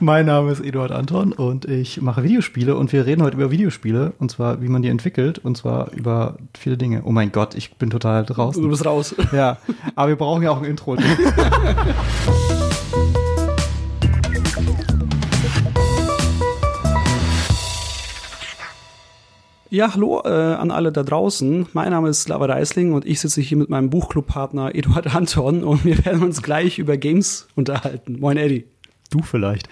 Mein Name ist Eduard Anton und ich mache Videospiele und wir reden heute über Videospiele und zwar, wie man die entwickelt und zwar über viele Dinge. Oh mein Gott, ich bin total draußen. Du bist raus. Ja, aber wir brauchen ja auch ein Intro. Ja, hallo äh, an alle da draußen. Mein Name ist Lava Reisling und ich sitze hier mit meinem Buchclubpartner Eduard Anton und wir werden uns gleich über Games unterhalten. Moin Eddie. Du vielleicht.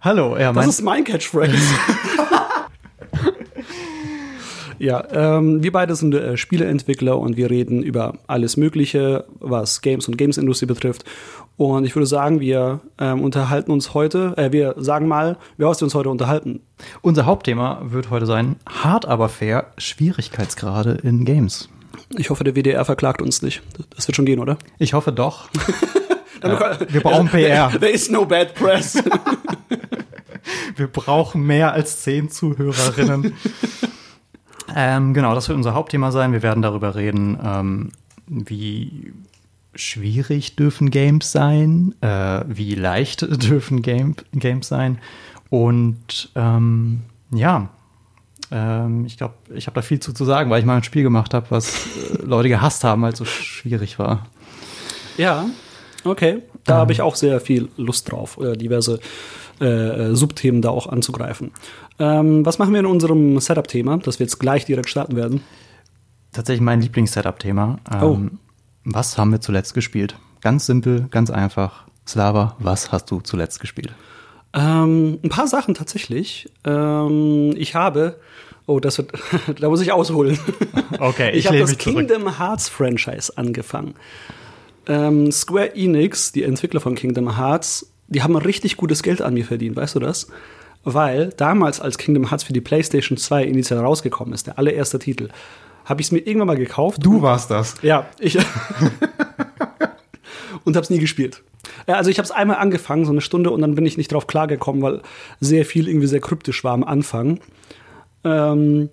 hallo, ja, mein Das ist mein Catchphrase. ja, ähm, wir beide sind äh, Spieleentwickler und wir reden über alles Mögliche, was Games und Games-Industrie betrifft. Und ich würde sagen, wir ähm, unterhalten uns heute, äh, wir sagen mal, wer was wir uns heute unterhalten. Unser Hauptthema wird heute sein, hart aber fair, Schwierigkeitsgrade in Games. Ich hoffe, der WDR verklagt uns nicht. Das wird schon gehen, oder? Ich hoffe doch. ja, wir brauchen PR. There is no bad press. wir brauchen mehr als zehn Zuhörerinnen. ähm, genau, das wird unser Hauptthema sein. Wir werden darüber reden, ähm, wie schwierig dürfen Games sein, äh, wie leicht dürfen Game, Games sein. Und ähm, ja, ähm, ich glaube, ich habe da viel zu, zu sagen, weil ich mal ein Spiel gemacht habe, was äh, Leute gehasst haben, weil es so schwierig war. Ja, okay. Da ähm. habe ich auch sehr viel Lust drauf, äh, diverse äh, äh, Subthemen da auch anzugreifen. Ähm, was machen wir in unserem Setup-Thema, das wir jetzt gleich direkt starten werden? Tatsächlich mein Lieblings-Setup-Thema. oh. Ähm, was haben wir zuletzt gespielt? Ganz simpel, ganz einfach. Slava, was hast du zuletzt gespielt? Ähm, ein paar Sachen tatsächlich. Ähm, ich habe, oh, das wird, da muss ich ausholen. Okay, ich, ich habe das Kingdom Hearts Franchise angefangen. Ähm, Square Enix, die Entwickler von Kingdom Hearts, die haben richtig gutes Geld an mir verdient, weißt du das? Weil damals, als Kingdom Hearts für die PlayStation 2 initial rausgekommen ist, der allererste Titel, habe ich es mir irgendwann mal gekauft. Du warst das. Ja, ich. und habe es nie gespielt. Also ich habe es einmal angefangen, so eine Stunde, und dann bin ich nicht drauf klargekommen, weil sehr viel irgendwie sehr kryptisch war am Anfang. Ähm,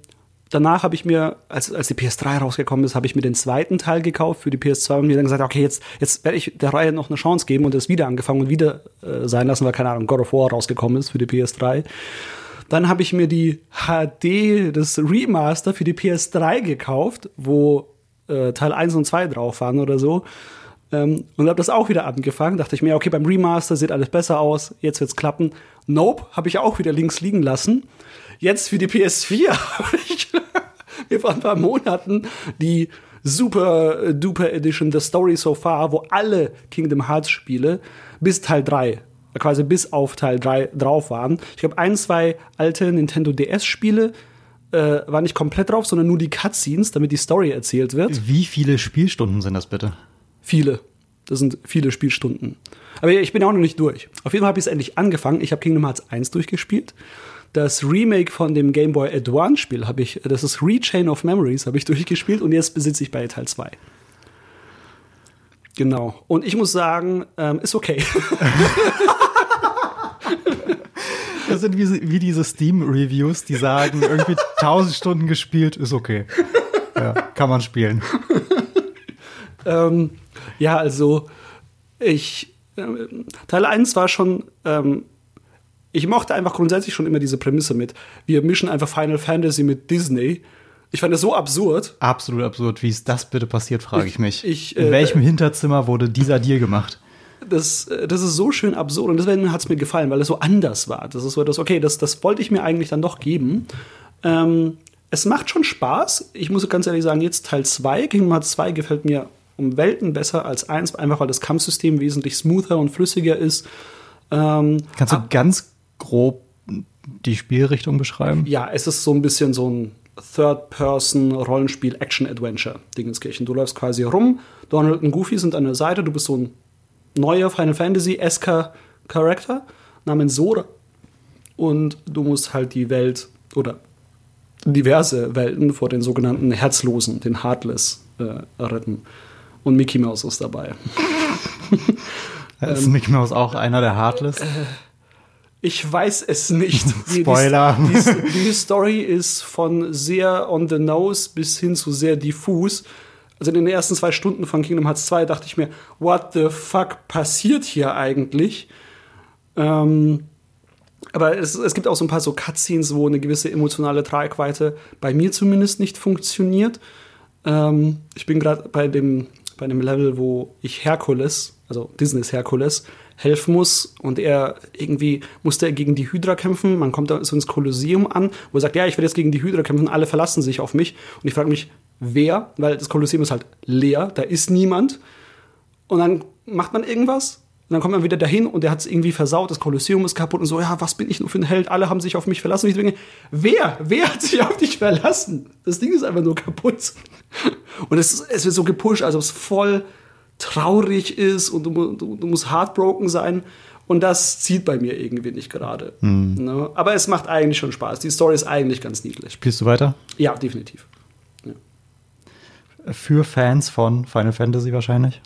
danach habe ich mir, als, als die PS3 rausgekommen ist, habe ich mir den zweiten Teil gekauft für die PS2 und mir dann gesagt, okay, jetzt, jetzt werde ich der Reihe noch eine Chance geben und es wieder angefangen und wieder äh, sein lassen, weil keine Ahnung, God of War rausgekommen ist für die PS3. Dann habe ich mir die HD, das Remaster für die PS3 gekauft, wo äh, Teil 1 und 2 drauf waren oder so. Ähm, und habe das auch wieder angefangen. Dachte ich mir, okay, beim Remaster sieht alles besser aus, jetzt wird's klappen. Nope, habe ich auch wieder links liegen lassen. Jetzt für die PS4 habe ich mir vor ein paar Monaten die Super Duper Edition The Story So Far, wo alle Kingdom Hearts Spiele bis Teil 3 quasi bis auf Teil 3 drauf waren. Ich glaube, ein, zwei alte Nintendo DS-Spiele äh, waren nicht komplett drauf, sondern nur die Cutscenes, damit die Story erzählt wird. Wie viele Spielstunden sind das bitte? Viele. Das sind viele Spielstunden. Aber ich bin auch noch nicht durch. Auf jeden Fall habe ich es endlich angefangen. Ich habe Kingdom Hearts 1 durchgespielt. Das Remake von dem Game Boy Advance Spiel habe ich, das ist Rechain of Memories, habe ich durchgespielt und jetzt besitze ich bei Teil 2. Genau. Und ich muss sagen, ähm, ist okay. das sind wie, wie diese Steam-Reviews, die sagen, irgendwie 1000 Stunden gespielt, ist okay. Ja, kann man spielen. ähm, ja, also ich äh, Teil 1 war schon ähm, ich mochte einfach grundsätzlich schon immer diese Prämisse mit. Wir mischen einfach Final Fantasy mit Disney ich fand das so absurd. Absolut absurd. Wie ist das bitte passiert, frage ich, ich, mich. Ich, In äh, welchem Hinterzimmer wurde dieser Deal gemacht? Das, äh, das ist so schön absurd und deswegen hat es mir gefallen, weil es so anders war. Das ist so das, okay, das, das wollte ich mir eigentlich dann doch geben. Ähm, es macht schon Spaß. Ich muss ganz ehrlich sagen, jetzt Teil 2, Kingdom Hearts 2 gefällt mir um Welten besser als 1, einfach weil das Kampfsystem wesentlich smoother und flüssiger ist. Ähm, Kannst du ganz grob die Spielrichtung beschreiben? Ja, es ist so ein bisschen so ein Third-Person-Rollenspiel, Action-Adventure, Dingenskirchen. Du läufst quasi rum, Donald und Goofy sind an der Seite, du bist so ein neuer Final Fantasy-esker Charakter namens Sora und du musst halt die Welt oder diverse Welten vor den sogenannten Herzlosen, den Heartless, äh, retten. Und Mickey Mouse ist dabei. ist Mickey Mouse auch einer der Heartless? Äh, ich weiß es nicht. Spoiler. Die, die, die, Story ist von sehr on the nose bis hin zu sehr diffus. Also in den ersten zwei Stunden von Kingdom Hearts 2 dachte ich mir, what the fuck passiert hier eigentlich? Ähm, aber es, es gibt auch so ein paar so Cutscenes, wo eine gewisse emotionale Tragweite bei mir zumindest nicht funktioniert. Ähm, ich bin gerade bei dem, bei dem Level, wo ich Herkules, also Disneys Herkules, helfen muss und er irgendwie musste er gegen die Hydra kämpfen. Man kommt da so ins Kolosseum an, wo er sagt, ja, ich werde jetzt gegen die Hydra kämpfen. Alle verlassen sich auf mich und ich frage mich, wer, weil das Kolosseum ist halt leer, da ist niemand. Und dann macht man irgendwas und dann kommt man wieder dahin und der hat es irgendwie versaut, das Kolosseum ist kaputt und so, ja, was bin ich nur für ein Held? Alle haben sich auf mich verlassen. Ich denke, wer? Wer hat sich auf dich verlassen? Das Ding ist einfach nur kaputt. Und es, es wird so gepusht, als ob es voll traurig ist und du, du, du musst heartbroken sein. Und das zieht bei mir irgendwie nicht gerade. Mhm. Ne? Aber es macht eigentlich schon Spaß. Die Story ist eigentlich ganz niedlich. Spielst du weiter? Ja, definitiv. Ja. Für Fans von Final Fantasy wahrscheinlich?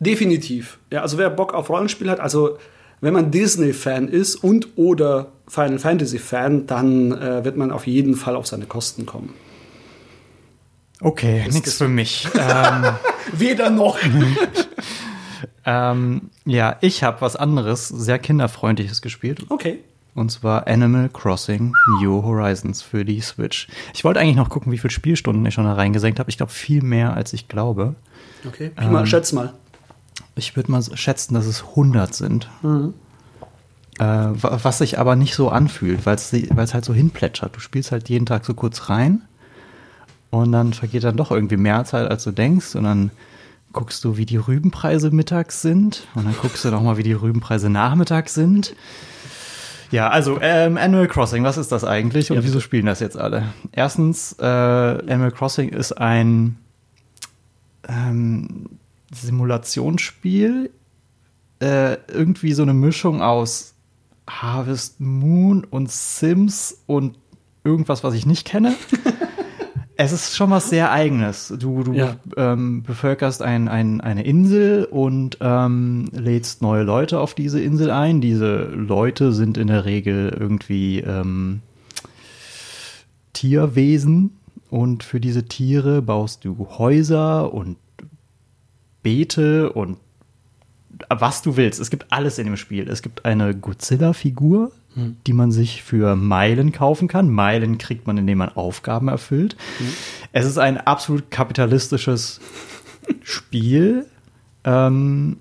Definitiv. Ja, also wer Bock auf Rollenspiel hat, also wenn man Disney-Fan ist und oder Final Fantasy-Fan, dann äh, wird man auf jeden Fall auf seine Kosten kommen. Okay, nichts für mich. ähm, Weder noch. ähm, ja, ich habe was anderes, sehr kinderfreundliches gespielt. Okay. Und zwar Animal Crossing New Horizons für die Switch. Ich wollte eigentlich noch gucken, wie viele Spielstunden ich schon da reingesenkt habe. Ich glaube, viel mehr, als ich glaube. Okay, ähm, mal, schätz mal. Ich würde mal schätzen, dass es 100 sind. Mhm. Äh, was sich aber nicht so anfühlt, weil es halt so hinplätschert. Du spielst halt jeden Tag so kurz rein und dann vergeht dann doch irgendwie mehr Zeit, als du denkst. Und dann guckst du, wie die Rübenpreise mittags sind. Und dann guckst du noch mal, wie die Rübenpreise nachmittags sind. Ja, also ähm, Animal Crossing, was ist das eigentlich und ja, wieso spielen das jetzt alle? Erstens, äh, Animal Crossing ist ein ähm, Simulationsspiel. Äh, irgendwie so eine Mischung aus Harvest Moon und Sims und irgendwas, was ich nicht kenne. es ist schon was sehr Eigenes. Du, du ja. ähm, bevölkerst ein, ein, eine Insel und ähm, lädst neue Leute auf diese Insel ein. Diese Leute sind in der Regel irgendwie ähm, Tierwesen und für diese Tiere baust du Häuser und Beete und was du willst. Es gibt alles in dem Spiel. Es gibt eine Godzilla-Figur, die man sich für Meilen kaufen kann. Meilen kriegt man, indem man Aufgaben erfüllt. Hm. Es ist ein absolut kapitalistisches Spiel. Ähm,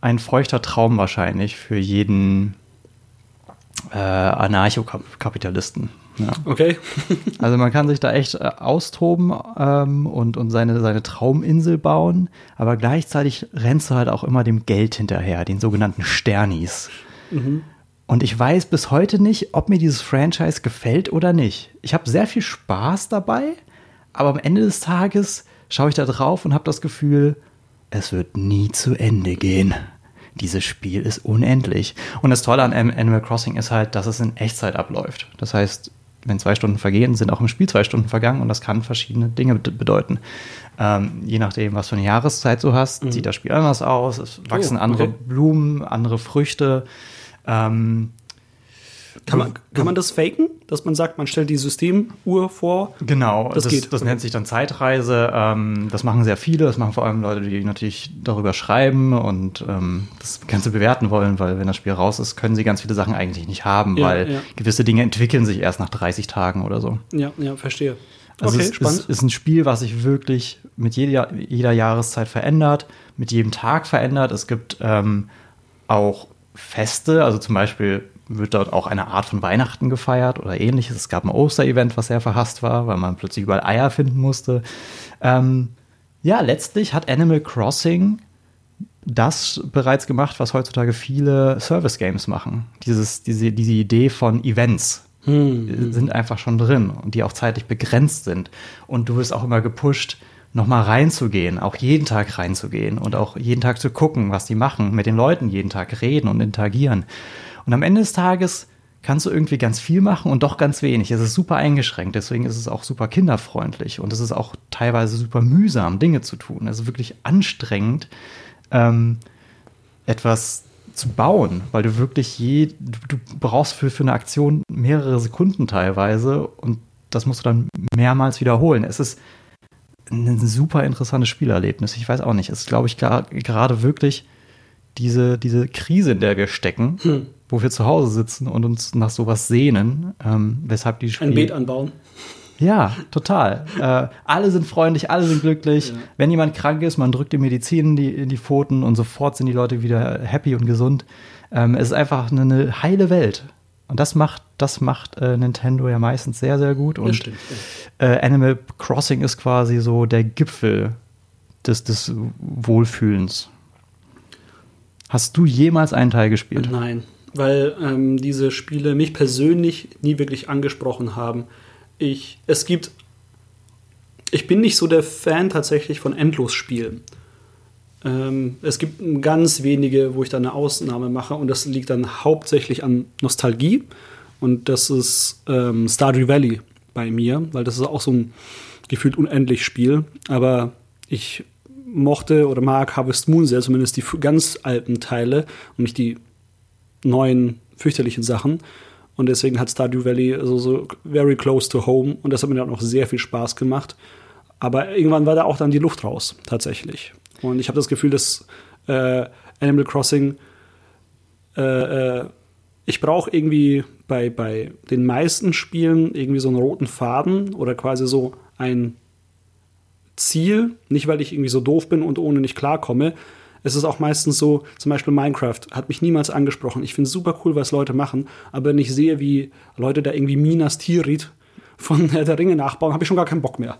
ein feuchter Traum wahrscheinlich für jeden äh, Anarchokapitalisten. Ja. Okay. also man kann sich da echt äh, austoben ähm, und, und seine, seine Trauminsel bauen, aber gleichzeitig rennst du halt auch immer dem Geld hinterher, den sogenannten Sternis. Mhm. Und ich weiß bis heute nicht, ob mir dieses Franchise gefällt oder nicht. Ich habe sehr viel Spaß dabei, aber am Ende des Tages schaue ich da drauf und habe das Gefühl, es wird nie zu Ende gehen. Dieses Spiel ist unendlich. Und das Tolle an Animal Crossing ist halt, dass es in Echtzeit abläuft. Das heißt, wenn zwei Stunden vergehen, sind auch im Spiel zwei Stunden vergangen und das kann verschiedene Dinge bedeuten. Ähm, je nachdem, was für eine Jahreszeit du hast, mhm. sieht das Spiel anders aus. Es wachsen oh, okay. andere Blumen, andere Früchte. Ähm, kann man, kann man das faken, dass man sagt, man stellt die Systemuhr vor? Genau, das, das geht. Das nennt sich dann Zeitreise. Ähm, das machen sehr viele. Das machen vor allem Leute, die natürlich darüber schreiben und ähm, das Ganze bewerten wollen, weil wenn das Spiel raus ist, können sie ganz viele Sachen eigentlich nicht haben, ja, weil ja. gewisse Dinge entwickeln sich erst nach 30 Tagen oder so. Ja, ja, verstehe. Also okay, es spannend. Ist, ist ein Spiel, was sich wirklich mit jeder, jeder Jahreszeit verändert, mit jedem Tag verändert. Es gibt ähm, auch Feste, also zum Beispiel wird dort auch eine Art von Weihnachten gefeiert oder ähnliches. Es gab ein Osterevent, was sehr verhasst war, weil man plötzlich überall Eier finden musste. Ähm, ja, letztlich hat Animal Crossing das bereits gemacht, was heutzutage viele Service Games machen. Dieses, diese, diese Idee von Events hm. sind einfach schon drin und die auch zeitlich begrenzt sind. Und du wirst auch immer gepusht, nochmal reinzugehen, auch jeden Tag reinzugehen und auch jeden Tag zu gucken, was die machen, mit den Leuten jeden Tag reden und interagieren. Und am Ende des Tages kannst du irgendwie ganz viel machen und doch ganz wenig. Es ist super eingeschränkt, deswegen ist es auch super kinderfreundlich und es ist auch teilweise super mühsam, Dinge zu tun. Es ist wirklich anstrengend, ähm, etwas zu bauen, weil du wirklich je, du, du brauchst für, für eine Aktion mehrere Sekunden teilweise und das musst du dann mehrmals wiederholen. Es ist ein super interessantes Spielerlebnis. Ich weiß auch nicht. Es ist, glaube ich, gerade wirklich diese, diese Krise, in der wir stecken, Hm. wo wir zu Hause sitzen und uns nach sowas sehnen, ähm, weshalb die Ein Beet anbauen. Ja, total. Äh, alle sind freundlich, alle sind glücklich. Ja. Wenn jemand krank ist, man drückt die Medizin in die, in die Pfoten und sofort sind die Leute wieder happy und gesund. Ähm, es ist einfach eine, eine heile Welt. Und das macht, das macht äh, Nintendo ja meistens sehr, sehr gut. Und äh, Animal Crossing ist quasi so der Gipfel des, des Wohlfühlens. Hast du jemals einen Teil gespielt? Nein, weil ähm, diese Spiele mich persönlich nie wirklich angesprochen haben. Ich, es gibt, ich bin nicht so der Fan tatsächlich von Endlosspielen. Ähm, es gibt ganz wenige, wo ich da eine Ausnahme mache und das liegt dann hauptsächlich an Nostalgie und das ist ähm, Stardew Valley bei mir, weil das ist auch so ein gefühlt unendlich Spiel, aber ich mochte oder mag Harvest Moon sehr, zumindest die ganz alten Teile und nicht die neuen fürchterlichen Sachen. Und deswegen hat Stardew Valley so, so very close to home und das hat mir dann auch sehr viel Spaß gemacht. Aber irgendwann war da auch dann die Luft raus, tatsächlich. Und ich habe das Gefühl, dass äh, Animal Crossing, äh, äh, ich brauche irgendwie bei, bei den meisten Spielen irgendwie so einen roten Faden oder quasi so ein Ziel, nicht weil ich irgendwie so doof bin und ohne nicht klarkomme. Es ist auch meistens so, zum Beispiel Minecraft hat mich niemals angesprochen. Ich finde es super cool, was Leute machen, aber wenn ich sehe, wie Leute da irgendwie Minas Tirith von der Ringe nachbauen, habe ich schon gar keinen Bock mehr.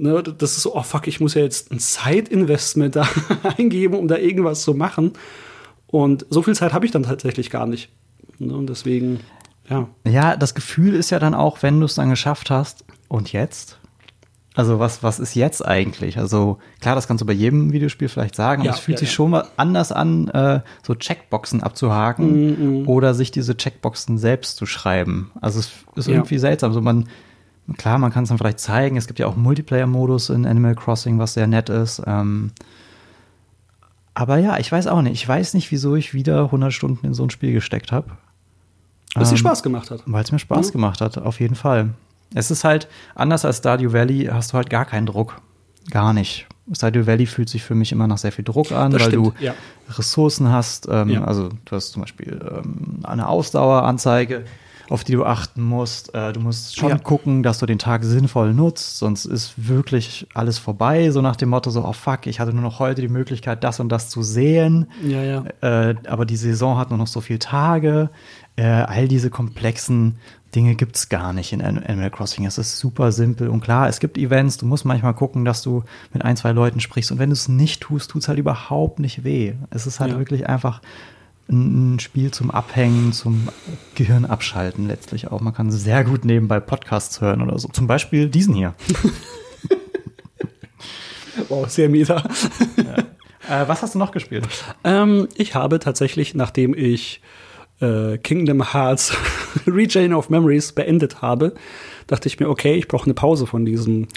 Ne, das ist so, oh fuck, ich muss ja jetzt ein Zeitinvestment da eingeben, um da irgendwas zu machen. Und so viel Zeit habe ich dann tatsächlich gar nicht. Ne, und deswegen, ja. Ja, das Gefühl ist ja dann auch, wenn du es dann geschafft hast, und jetzt? Also was, was ist jetzt eigentlich? Also klar, das kannst du bei jedem Videospiel vielleicht sagen, Ja, aber es fühlt ja, sich ja. schon mal anders an, äh, so Checkboxen abzuhaken oder sich diese Checkboxen selbst zu schreiben. Also es ist Ja. irgendwie seltsam. So man, klar, man kann es dann vielleicht zeigen. Es gibt ja auch Multiplayer-Modus in Animal Crossing, was sehr nett ist. Ähm, aber ja, ich weiß auch nicht. Ich weiß nicht, wieso ich wieder 100 Stunden in so ein Spiel gesteckt habe. Was dir Ähm, Spaß gemacht hat. weil es mir Spaß Ja. gemacht hat, auf jeden Fall. Es ist halt, anders als Stardew Valley hast du halt gar keinen Druck. Gar nicht. Stardew Valley fühlt sich für mich immer nach sehr viel Druck an, Das weil stimmt, du ja. Ressourcen hast. Ähm, Ja. Also du hast zum Beispiel ähm, eine Ausdaueranzeige, auf die du achten musst. Äh, du musst schon Ja. gucken, dass du den Tag sinnvoll nutzt, sonst ist wirklich alles vorbei. So nach dem Motto, so, oh fuck, ich hatte nur noch heute die Möglichkeit, das und das zu sehen. Ja, ja. Äh, aber die Saison hat nur noch so viele Tage. Äh, all diese komplexen Dinge gibt's gar nicht in An- Animal Crossing. Es ist super simpel und klar, es gibt Events, du musst manchmal gucken, dass du mit ein, zwei Leuten sprichst und wenn du es nicht tust, tut's halt überhaupt nicht weh. Es ist halt Ja. wirklich einfach ein, Spiel zum Abhängen, zum Gehirn abschalten letztlich auch. Man kann sehr gut nebenbei Podcasts hören oder so. Zum Beispiel diesen hier. Wow, sehr meta. äh, was hast du noch gespielt? Ähm, ich habe tatsächlich, nachdem ich äh, Kingdom Hearts Regain of Memories beendet habe, dachte ich mir, okay, ich brauche eine Pause von diesem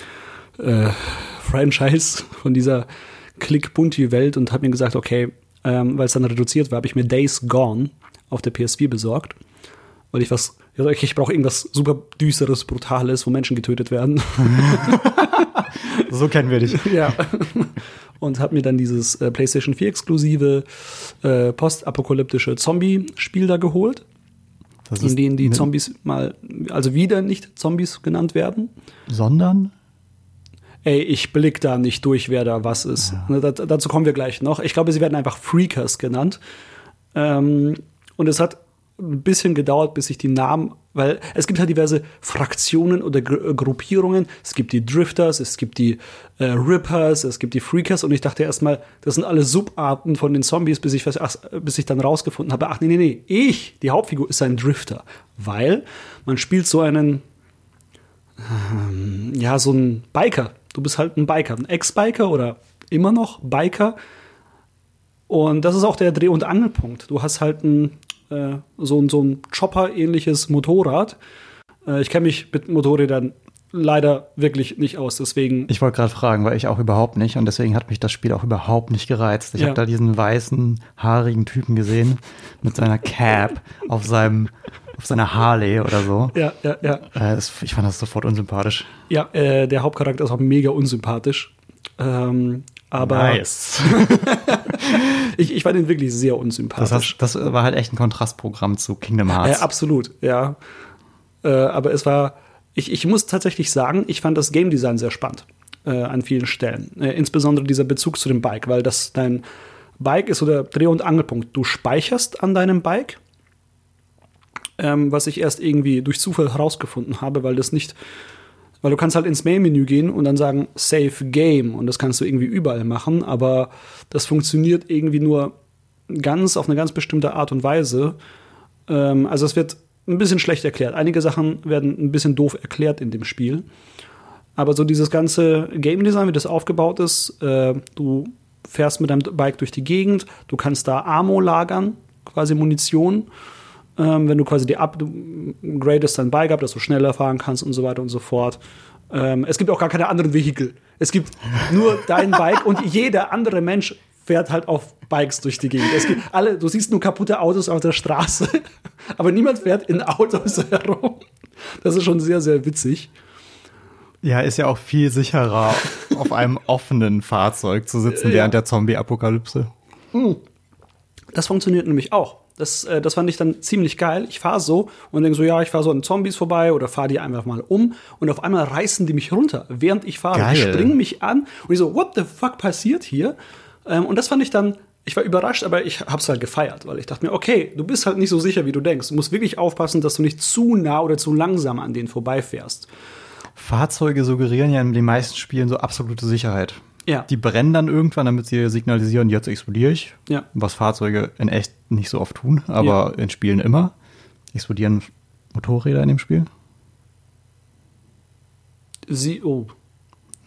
äh, Franchise, von dieser Click-Bunty-Welt und habe mir gesagt, okay, ähm, weil es dann reduziert war, habe ich mir Days Gone auf der PS4 besorgt. Weil ich was, ja, okay, ich brauche irgendwas super düsteres, brutales, wo Menschen getötet werden. So kennen wir dich. Ja. Und habe mir dann dieses äh, PlayStation 4 exklusive äh, postapokalyptische Zombie-Spiel da geholt, Das in denen die Zombies mal, also wieder nicht Zombies genannt werden. Sondern? Ey, ich blick da nicht durch, wer da was ist. Ne, da, dazu kommen wir gleich noch. Ich glaube, sie werden einfach Freakers genannt. Ähm, und es hat ein bisschen gedauert, bis ich die Namen, weil es gibt halt diverse Fraktionen oder Gru äh, Gruppierungen. Es gibt die Drifters, es gibt die äh, Rippers, es gibt die Freakers und ich dachte erstmal, das sind alle Subarten von den Zombies, bis ich, was- ach, bis ich dann rausgefunden habe, ach nee, nee, nee, ich, die Hauptfigur, ist ein Drifter, weil man spielt so einen ja, so ein Biker. Du bist halt ein Biker, ein Ex-Biker oder immer noch Biker. Und das ist auch der Dreh- und Angelpunkt. Du hast halt ein, äh, so, ein- so ein Chopper-ähnliches Motorrad. Äh, ich kenne mich mit Motorrädern leider wirklich nicht aus, deswegen. Ich wollte gerade fragen, weil ich auch überhaupt nicht und deswegen hat mich das Spiel auch überhaupt nicht gereizt. Ich Ja. habe da diesen weißen, haarigen Typen gesehen mit seiner Cap auf seinem auf seiner Harley oder so. Ja, ja, ja. Äh, das, ich fand das sofort unsympathisch. Ja, äh, der Hauptcharakter ist auch mega unsympathisch. Ähm, Aber nice. ich, ich fand ihn wirklich sehr unsympathisch. Das, das war halt echt ein Kontrastprogramm zu Kingdom Hearts. Ja, absolut, ja. Äh, aber es war, ich, ich muss tatsächlich sagen, ich fand das Game Design sehr spannend äh, an vielen Stellen. Äh, insbesondere dieser Bezug zu dem Bike, weil das dein Bike ist so der Dreh- und Angelpunkt. Du speicherst an deinem Bike, ähm, was ich erst irgendwie durch Zufall herausgefunden habe, weil das nicht, weil du kannst halt ins Main-Menü gehen und dann sagen Save Game und das kannst du irgendwie überall machen, aber das funktioniert irgendwie nur ganz auf eine ganz bestimmte Art und Weise. Ähm, also es wird ein bisschen schlecht erklärt. Einige Sachen werden ein bisschen doof erklärt in dem Spiel. Aber so dieses ganze Game Design, wie das aufgebaut ist, äh, du fährst mit deinem Bike durch die Gegend, du kannst da Ammo lagern, quasi Munition. Ähm, wenn du quasi die upgradest dein Bike ab, dass du schneller fahren kannst und so weiter und so fort. Ähm, es gibt auch gar keine anderen Vehikel. Es gibt nur dein Bike und jeder andere Mensch fährt halt auf Bikes durch die Gegend. Alle, du siehst nur kaputte Autos auf der Straße, aber niemand fährt in Autos herum. Das ist schon sehr, sehr witzig. Ja, ist ja auch viel sicherer, auf einem offenen Fahrzeug zu sitzen ja. während der Zombie-Apokalypse. Hm. Das funktioniert nämlich auch. Das, äh, das fand ich dann ziemlich geil. Ich fahre so und denke so, ja, ich fahre so an Zombies vorbei oder fahre die einfach mal um und auf einmal reißen die mich runter, während ich fahre. Die springen mich an und ich so, what the fuck passiert hier? Ähm, und das fand ich dann, ich war überrascht, aber ich hab's halt gefeiert, weil ich dachte mir, okay, du bist halt nicht so sicher, wie du denkst. Du musst wirklich aufpassen, dass du nicht zu nah oder zu langsam an denen vorbeifährst. Fahrzeuge suggerieren ja in den meisten Spielen so absolute Sicherheit. Ja. Die brennen dann irgendwann, damit sie signalisieren, jetzt explodiere ich. Ja. Was Fahrzeuge in echt nicht so oft tun, aber ja. in Spielen immer. Explodieren Motorräder in dem Spiel? Sie, oh.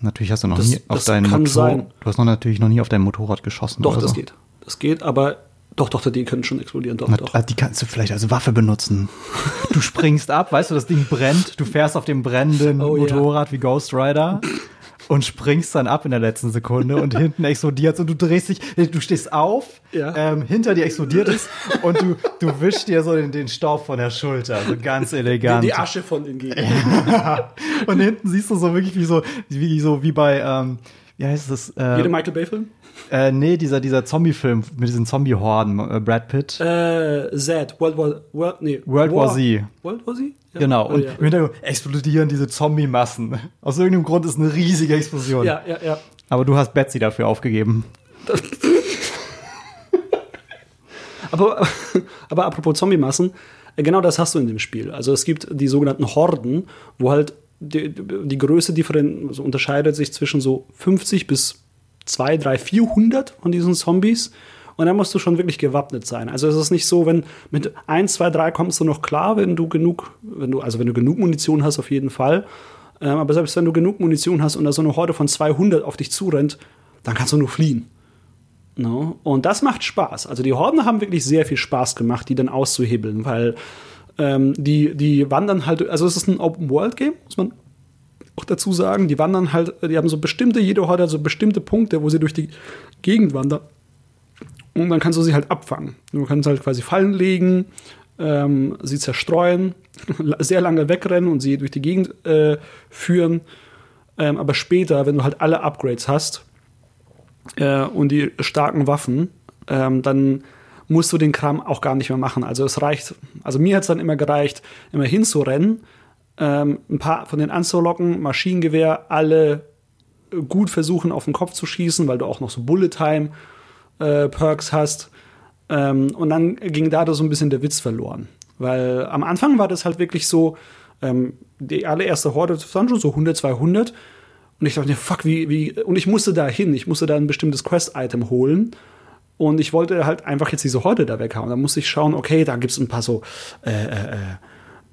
Natürlich hast du noch das, nie auf deinem Motorrad. Du hast noch natürlich noch nie auf deinem Motorrad geschossen. Doch, das so. geht. Das geht, aber doch, doch, die können schon explodieren. Doch, Na, doch. Die kannst du vielleicht als Waffe benutzen. du springst ab, weißt du, das Ding brennt, du fährst auf dem brennenden oh, Motorrad yeah. wie Ghost Rider und springst dann ab in der letzten Sekunde und hinten explodiert und du drehst dich, du stehst auf, ja. ähm, hinter dir explodiert es und du, du wischst dir so den, den Staub von der Schulter, so ganz elegant. Die, die Asche von den Gegnern. Ja. Und hinten siehst du so wirklich wie so, wie so wie bei, ähm, wie heißt das? Äh, Jede Michael Bay-Film? Äh, nee, dieser, dieser Zombie-Film mit diesen Zombie-Horden, äh, Brad Pitt. Äh, Z, World War, World, nee, World War, War Z. World War Z? Ja. Genau, und oh, ja. im Hintergrund explodieren diese Zombie-Massen. Aus irgendeinem Grund ist eine riesige Explosion. Ja, ja, ja. Aber du hast Betsy dafür aufgegeben. aber, aber apropos Zombie-Massen, äh, genau das hast du in dem Spiel. Also es gibt die sogenannten Horden, wo halt die, die Größe differen, also unterscheidet sich zwischen so 50 bis 2, 3, 400 von diesen Zombies. Und dann musst du schon wirklich gewappnet sein. Also es ist nicht so, wenn mit 1, 2, 3 kommst du noch klar, wenn du genug, wenn du, also wenn du genug Munition hast, auf jeden Fall. Ähm, aber selbst wenn du genug Munition hast und da so eine Horde von 200 auf dich zurennt, dann kannst du nur fliehen. No? Und das macht Spaß. Also die Horden haben wirklich sehr viel Spaß gemacht, die dann auszuhebeln, weil ähm, die, die wandern halt, also es ist ein Open-World-Game, muss man auch dazu sagen, die wandern halt, die haben so bestimmte, jede Horde hat so bestimmte Punkte, wo sie durch die Gegend wandern. Und dann kannst du sie halt abfangen. Du kannst halt quasi Fallen legen, ähm, sie zerstreuen, sehr lange wegrennen und sie durch die Gegend äh, führen. Ähm, aber später, wenn du halt alle Upgrades hast äh, und die starken Waffen, ähm, dann musst du den Kram auch gar nicht mehr machen. Also es reicht, also mir hat es dann immer gereicht, immer hinzurennen ähm, ein paar von den anzulocken, Maschinengewehr, alle gut versuchen, auf den Kopf zu schießen, weil du auch noch so Bullet-Time-Perks äh, hast. Ähm, und dann ging da so ein bisschen der Witz verloren. Weil am Anfang war das halt wirklich so, ähm, die allererste Horde waren schon so 100, 200. Und ich dachte, fuck, wie, wie, und ich musste da hin, ich musste da ein bestimmtes Quest-Item holen. Und ich wollte halt einfach jetzt diese Horde da weghauen. Da musste ich schauen, okay, da gibt es ein paar so, äh, äh, äh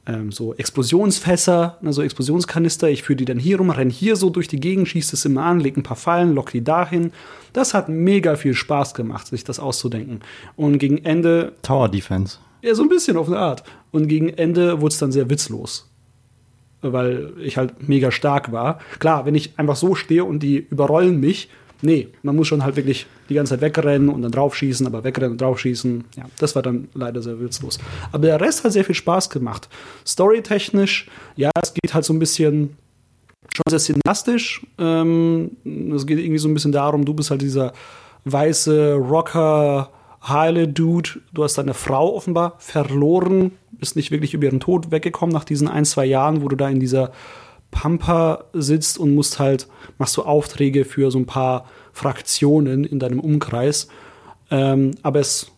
ähm, so Explosionsfässer, ne, so Explosionskanister. Ich führe die dann hier rum, renne hier so durch die Gegend, schieße es immer an, lege ein paar Fallen, lock die dahin. Das hat mega viel Spaß gemacht, sich das auszudenken. Und gegen Ende. Tower Defense. Ja, so ein bisschen auf eine Art. Und gegen Ende wurde es dann sehr witzlos. Weil ich halt mega stark war. Klar, wenn ich einfach so stehe und die überrollen mich, Nee, man muss schon halt wirklich die ganze Zeit wegrennen und dann draufschießen, aber wegrennen und draufschießen. Ja, das war dann leider sehr witzlos. Aber der Rest hat sehr viel Spaß gemacht. Storytechnisch, ja, es geht halt so ein bisschen schon sehr cineastisch. Ähm, es geht irgendwie so ein bisschen darum, du bist halt dieser weiße Rocker, heile Dude. Du hast deine Frau offenbar verloren, bist nicht wirklich über ihren Tod weggekommen nach diesen ein, zwei Jahren, wo du da in dieser Pampa sitzt und musst halt, machst du Aufträge für so ein paar Fraktionen in deinem Umkreis. Ähm, aber es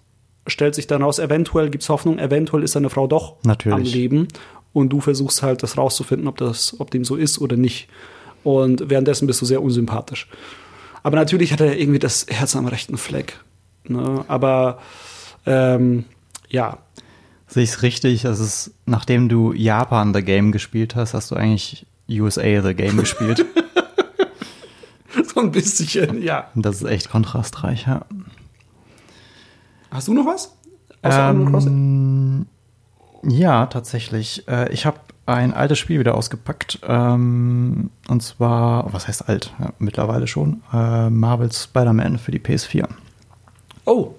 stellt sich dann raus, eventuell gibt es Hoffnung, eventuell ist deine Frau doch Natürlich. am Leben und du versuchst halt das rauszufinden, ob das, ob dem so ist oder nicht. Und währenddessen bist du sehr unsympathisch. Aber natürlich hat er irgendwie das Herz am rechten Fleck. Ne? Aber ähm, ja. Sehe ich es richtig? Das ist, nachdem du Japan The Game gespielt hast, hast du eigentlich USA The Game gespielt. so ein bisschen, ja. Das ist echt kontrastreich, ja. Hast du noch was? Ähm, ja, tatsächlich. Äh, ich habe ein altes Spiel wieder ausgepackt. Ähm, und zwar, was heißt alt? Ja, mittlerweile schon. Äh, Marvel's Spider-Man für die PS4. Oh,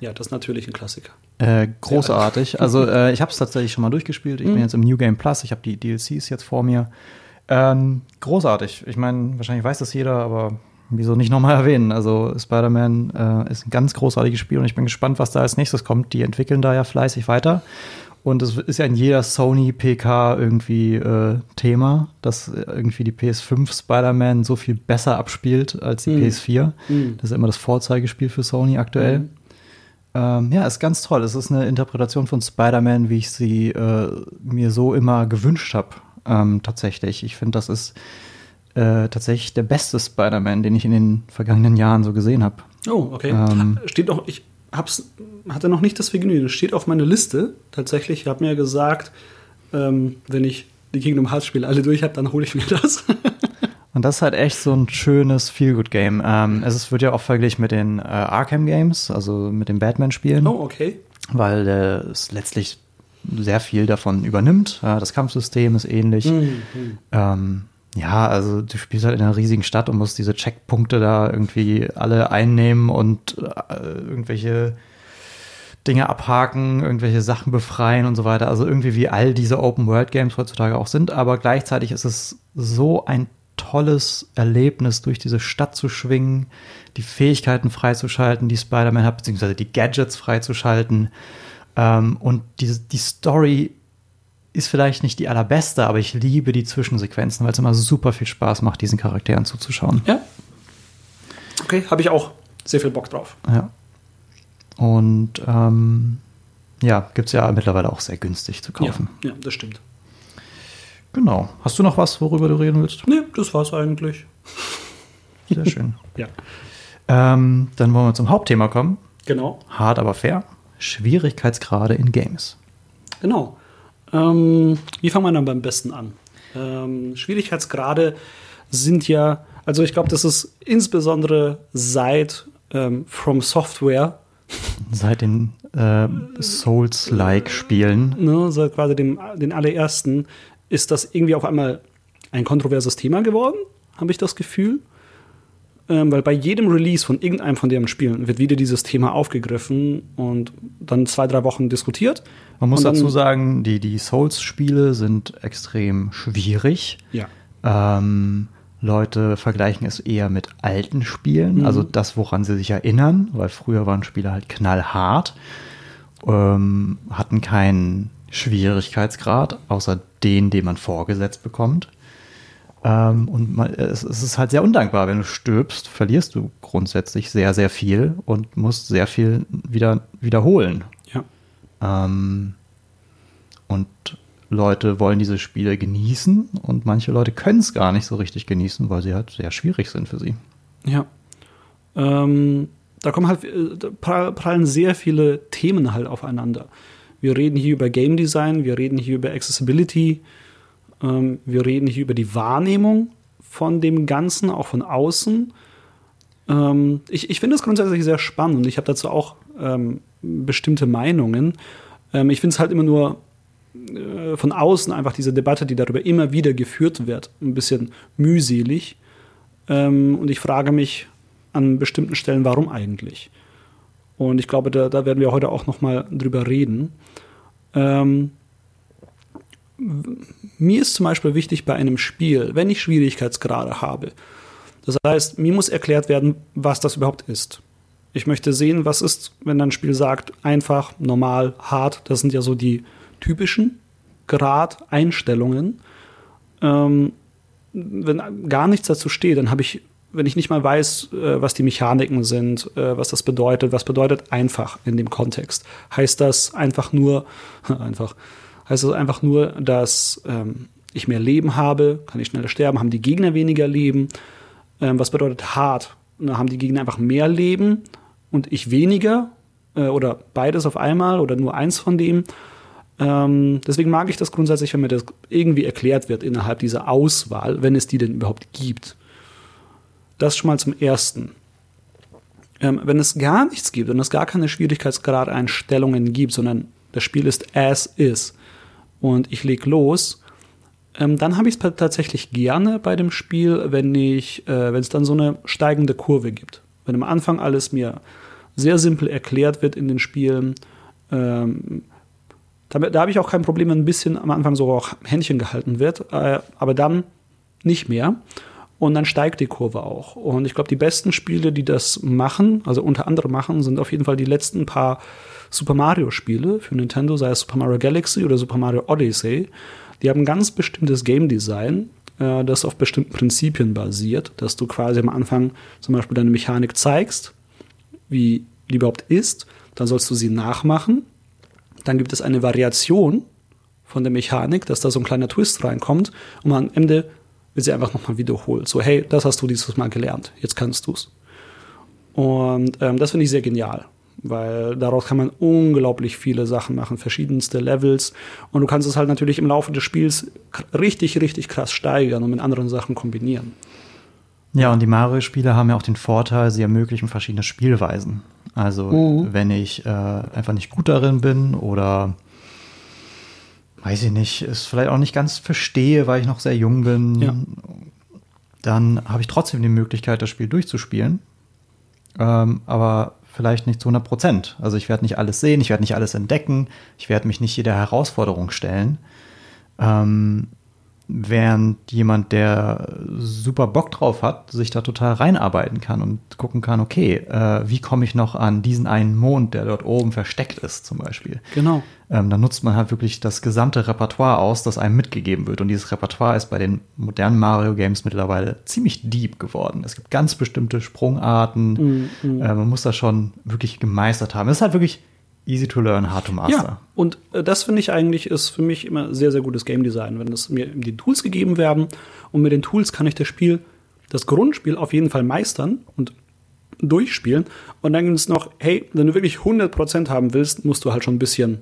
ja, das ist natürlich ein Klassiker. Äh, großartig. Also äh, ich habe es tatsächlich schon mal durchgespielt. Ich bin jetzt im New Game Plus. Ich habe die DLCs jetzt vor mir. Ähm, großartig. Ich meine, wahrscheinlich weiß das jeder, aber wieso nicht nochmal erwähnen? Also Spider-Man äh, ist ein ganz großartiges Spiel und ich bin gespannt, was da als nächstes kommt. Die entwickeln da ja fleißig weiter. Und es ist ja in jeder Sony PK irgendwie äh, Thema, dass irgendwie die PS5 Spider-Man so viel besser abspielt als die Mhm. PS4. Mhm. Das ist immer das Vorzeigespiel für Sony aktuell. Mhm. Ähm, ja, ist ganz toll. Es ist eine Interpretation von Spider-Man, wie ich sie äh, mir so immer gewünscht habe. Ähm, tatsächlich. Ich finde, das ist äh, tatsächlich der beste Spider-Man, den ich in den vergangenen Jahren so gesehen habe. Oh, okay. Ähm. Steht noch, ich hab's, hatte noch nicht das Vergnügen. Es steht auf meiner Liste tatsächlich. Ich habe mir gesagt, ähm, wenn ich die Kingdom Hearts Spiele alle durch habe, dann hole ich mir das. Und das ist halt echt so ein schönes Feel-Good-Game. Ähm, es wird ja auch verglichen mit den äh, Arkham-Games, also mit den Batman-Spielen. oh, okay. weil äh, es letztlich sehr viel davon übernimmt. Das Kampfsystem ist ähnlich. Mhm. Ähm, ja, also du spielst halt in einer riesigen Stadt und musst diese Checkpunkte da irgendwie alle einnehmen und äh, irgendwelche Dinge abhaken, irgendwelche Sachen befreien und so weiter. Also irgendwie wie all diese Open-World-Games heutzutage auch sind, aber gleichzeitig ist es so ein tolles Erlebnis, durch diese Stadt zu schwingen, die Fähigkeiten freizuschalten, die Spider-Man hat, beziehungsweise die Gadgets freizuschalten. Ähm, und die, die Story ist vielleicht nicht die allerbeste, aber ich liebe die Zwischensequenzen, weil es immer super viel Spaß macht, diesen Charakteren zuzuschauen. Ja. Okay, habe ich auch sehr viel Bock drauf. Ja. Und ähm, ja, gibt es ja mittlerweile auch sehr günstig zu kaufen. Ja, ja, das stimmt. Genau. Hast du noch was, worüber du reden willst? Nee, das war's eigentlich. Sehr schön. Ja. ähm, dann wollen wir zum Hauptthema kommen. Genau. Hart, aber fair. Schwierigkeitsgrade in Games. Genau. Ähm, wie fangen wir dann beim besten an? Ähm, Schwierigkeitsgrade sind ja, also ich glaube, das ist insbesondere seit ähm, From Software, Seit den äh, Souls-like-Spielen. ne, seit quasi dem den allerersten, ist das irgendwie auf einmal ein kontroverses Thema geworden, habe ich das Gefühl. Ähm, weil bei jedem Release von irgendeinem von deren Spielen wird wieder dieses Thema aufgegriffen und dann zwei, drei Wochen diskutiert. Man muss dazu sagen, die, die Souls-Spiele sind extrem schwierig. Ja. Ähm, Leute vergleichen es eher mit alten Spielen, Mhm. also das, woran sie sich erinnern, weil früher waren Spiele halt knallhart, ähm, hatten keinen Schwierigkeitsgrad, außer den, den man vorgesetzt bekommt. Ähm, und man, es, es ist halt sehr undankbar, wenn du stirbst, verlierst du grundsätzlich sehr, sehr viel und musst sehr viel wieder wiederholen. Ja. Ähm, und Leute wollen diese Spiele genießen und manche Leute können es gar nicht so richtig genießen, weil sie halt sehr schwierig sind für sie. Ja. Ähm, da kommen halt, äh, da pra- prallen sehr viele Themen halt aufeinander. Wir reden hier über Game Design, wir reden hier über Accessibility, ähm, wir reden hier über die Wahrnehmung von dem Ganzen, auch von außen. Ähm, ich ich finde es grundsätzlich sehr spannend und ich habe dazu auch ähm, bestimmte Meinungen. Ähm, ich finde es halt immer nur äh, von außen einfach diese Debatte, die darüber immer wieder geführt wird, ein bisschen mühselig. Ähm, und ich frage mich an bestimmten Stellen, warum eigentlich? Und ich glaube, da, da werden wir heute auch noch mal drüber reden. Ähm, mir ist zum Beispiel wichtig bei einem Spiel, wenn ich Schwierigkeitsgrade habe. Das heißt, mir muss erklärt werden, was das überhaupt ist. Ich möchte sehen, was ist, wenn ein Spiel sagt, einfach, normal, hart. Das sind ja so die typischen Grad-Einstellungen. Ähm, wenn gar nichts dazu steht, dann habe ich, wenn ich nicht mal weiß, äh, was die Mechaniken sind, äh, was das bedeutet, was bedeutet einfach in dem Kontext. Heißt das einfach nur, einfach, heißt das einfach nur, dass ähm, ich mehr Leben habe, kann ich schneller sterben, haben die Gegner weniger Leben? Ähm, was bedeutet hart? Na, haben die Gegner einfach mehr Leben und ich weniger? Äh, oder beides auf einmal oder nur eins von dem? Ähm, deswegen mag ich das grundsätzlich, wenn mir das irgendwie erklärt wird innerhalb dieser Auswahl, wenn es die denn überhaupt gibt. Das schon mal zum Ersten. Ähm, wenn es gar nichts gibt und es gar keine Schwierigkeitsgrad-Einstellungen gibt, sondern das Spiel ist as is und ich leg los, ähm, dann habe ich es tatsächlich gerne bei dem Spiel, wenn ich, äh, wenn es dann so eine steigende Kurve gibt. Wenn am Anfang alles mir sehr simpel erklärt wird in den Spielen, ähm, da, da habe ich auch kein Problem, wenn ein bisschen am Anfang so auch Händchen gehalten wird, äh, aber dann nicht mehr. Und dann steigt die Kurve auch. Und ich glaube, die besten Spiele, die das machen, also unter anderem machen, sind auf jeden Fall die letzten paar Super Mario-Spiele für Nintendo, sei es Super Mario Galaxy oder Super Mario Odyssey. Die haben ein ganz bestimmtes Game Design, äh, das auf bestimmten Prinzipien basiert, dass du quasi am Anfang zum Beispiel deine Mechanik zeigst, wie die überhaupt ist, dann sollst du sie nachmachen dann gibt es eine Variation von der Mechanik, dass da so ein kleiner Twist reinkommt und am Ende wird sie einfach nochmal wiederholt. So, hey, das hast du dieses Mal gelernt, jetzt kannst du's. Und ähm, das finde ich sehr genial, weil daraus kann man unglaublich viele Sachen machen, verschiedenste Levels. Und du kannst es halt natürlich im Laufe des Spiels richtig, richtig krass steigern und mit anderen Sachen kombinieren. Ja, und die Mario-Spiele haben ja auch den Vorteil, sie ermöglichen verschiedene Spielweisen. Also mhm. wenn ich äh, einfach nicht gut darin bin oder weiß ich nicht, es vielleicht auch nicht ganz verstehe, weil ich noch sehr jung bin, ja. dann habe ich trotzdem die Möglichkeit, das Spiel durchzuspielen. Ähm, aber vielleicht nicht zu 100 Prozent. Also ich werde nicht alles sehen, ich werde nicht alles entdecken, ich werde mich nicht jeder Herausforderung stellen. Ähm, während jemand, der super Bock drauf hat, sich da total reinarbeiten kann und gucken kann, okay, äh, wie komme ich noch an diesen einen Mond, der dort oben versteckt ist, zum Beispiel. Genau. Ähm, dann nutzt man halt wirklich das gesamte Repertoire aus, das einem mitgegeben wird. Und dieses Repertoire ist bei den modernen Mario-Games mittlerweile ziemlich deep geworden. Es gibt ganz bestimmte Sprungarten. Mm, mm. Äh, man muss das schon wirklich gemeistert haben. Es ist halt wirklich Easy to learn, hard to master. Ja, und äh, das finde ich eigentlich ist für mich immer sehr, sehr gutes Game Design, wenn es mir die Tools gegeben werden. Und mit den Tools kann ich das Spiel, das Grundspiel auf jeden Fall meistern und durchspielen. Und dann gibt es noch, hey, wenn du wirklich 100% haben willst, musst du halt schon ein bisschen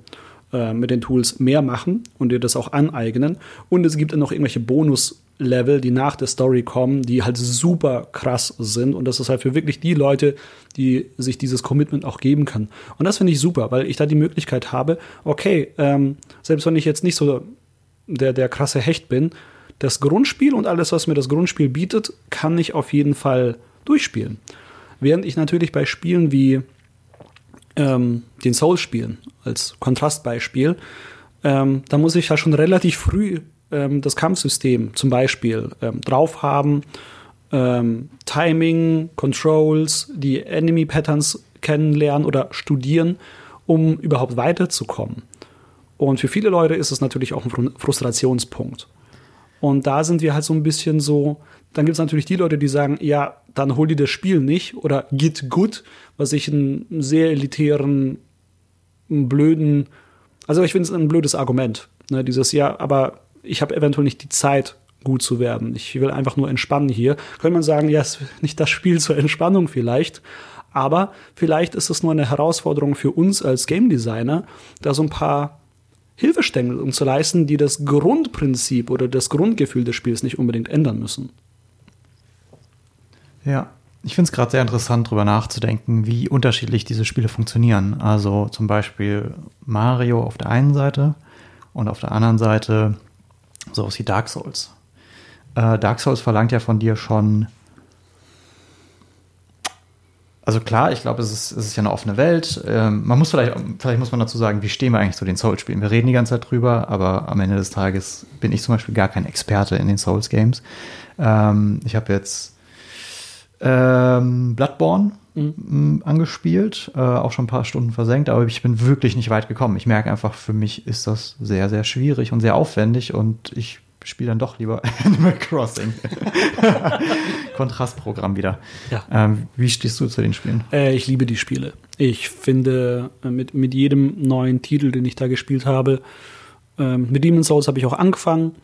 äh, mit den Tools mehr machen und dir das auch aneignen. Und es gibt dann noch irgendwelche Bonus Level, die nach der Story kommen, die halt super krass sind. Und das ist halt für wirklich die Leute, die sich dieses Commitment auch geben kann. Und das finde ich super, weil ich da die Möglichkeit habe, okay, ähm, selbst wenn ich jetzt nicht so der, der krasse Hecht bin, das Grundspiel und alles, was mir das Grundspiel bietet, kann ich auf jeden Fall durchspielen. Während ich natürlich bei Spielen wie ähm, den Souls-Spielen als Kontrastbeispiel, ähm, da muss ich ja schon relativ früh ähm, das Kampfsystem zum Beispiel ähm, drauf haben, ähm, Timing, Controls, die Enemy Patterns kennenlernen oder studieren, um überhaupt weiterzukommen. Und für viele Leute ist es natürlich auch ein Frustrationspunkt. Und da sind wir halt so ein bisschen so, dann gibt es natürlich die Leute, die sagen, ja, dann hol dir das Spiel nicht oder Git Good, was ich einen sehr elitären, einen blöden, also ich finde es ein blödes Argument. Ne, dieses, ja, aber ich habe eventuell nicht die Zeit, gut zu werden. Ich will einfach nur entspannen hier. Könnte man sagen, ja, ist nicht das Spiel zur Entspannung vielleicht, aber vielleicht ist es nur eine Herausforderung für uns als Game Designer, da so ein paar Hilfestellungen zu leisten, die das Grundprinzip oder das Grundgefühl des Spiels nicht unbedingt ändern müssen. Ja, ich finde es gerade sehr interessant, darüber nachzudenken, wie unterschiedlich diese Spiele funktionieren. Also zum Beispiel Mario auf der einen Seite und auf der anderen Seite Sowas wie Dark Souls. Äh, Dark Souls verlangt ja von dir schon also klar, ich glaube, es ist, es ist ja eine offene Welt. Ähm, man muss vielleicht, vielleicht muss man dazu sagen, wie stehen wir eigentlich zu den Souls-Spielen? Wir reden die ganze Zeit drüber, aber am Ende des Tages bin ich zum Beispiel gar kein Experte in den Souls-Games. Ähm, ich habe jetzt ähm, Bloodborne mhm. angespielt, äh, auch schon ein paar Stunden versenkt, aber ich bin wirklich nicht weit gekommen. Ich merke einfach, für mich ist das sehr, sehr schwierig und sehr aufwendig und ich spiele dann doch lieber Animal Crossing. Kontrastprogramm wieder. Ja. Ähm, wie stehst du zu den Spielen? Äh, ich liebe die Spiele. Ich finde, äh, mit, mit jedem neuen Titel, den ich da gespielt habe, ähm, mit Demon's Souls habe ich auch angefangen,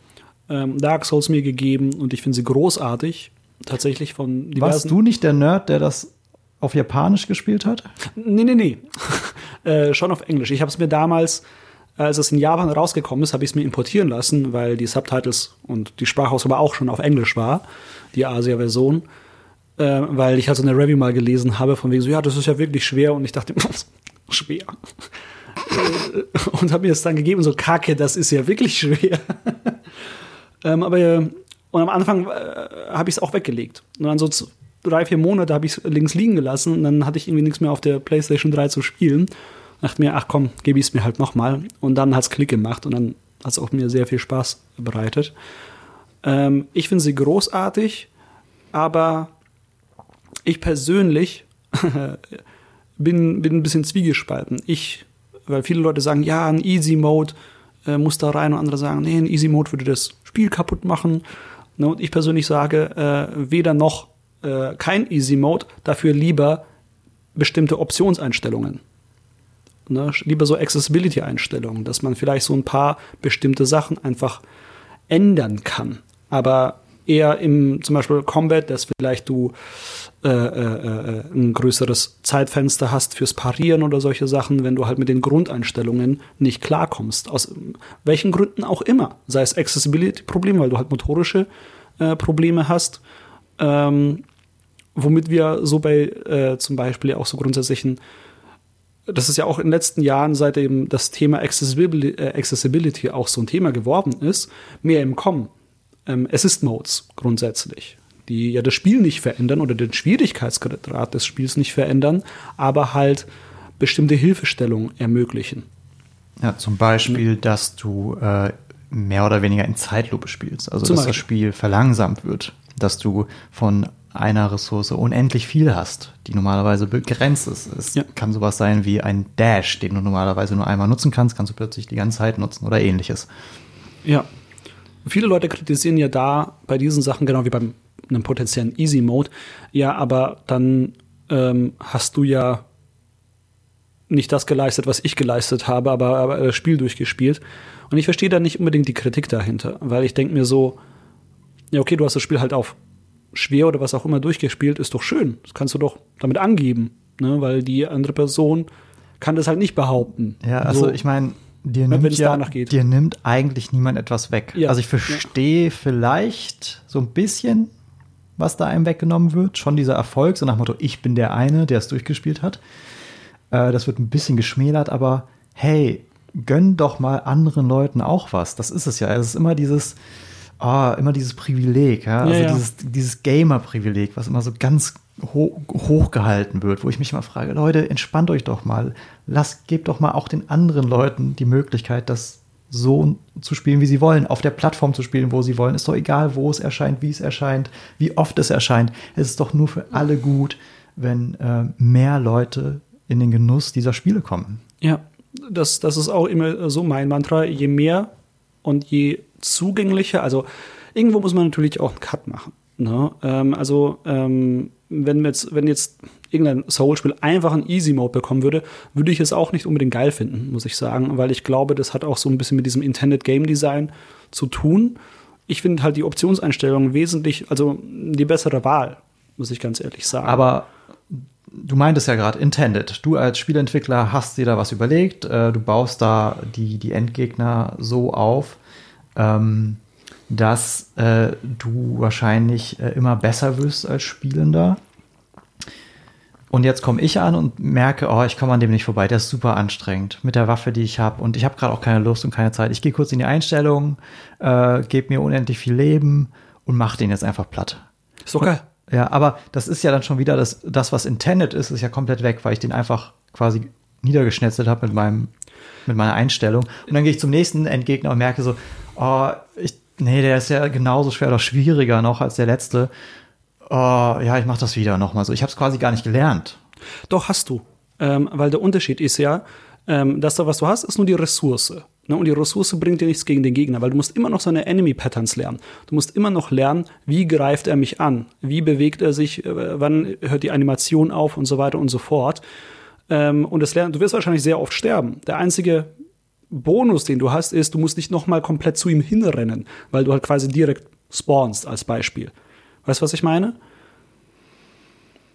ähm, Dark Souls mir gegeben und ich finde sie großartig. Tatsächlich von diversen. Warst du nicht der Nerd, der das auf Japanisch gespielt hat? Nee, nee, nee. äh, schon auf Englisch. Ich habe es mir damals als es in Japan rausgekommen ist, habe ich es mir importieren lassen, weil die Subtitles und die Sprachausgabe auch schon auf Englisch war, die Asia-Version. Äh, weil ich halt so eine Review mal gelesen habe, von wegen so, ja, das ist ja wirklich schwer. Und ich dachte, schwer. Und habe mir das dann gegeben, so, kacke, das ist ja wirklich schwer. ähm, aber äh, und am Anfang äh, habe ich es auch weggelegt. Und dann so drei, vier Monate habe ich es links liegen gelassen und dann hatte ich irgendwie nichts mehr auf der PlayStation 3 zu spielen dachte mir, ach komm, gebe ich es mir halt nochmal. Und dann hat es Klick gemacht und dann hat es auch mir sehr viel Spaß bereitet. Ähm, ich finde sie großartig, aber ich persönlich bin, bin ein bisschen zwiegespalten. Ich, weil viele Leute sagen, ja, ein Easy Mode äh, muss da rein und andere sagen, nee, ein Easy Mode würde das Spiel kaputt machen. Ne, und ich persönlich sage, äh, weder noch äh, kein Easy Mode, dafür lieber bestimmte Optionseinstellungen. Ne? Lieber so Accessibility-Einstellungen, dass man vielleicht so ein paar bestimmte Sachen einfach ändern kann. Aber eher im zum Beispiel Combat, dass vielleicht du äh, äh, äh, ein größeres Zeitfenster hast fürs Parieren oder solche Sachen, wenn du halt mit den Grundeinstellungen nicht klarkommst. Aus welchen Gründen auch immer. Sei es Accessibility-Problem, weil du halt motorische äh, Probleme hast. Ähm, womit wir so bei äh, zum Beispiel auch so grundsätzlichen das ist ja auch in den letzten Jahren, seitdem das Thema Accessibility, äh, Accessibility auch so ein Thema geworden ist, mehr im Kommen. Ähm, Assist-Modes grundsätzlich, die ja das Spiel nicht verändern oder den Schwierigkeitsgrad des Spiels nicht verändern, aber halt bestimmte Hilfestellungen ermöglichen. Ja, zum Beispiel, dass du äh, mehr oder weniger in Zeitlupe spielst. Also, zum dass Beispiel. das Spiel verlangsamt wird. Dass du von einer Ressource unendlich viel hast, die normalerweise begrenzt ist. Es ja. kann sowas sein wie ein Dash, den du normalerweise nur einmal nutzen kannst, kannst du plötzlich die ganze Zeit nutzen oder ähnliches. Ja. Viele Leute kritisieren ja da bei diesen Sachen, genau wie beim einem potenziellen Easy Mode, ja, aber dann ähm, hast du ja nicht das geleistet, was ich geleistet habe, aber, aber das Spiel durchgespielt. Und ich verstehe da nicht unbedingt die Kritik dahinter, weil ich denke mir so, ja, okay, du hast das Spiel halt auf schwer oder was auch immer durchgespielt, ist doch schön. Das kannst du doch damit angeben, ne? weil die andere Person kann das halt nicht behaupten. Ja, also so, ich meine, dir nimmt, ja, dir nimmt eigentlich niemand etwas weg. Ja, also ich verstehe ja. vielleicht so ein bisschen, was da einem weggenommen wird. Schon dieser Erfolg, so nach dem Motto, ich bin der eine, der es durchgespielt hat. Äh, das wird ein bisschen geschmälert, aber hey, gönn doch mal anderen Leuten auch was. Das ist es ja. Es ist immer dieses, oh, immer dieses Privileg, ja? also dieses, dieses Gamer-Privileg, was immer so ganz ho hoch gehalten wird, wo ich mich immer frage, Leute, entspannt euch doch mal, lasst, gebt doch mal auch den anderen Leuten die Möglichkeit, das so zu spielen, wie sie wollen, auf der Plattform zu spielen, wo sie wollen. Ist doch egal, wo es erscheint, wie es erscheint, wie oft es erscheint. Es ist doch nur für alle gut, wenn äh, mehr Leute in den Genuss dieser Spiele kommen. Ja, das, das ist auch immer so mein Mantra. Je mehr und je zugänglicher. Also irgendwo muss man natürlich auch einen Cut machen. Ne? Ähm, also ähm, wenn jetzt, wenn jetzt irgendein Soul-Spiel einfach einen Easy-Mode bekommen würde, würde ich es auch nicht unbedingt geil finden, muss ich sagen, weil ich glaube, das hat auch so ein bisschen mit diesem Intended Game Design zu tun. Ich finde halt die Optionseinstellung wesentlich, also die bessere Wahl, muss ich ganz ehrlich sagen. Aber du meintest ja gerade Intended. Du als Spielentwickler hast dir da was überlegt, äh, du baust da die, die Endgegner so auf, ähm, dass äh, du wahrscheinlich äh, immer besser wirst als Spielender. Und jetzt komme ich an und merke, oh, ich komme an dem nicht vorbei. Der ist super anstrengend mit der Waffe, die ich habe. Und ich habe gerade auch keine Lust und keine Zeit. Ich gehe kurz in die Einstellungen, äh, gebe mir unendlich viel Leben und mache den jetzt einfach platt. Ist okay. Ja, aber das ist ja dann schon wieder das, das was intended ist, ist ja komplett weg, weil ich den einfach quasi niedergeschnetzelt habe mit meinem mit meiner Einstellung. Und dann gehe ich zum nächsten Endgegner und merke so, oh, ich, nee, der ist ja genauso schwer oder schwieriger noch als der letzte. Oh, ja, ich mache das wieder nochmal so. Ich habe es quasi gar nicht gelernt. Doch, hast du. Ähm, weil der Unterschied ist ja, ähm, dass da was du hast, ist nur die Ressource. Ne? Und die Ressource bringt dir nichts gegen den Gegner, weil du musst immer noch seine Enemy-Patterns lernen. Du musst immer noch lernen, wie greift er mich an, wie bewegt er sich, äh, wann hört die Animation auf und so weiter und so fort. Ähm, und das lernen, du wirst wahrscheinlich sehr oft sterben. Der einzige Bonus, den du hast, ist, du musst nicht noch mal komplett zu ihm hinrennen, weil du halt quasi direkt spawnst als Beispiel. Weißt du, was ich meine?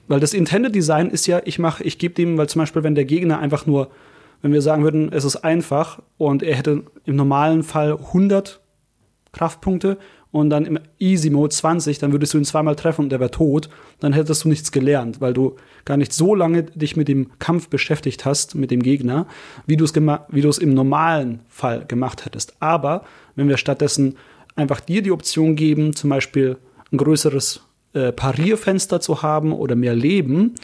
Weil das Intended Design ist ja, ich mache, ich gebe dem, weil zum Beispiel, wenn der Gegner einfach nur wenn wir sagen würden, es ist einfach und er hätte im normalen Fall 100 Kraftpunkte und dann im Easy Mode 20, dann würdest du ihn zweimal treffen und er wäre tot, dann hättest du nichts gelernt, weil du gar nicht so lange dich mit dem Kampf beschäftigt hast, mit dem Gegner, wie du es wie du es im normalen Fall gemacht hättest. Aber wenn wir stattdessen einfach dir die Option geben, zum Beispiel ein größeres äh, Parierfenster zu haben oder mehr Leben,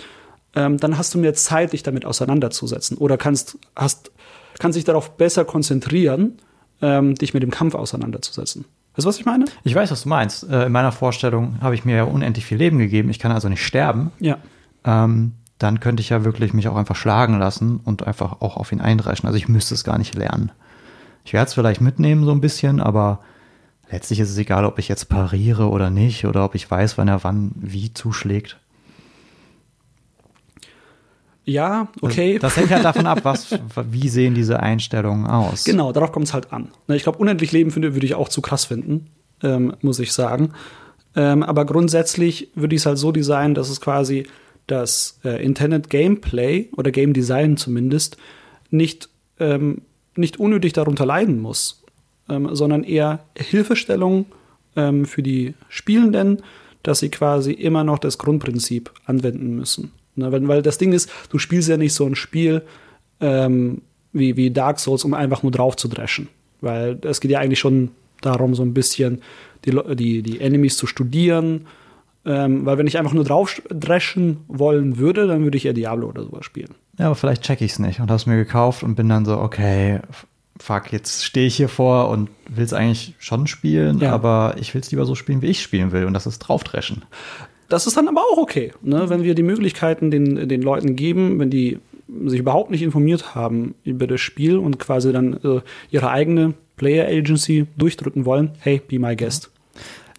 ähm, dann hast du mehr Zeit, dich damit auseinanderzusetzen oder kannst, hast, kannst dich darauf besser konzentrieren, ähm, dich mit dem Kampf auseinanderzusetzen. Weißt du, was ich meine? Ich weiß, was du meinst. Äh, in meiner Vorstellung habe ich mir ja unendlich viel Leben gegeben. Ich kann also nicht sterben. Ja. Ähm, dann könnte ich ja wirklich mich auch einfach schlagen lassen und einfach auch auf ihn eindreschen. Also ich müsste es gar nicht lernen. Ich werde es vielleicht mitnehmen so ein bisschen, aber letztlich ist es egal, ob ich jetzt pariere oder nicht oder ob ich weiß, wann er wann wie zuschlägt. Ja, okay. Das, das hängt halt davon ab, was, wie sehen diese Einstellungen aus. Genau, darauf kommt es halt an. Ne, ich glaube, unendlich Leben finde, würde ich auch zu krass finden, ähm, muss ich sagen. Ähm, aber grundsätzlich würde ich es halt so designen, dass es quasi das äh, Intended Gameplay oder Game Design zumindest nicht, ähm, nicht unnötig darunter leiden muss, ähm, sondern eher Hilfestellung ähm, für die Spielenden, dass sie quasi immer noch das Grundprinzip anwenden müssen. Ne, weil, weil das Ding ist, du spielst ja nicht so ein Spiel ähm, wie, wie Dark Souls, um einfach nur drauf zu dreschen. Weil es geht ja eigentlich schon darum, so ein bisschen die, die, die Enemies zu studieren. Ähm, weil wenn ich einfach nur drauf dreschen wollen würde, dann würde ich ja Diablo oder sowas spielen. Ja, aber vielleicht check ich es nicht und habe es mir gekauft und bin dann so, okay, fuck, jetzt stehe ich hier vor und will es eigentlich schon spielen, ja. aber ich will es lieber so spielen, wie ich spielen will und das ist draufdreschen. Das ist dann aber auch okay, ne? wenn wir die Möglichkeiten den, den Leuten geben, wenn die sich überhaupt nicht informiert haben über das Spiel und quasi dann äh, ihre eigene Player Agency durchdrücken wollen, hey, be my guest.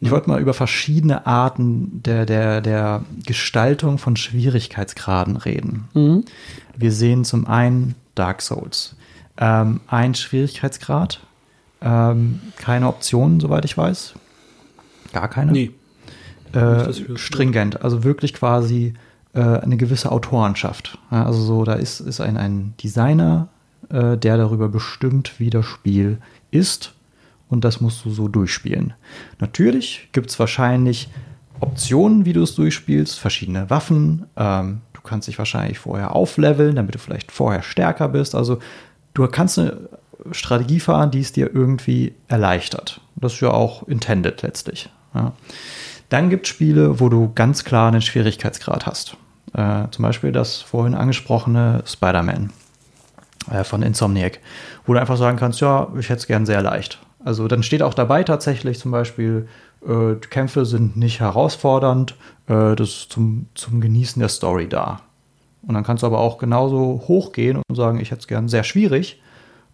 Ich wollte mal über verschiedene Arten der, der, der Gestaltung von Schwierigkeitsgraden reden. Mhm. Wir sehen zum einen Dark Souls. Ähm, ein Schwierigkeitsgrad, ähm, keine Optionen, soweit ich weiß. Gar keine. Nee äh, stringent, also wirklich quasi äh, eine gewisse Autorenschaft. Ja, also so, da ist, ist ein, ein Designer, äh, der darüber bestimmt, wie das Spiel ist und das musst du so durchspielen. Natürlich gibt es wahrscheinlich Optionen, wie du es durchspielst, verschiedene Waffen. Ähm, du kannst dich wahrscheinlich vorher aufleveln, damit du vielleicht vorher stärker bist. Also du kannst eine Strategie fahren, die es dir irgendwie erleichtert. Das ist ja auch intended letztlich. Ja. Dann gibt es Spiele, wo du ganz klar einen Schwierigkeitsgrad hast. Äh, zum Beispiel das vorhin angesprochene Spider-Man äh, von Insomniac, wo du einfach sagen kannst, ja, ich hätte es gern sehr leicht. Also dann steht auch dabei tatsächlich zum Beispiel, äh, Kämpfe sind nicht herausfordernd, äh, das ist zum, zum Genießen der Story da. Und dann kannst du aber auch genauso hochgehen und sagen, ich hätte es gern sehr schwierig.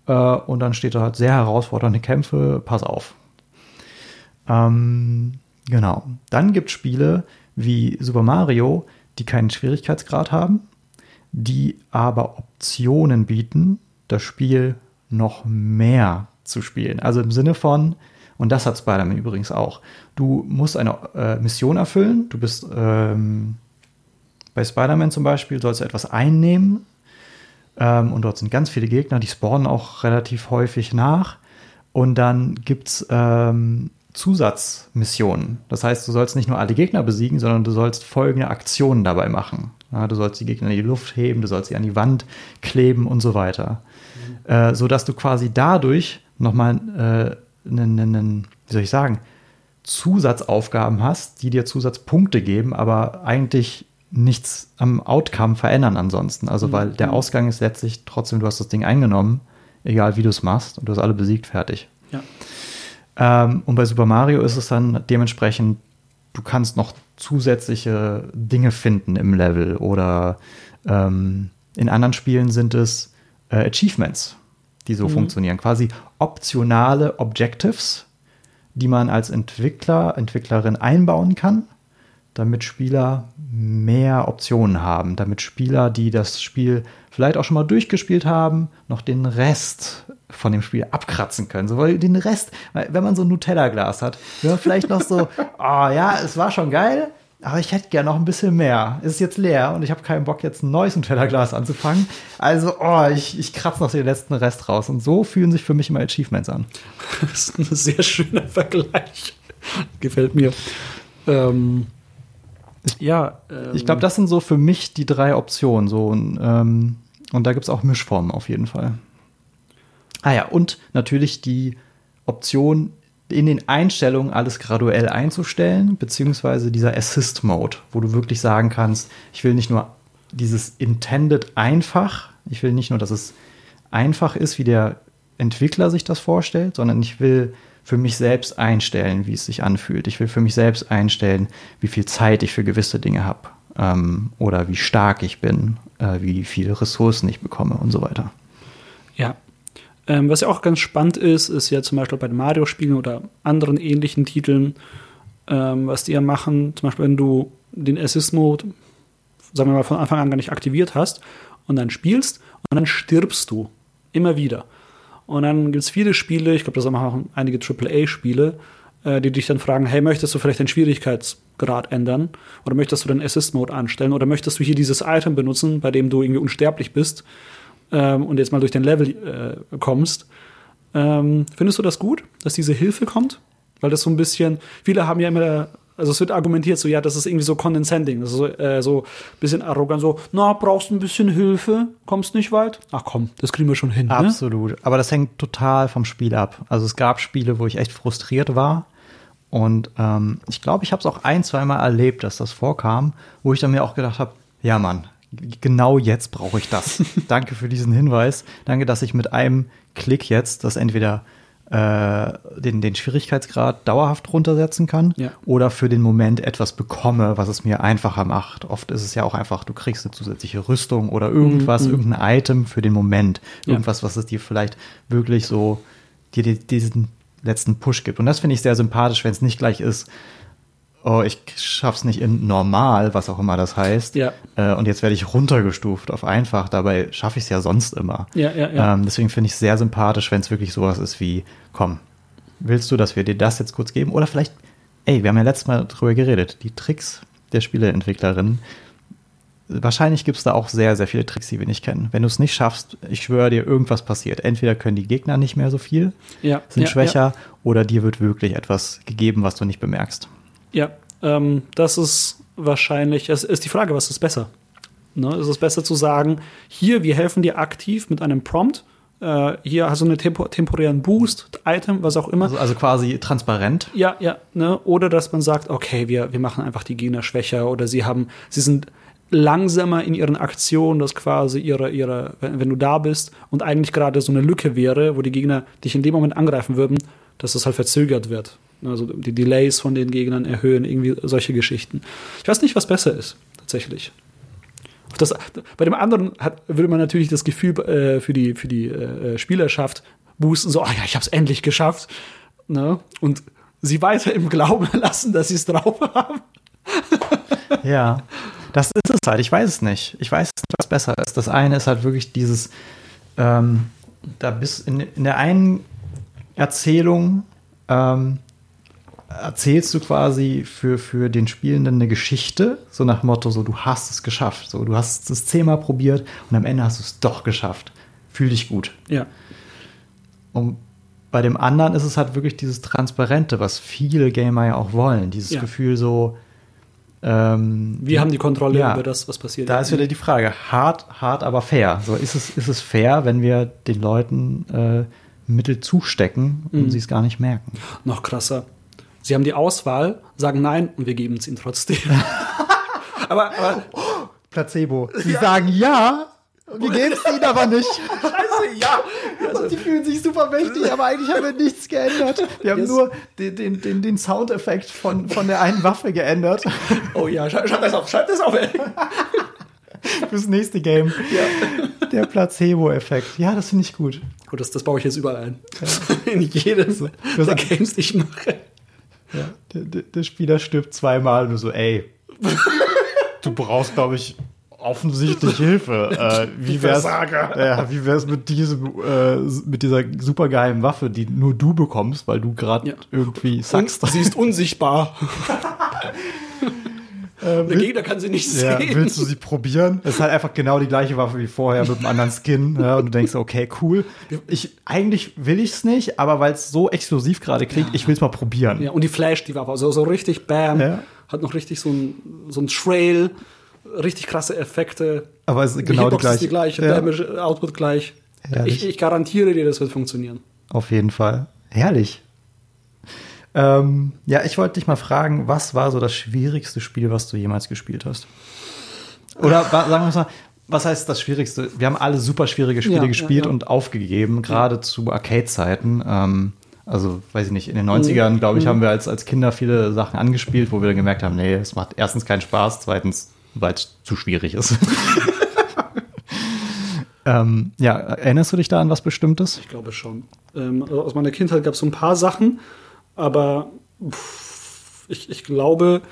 Äh, und dann steht da halt sehr herausfordernde Kämpfe, pass auf. Ähm, Genau. Dann gibt es Spiele wie Super Mario, die keinen Schwierigkeitsgrad haben, die aber Optionen bieten, das Spiel noch mehr zu spielen. Also im Sinne von, und das hat Spider-Man übrigens auch, du musst eine äh, Mission erfüllen, du bist ähm, bei Spider-Man zum Beispiel, sollst du etwas einnehmen ähm, und dort sind ganz viele Gegner, die spawnen auch relativ häufig nach und dann gibt es ähm, Zusatzmissionen. Das heißt, du sollst nicht nur alle Gegner besiegen, sondern du sollst folgende Aktionen dabei machen. Ja, du sollst die Gegner in die Luft heben, du sollst sie an die Wand kleben und so weiter. Mhm. Äh, sodass du quasi dadurch nochmal äh, einen, einen, wie soll ich sagen, Zusatzaufgaben hast, die dir Zusatzpunkte geben, aber eigentlich nichts am Outcome verändern ansonsten. Also, mhm. weil der mhm. Ausgang ist letztlich trotzdem, du hast das Ding eingenommen, egal wie du es machst, und du hast alle besiegt, fertig. Ja. Ähm, und bei Super Mario ist es dann dementsprechend, du kannst noch zusätzliche Dinge finden im Level oder ähm, in anderen Spielen sind es äh, Achievements, die so mhm. funktionieren. Quasi optionale Objectives, die man als Entwickler, Entwicklerin einbauen kann, damit Spieler mehr Optionen haben, damit Spieler, die das Spiel vielleicht auch schon mal durchgespielt haben, noch den Rest von dem Spiel abkratzen können. So, weil den Rest, wenn man so ein Nutella-Glas hat, wenn man vielleicht noch so, oh ja, es war schon geil, aber ich hätte gern noch ein bisschen mehr. Es ist jetzt leer und ich habe keinen Bock, jetzt ein neues Nutella-Glas anzufangen. Also, oh, ich, ich kratze noch den letzten Rest raus. Und so fühlen sich für mich immer Achievements an. Das ist ein sehr schöner Vergleich. Gefällt mir. Ähm, ja. Ähm, ich glaube, das sind so für mich die drei Optionen. So, und, ähm, und da gibt es auch Mischformen auf jeden Fall. Ah ja, und natürlich die Option, in den Einstellungen alles graduell einzustellen, beziehungsweise dieser Assist-Mode, wo du wirklich sagen kannst, ich will nicht nur dieses Intended einfach, ich will nicht nur, dass es einfach ist, wie der Entwickler sich das vorstellt, sondern ich will für mich selbst einstellen, wie es sich anfühlt. Ich will für mich selbst einstellen, wie viel Zeit ich für gewisse Dinge habe ähm, oder wie stark ich bin, äh, wie viele Ressourcen ich bekomme und so weiter. Ja, ähm, was ja auch ganz spannend ist, ist ja zum Beispiel bei den Mario-Spielen oder anderen ähnlichen Titeln, ähm, was die ja machen, zum Beispiel wenn du den Assist-Mode, sagen wir mal, von Anfang an gar nicht aktiviert hast und dann spielst und dann stirbst du immer wieder. Und dann gibt es viele Spiele, ich glaube, das machen auch einige AAA-Spiele, äh, die dich dann fragen, hey, möchtest du vielleicht den Schwierigkeitsgrad ändern? Oder möchtest du den Assist-Mode anstellen? Oder möchtest du hier dieses Item benutzen, bei dem du irgendwie unsterblich bist? ähm, und jetzt mal durch den Level äh, kommst. Ähm, findest du das gut, dass diese Hilfe kommt? Weil das so ein bisschen, viele haben ja immer, also es wird argumentiert so, ja, das ist irgendwie so condescending, das ist so, äh, so ein bisschen arrogant, so, na, brauchst du ein bisschen Hilfe, kommst nicht weit? Ach komm, das kriegen wir schon hin. Ne? Absolut, ne? aber das hängt total vom Spiel ab. Also es gab Spiele, wo ich echt frustriert war. Und ähm, ich glaube, ich habe es auch ein, zweimal erlebt, dass das vorkam, wo ich dann mir auch gedacht habe, ja Mann, genau jetzt brauche ich das. Danke für diesen Hinweis. Danke, dass ich mit einem Klick jetzt das entweder äh, den, den Schwierigkeitsgrad dauerhaft runtersetzen kann ja. oder für den Moment etwas bekomme, was es mir einfacher macht. Oft ist es ja auch einfach, du kriegst eine zusätzliche Rüstung oder irgendwas, mhm. irgendein Item für den Moment. Irgendwas, ja. was es dir vielleicht wirklich so dir diesen letzten Push gibt. Und das finde ich sehr sympathisch, wenn es nicht gleich ist, oh, ich schaff's nicht in normal, was auch immer das heißt. Ja. Äh, und jetzt werde ich runtergestuft auf einfach. Dabei schaffe ich es ja sonst immer. Ja, ja, ja. Ähm, deswegen finde ich es sehr sympathisch, wenn es wirklich sowas ist wie, komm, willst du, dass wir dir das jetzt kurz geben? Oder vielleicht, ey, wir haben ja letztes Mal drüber geredet, die Tricks der Spieleentwicklerin. Wahrscheinlich gibt es da auch sehr, sehr viele Tricks, die wir nicht kennen. Wenn du es nicht schaffst, ich schwöre dir, irgendwas passiert. Entweder können die Gegner nicht mehr so viel, ja, sind ja, schwächer, ja. oder dir wird wirklich etwas gegeben, was du nicht bemerkst. Ja, ähm, das ist wahrscheinlich, es ist die Frage, was ist besser? Ne? Ist es besser zu sagen, hier, wir helfen dir aktiv mit einem Prompt, äh, hier hast du einen tempo temporären Boost, Item, was auch immer. Also, also, quasi transparent. Ja, ja, ne? Oder dass man sagt, okay, wir, wir machen einfach die Gegner schwächer oder sie haben, sie sind langsamer in ihren Aktionen, dass quasi ihre, ihre, wenn, wenn du da bist und eigentlich gerade so eine Lücke wäre, wo die Gegner dich in dem Moment angreifen würden, dass das halt verzögert wird. Also die Delays von den Gegnern erhöhen, irgendwie solche Geschichten. Ich weiß nicht, was besser ist, tatsächlich. Das, bei dem anderen hat, würde man natürlich das Gefühl äh, für die, für die äh, Spielerschaft boosten, so, ah ja, ich habe es endlich geschafft. Ne? Und sie weiter im Glauben lassen, dass sie es drauf haben. ja, das ist es halt. Ich weiß es nicht. Ich weiß nicht, was besser ist. Das eine ist halt wirklich dieses, ähm, da bis in, in der einen Erzählung ähm, erzählst du quasi für, für den Spielenden eine Geschichte, so nach Motto, so du hast es geschafft, so du hast es zehnmal probiert und am Ende hast du es doch geschafft. Fühl dich gut. Ja. Und bei dem anderen ist es halt wirklich dieses Transparente, was viele Gamer ja auch wollen. Dieses ja. Gefühl so, ähm, wir haben die Kontrolle ja, über das, was passiert. Da ist wieder die Frage, hart, hart, aber fair. So ist es, ist es fair, wenn wir den Leuten äh, Mittel zustecken und mhm. sie es gar nicht merken. Noch krasser Sie haben die Auswahl, sagen nein und wir geben es ihnen trotzdem. aber, aber Placebo. Sie sagen ja, und wir geben es ihnen aber nicht. Scheiße, ja. Und die fühlen sich super mächtig, aber eigentlich haben wir nichts geändert. Wir haben Yes. nur den, den, den, den Soundeffekt von, von der einen Waffe geändert. Oh ja, schreib, schreib das auf, schreib das auf, ey. Fürs nächste Game. Der Placebo-Effekt. Ja, das finde ich gut. Gut, das, das baue ich jetzt überall ein. In jedes der Das- Games, die ich mache. Ja, der, der, der Spieler stirbt zweimal und du so, ey, du brauchst, glaube ich, offensichtlich Hilfe. Äh, wie wär's, Versager. ja, wie wär's mit diesem, äh, mit dieser supergeheimen Waffe, die nur du bekommst, weil du gerade Ja. irgendwie Und sackst? sie ist unsichtbar. Der will- Gegner kann sie nicht Ja, sehen. willst du sie probieren? Es ist halt einfach genau die gleiche Waffe wie vorher mit einem anderen Skin. Ja, und du denkst, okay, cool. Ich, eigentlich will ich es nicht, aber weil es so exklusiv gerade klingt, ich will es mal probieren. Ja, und die Flash, die Waffe, also so richtig Bam, Ja. hat noch richtig so ein, so ein Trail, richtig krasse Effekte. Aber es ist genau die ist gleiche. die gleiche, Ja. Damage Output gleich. Ich, ich garantiere dir, das wird funktionieren. Auf jeden Fall. Herrlich. Ähm, ja, ich wollte dich mal fragen, was war so das schwierigste Spiel, was du jemals gespielt hast? Oder sagen wir mal, was heißt das Schwierigste? Wir haben alle super schwierige Spiele Ja, ja, gespielt ja. und aufgegeben, gerade zu Arcade-Zeiten. Ähm, also, weiß ich nicht, in den 90ern, glaube Mhm. ich, haben wir als, als Kinder viele Sachen angespielt, wo wir dann gemerkt haben, nee, es macht erstens keinen Spaß, zweitens, weil es zu schwierig ist. ähm, ja, erinnerst du dich da an was Bestimmtes? Ich glaube schon. Ähm, also aus meiner Kindheit gab es so ein paar Sachen, aber pff, ich, ich glaube,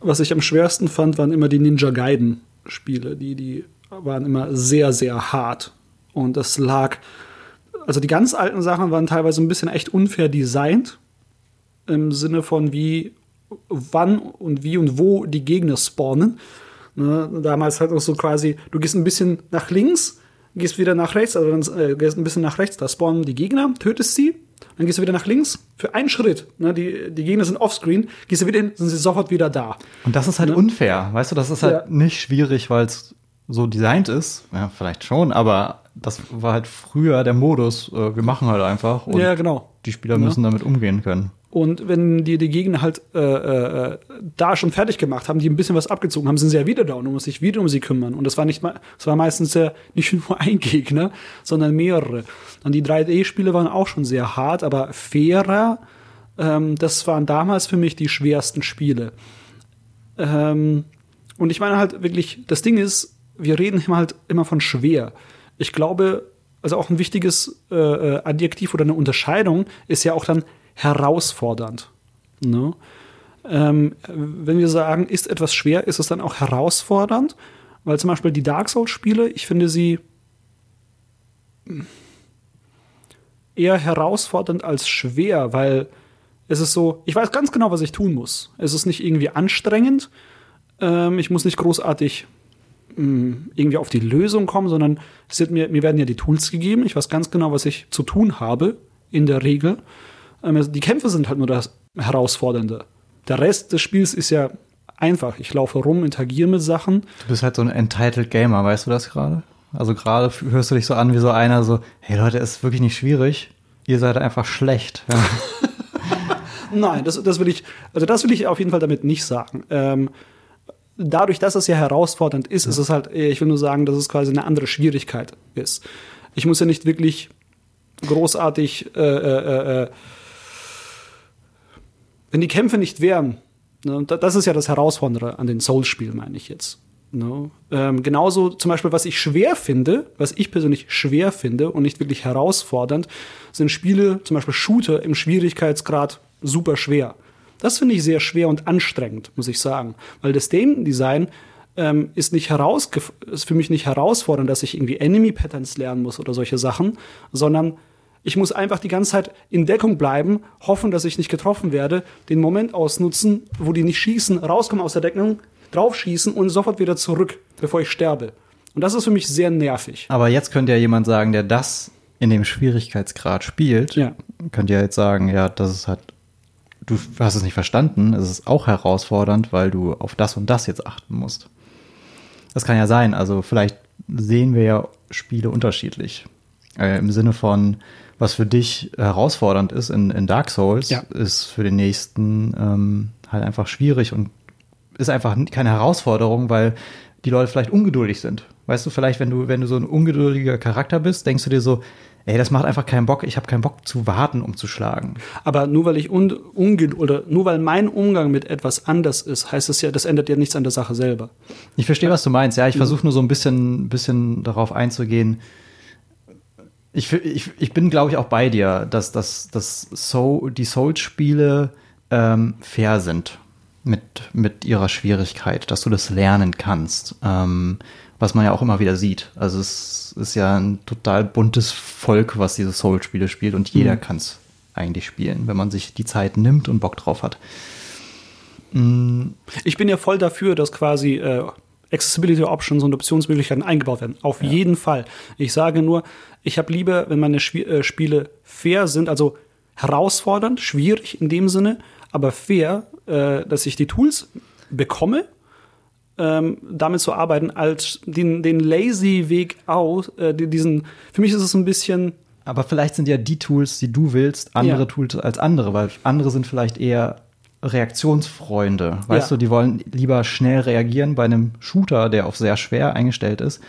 was ich am schwersten fand, waren immer die Ninja Gaiden-Spiele. Die, die waren immer sehr, sehr hart. Und das lag. Also die ganz alten Sachen waren teilweise ein bisschen echt unfair designt. Im Sinne von wie, wann und wie und wo die Gegner spawnen. Ne, damals halt auch so quasi, du gehst ein bisschen nach links, gehst wieder nach rechts, also dann äh, gehst ein bisschen nach rechts, da spawnen die Gegner, tötest sie, dann gehst du wieder nach links für einen Schritt. Ne, die, die Gegner sind offscreen, gehst du wieder hin, sind sie sofort wieder da. Und das ist halt unfair, weißt du, das ist halt Ja. nicht schwierig, weil es so designt ist. Ja, vielleicht schon, aber das war halt früher der Modus. Äh, wir machen halt einfach und ja, genau. die Spieler müssen damit umgehen können. Und wenn die die Gegner halt äh, äh, da schon fertig gemacht haben, die ein bisschen was abgezogen haben, sind sie ja wieder da und man muss sich wieder um sie kümmern. Und das war nicht mal, war meistens ja nicht nur ein Gegner, sondern mehrere. Und die 3D-Spiele waren auch schon sehr hart, aber fairer. Ähm, das waren damals für mich die schwersten Spiele. Ähm, und ich meine halt wirklich, das Ding ist, wir reden halt immer von schwer. Ich glaube, also auch ein wichtiges äh, äh, Adjektiv oder eine Unterscheidung ist ja auch dann herausfordernd. Ne? Ähm, wenn wir sagen, ist etwas schwer, ist es dann auch herausfordernd, weil zum Beispiel die Dark Souls-Spiele, ich finde sie eher herausfordernd als schwer, weil es ist so, ich weiß ganz genau, was ich tun muss. Es ist nicht irgendwie anstrengend, ähm, ich muss nicht großartig mh, irgendwie auf die Lösung kommen, sondern mir, mir werden ja die Tools gegeben. Ich weiß ganz genau, was ich zu tun habe, in der Regel. Ähm, also die Kämpfe sind halt nur das Herausfordernde. Der Rest des Spiels ist ja einfach. Ich laufe rum, interagiere mit Sachen. Du bist halt so ein entitled Gamer, weißt du das gerade? Also gerade hörst du dich so an wie so einer, so, hey Leute, ist wirklich nicht schwierig. Ihr seid einfach schlecht. Ja. Nein, das, das will ich, also das will ich auf jeden Fall damit nicht sagen. Ähm, dadurch, dass es ja herausfordernd ist, ist es halt, ich will nur sagen, dass es quasi eine andere Schwierigkeit ist. Ich muss ja nicht wirklich großartig, äh, äh, äh, wenn die Kämpfe nicht wären, ne, da- das ist ja das Herausfordernde an den Souls-Spielen, meine ich jetzt. Ne? Ähm, genauso zum Beispiel, was ich schwer finde, was ich persönlich schwer finde und nicht wirklich herausfordernd, sind Spiele, zum Beispiel Shooter im Schwierigkeitsgrad super schwer. Das finde ich sehr schwer und anstrengend, muss ich sagen. Weil das Game Design ähm, ist, ist für mich nicht herausfordernd, dass ich irgendwie Enemy Patterns lernen muss oder solche Sachen, sondern ich muss einfach die ganze Zeit in Deckung bleiben, hoffen, dass ich nicht getroffen werde, den Moment ausnutzen, wo die nicht schießen, rauskommen aus der Deckung, draufschießen und sofort wieder zurück, bevor ich sterbe. Und das ist für mich sehr nervig. Aber jetzt könnte ja jemand sagen, der das in dem Schwierigkeitsgrad spielt, Ja. könnte ja jetzt sagen, ja, das ist halt, du hast es nicht verstanden, es ist auch herausfordernd, weil du auf das und das jetzt achten musst. Das kann ja sein, also vielleicht sehen wir ja Spiele unterschiedlich. Äh, Im Sinne von, was für dich herausfordernd ist in, in Dark Souls, Ja. ist für den nächsten ähm, halt einfach schwierig und ist einfach keine Herausforderung, weil die Leute vielleicht ungeduldig sind. Weißt du, vielleicht, wenn du, wenn du so ein ungeduldiger Charakter bist, denkst du dir so, ey, das macht einfach keinen Bock, ich habe keinen Bock zu warten, um zu schlagen. Aber nur weil ich un, unge oder nur weil mein Umgang mit etwas anders ist, heißt es ja, das ändert ja nichts an der Sache selber. Ich verstehe, was du meinst. Ja, ich versuche nur so ein bisschen, bisschen darauf einzugehen. Ich, ich, ich bin, glaube ich, auch bei dir, dass, dass, dass Soul, die Souls-Spiele ähm, fair sind mit, mit ihrer Schwierigkeit, dass du das lernen kannst. Ähm, was man ja auch immer wieder sieht. Also es ist ja ein total buntes Volk, was diese Soul-Spiele spielt und jeder kann es eigentlich spielen, wenn man sich die Zeit nimmt und Bock drauf hat. Ich bin ja voll dafür, dass quasi äh, Accessibility Options und Optionsmöglichkeiten eingebaut werden. Auf jeden Fall. Ich sage nur, ich habe lieber, wenn meine Schwi äh, Spiele fair sind, also herausfordernd, schwierig in dem Sinne, aber fair, äh, dass ich die Tools bekomme, ähm, damit zu arbeiten, als den, den lazy Weg aus, äh, die- diesen, für mich ist es ein bisschen, Aber vielleicht sind ja die Tools, die du willst, andere Ja. Tools als andere, weil andere sind vielleicht eher Reaktionsfreunde. Weißt Ja. du, die wollen lieber schnell reagieren bei einem Shooter, der auf sehr schwer eingestellt ist.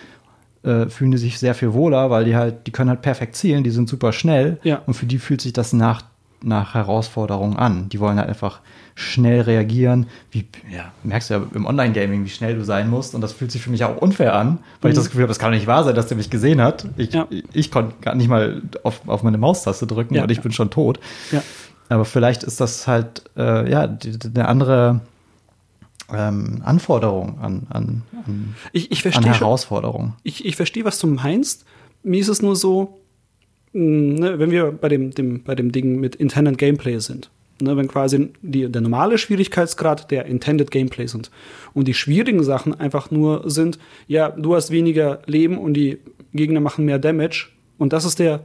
Äh, fühlen die sich sehr viel wohler, weil die halt, die können halt perfekt zielen, die sind super schnell Ja. und für die fühlt sich das nach, nach Herausforderung an. Die wollen halt einfach schnell reagieren. Wie, ja, merkst du ja im Online-Gaming, wie schnell du sein musst. Und das fühlt sich für mich auch unfair an, weil ich das Gefühl habe, das kann doch nicht wahr sein, dass der mich gesehen hat. Ich, Ja. ich konnte gar nicht mal auf, auf meine Maustaste drücken und ich bin schon tot. ja. Aber vielleicht ist das halt, äh, ja, die, die, eine andere ähm, Anforderung an, an, an, Ich, ich an Herausforderung. ich, ich verstehe, was du meinst. Mir ist es nur so, mh, ne, wenn wir bei dem, dem, bei dem Ding mit Intended Gameplay sind, ne, wenn quasi die, der normale Schwierigkeitsgrad der Intended Gameplay sind und die schwierigen Sachen einfach nur sind, ja, du hast weniger Leben und die Gegner machen mehr Damage und das ist der,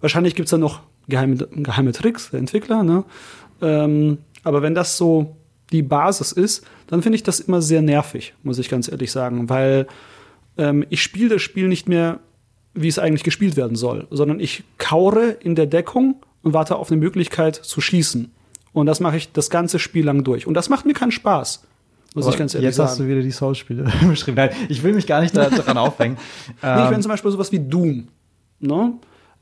wahrscheinlich gibt's da noch geheime, geheime Tricks der Entwickler, ne? Ähm, aber wenn das so die Basis ist, dann finde ich das immer sehr nervig, muss ich ganz ehrlich sagen, weil ähm, ich spiele das Spiel nicht mehr, wie es eigentlich gespielt werden soll, sondern ich kaure in der Deckung und warte auf eine Möglichkeit zu schießen. Und das mache ich das ganze Spiel lang durch. Und das macht mir keinen Spaß, muss ich ganz ehrlich Jetzt hast du sagen. wieder die Souls-Spiele beschrieben. Nein, ich will mich gar nicht da, daran aufhängen. Nicht, Ähm, wenn zum Beispiel sowas wie Doom. Ne?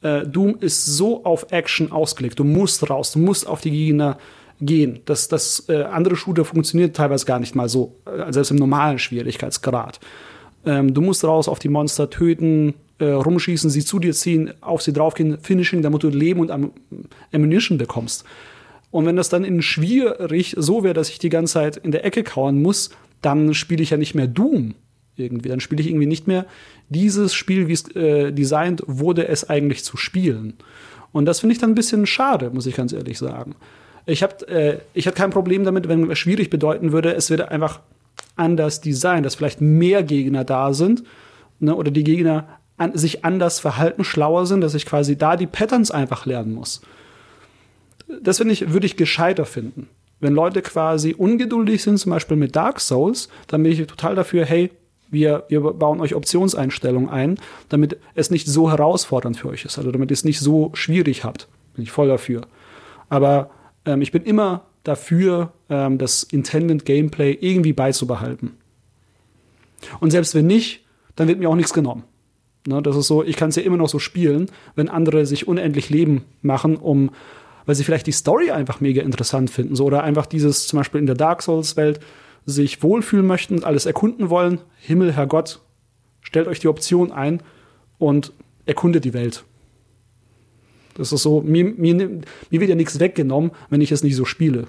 Äh, Doom ist so auf Action ausgelegt. Du musst raus, du musst auf die Gegner gehen. Das, das äh, andere Shooter funktioniert teilweise gar nicht mal so, äh, selbst im normalen Schwierigkeitsgrad. Ähm, du musst raus auf die Monster töten, äh, rumschießen, sie zu dir ziehen, auf sie draufgehen, finishing, damit du Leben und Am Ammunition bekommst. Und wenn das dann in schwierig so wäre, dass ich die ganze Zeit in der Ecke kauern muss, dann spiele ich ja nicht mehr Doom irgendwie. Dann spiele ich irgendwie nicht mehr dieses Spiel, wie es äh, designt wurde, es eigentlich zu spielen. Und das finde ich dann ein bisschen schade, muss ich ganz ehrlich sagen. Ich habe äh, ich hab kein Problem damit, wenn es schwierig bedeuten würde, es würde einfach anders designt, dass vielleicht mehr Gegner da sind ne, oder die Gegner an, sich anders verhalten, schlauer sind, dass ich quasi da die Patterns einfach lernen muss das finde ich, würde ich gescheiter finden. Wenn Leute quasi ungeduldig sind, zum Beispiel mit Dark Souls, dann bin ich total dafür, hey, wir, wir bauen euch Optionseinstellungen ein, damit es nicht so herausfordernd für euch ist, also damit ihr es nicht so schwierig habt. Bin ich voll dafür. Aber ähm, ich bin immer dafür, ähm, das Intended Gameplay irgendwie beizubehalten. Und selbst wenn nicht, dann wird mir auch nichts genommen. Ne, das ist so, ich kann es ja immer noch so spielen, wenn andere sich unendlich Leben machen, um, weil sie vielleicht die Story einfach mega interessant finden, so oder einfach dieses zum Beispiel in der Dark Souls Welt sich wohlfühlen möchten, alles erkunden wollen. Himmel, Herrgott, stellt euch die Option ein und erkundet die Welt. Das ist so, mir, mir, mir wird ja nichts weggenommen, wenn ich es nicht so spiele.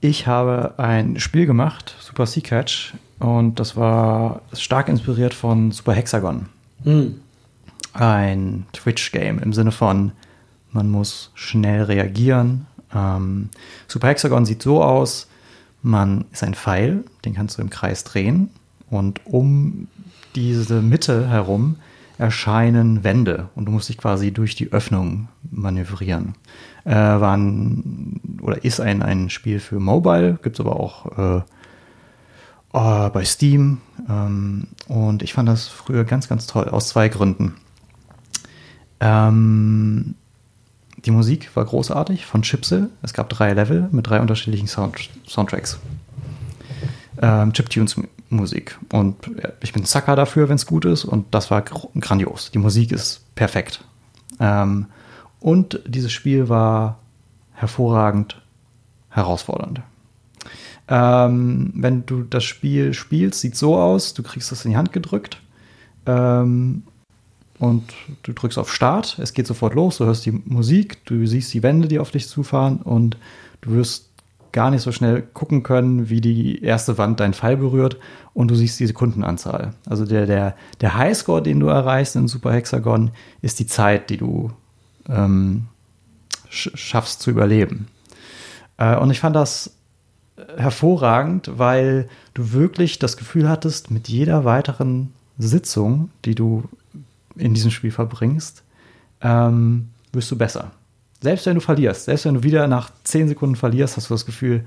Ich habe ein Spiel gemacht, Super Sea Catch, und das war stark inspiriert von Super Hexagon. Ein Twitch-Game im Sinne von, man muss schnell reagieren. Ähm, Super Hexagon sieht so aus, man ist ein Pfeil, den kannst du im Kreis drehen und um diese Mitte herum erscheinen Wände und du musst dich quasi durch die Öffnung manövrieren. Äh, war ein, oder ist ein, ein Spiel für Mobile, gibt es aber auch äh, äh, bei Steam. Ähm, und ich fand das früher ganz, ganz toll, aus zwei Gründen. Ähm, die Musik war großartig von Chipsel. Es gab drei Level mit drei unterschiedlichen Sound Soundtracks. Ähm, Chiptunes-Musik. Und ich bin Sucker dafür, wenn es gut ist. Und das war grandios. Die Musik ist perfekt. Ähm, und dieses Spiel war hervorragend herausfordernd. Ähm, wenn du das Spiel spielst, sieht so aus, du kriegst es in die Hand gedrückt ähm, und du drückst auf Start, es geht sofort los, du hörst die Musik, du siehst die Wände, die auf dich zufahren. Und du wirst gar nicht so schnell gucken können, wie die erste Wand deinen Fall berührt. Und du siehst die Sekundenanzahl. Also der, der, der Highscore, den du erreichst in Super Hexagon, ist die Zeit, die du ähm, schaffst zu überleben. Äh, und ich fand das hervorragend, weil du wirklich das Gefühl hattest, mit jeder weiteren Sitzung, die du in diesem Spiel verbringst, ähm, wirst du besser. Selbst wenn du verlierst, selbst wenn du wieder nach zehn Sekunden verlierst, hast du das Gefühl,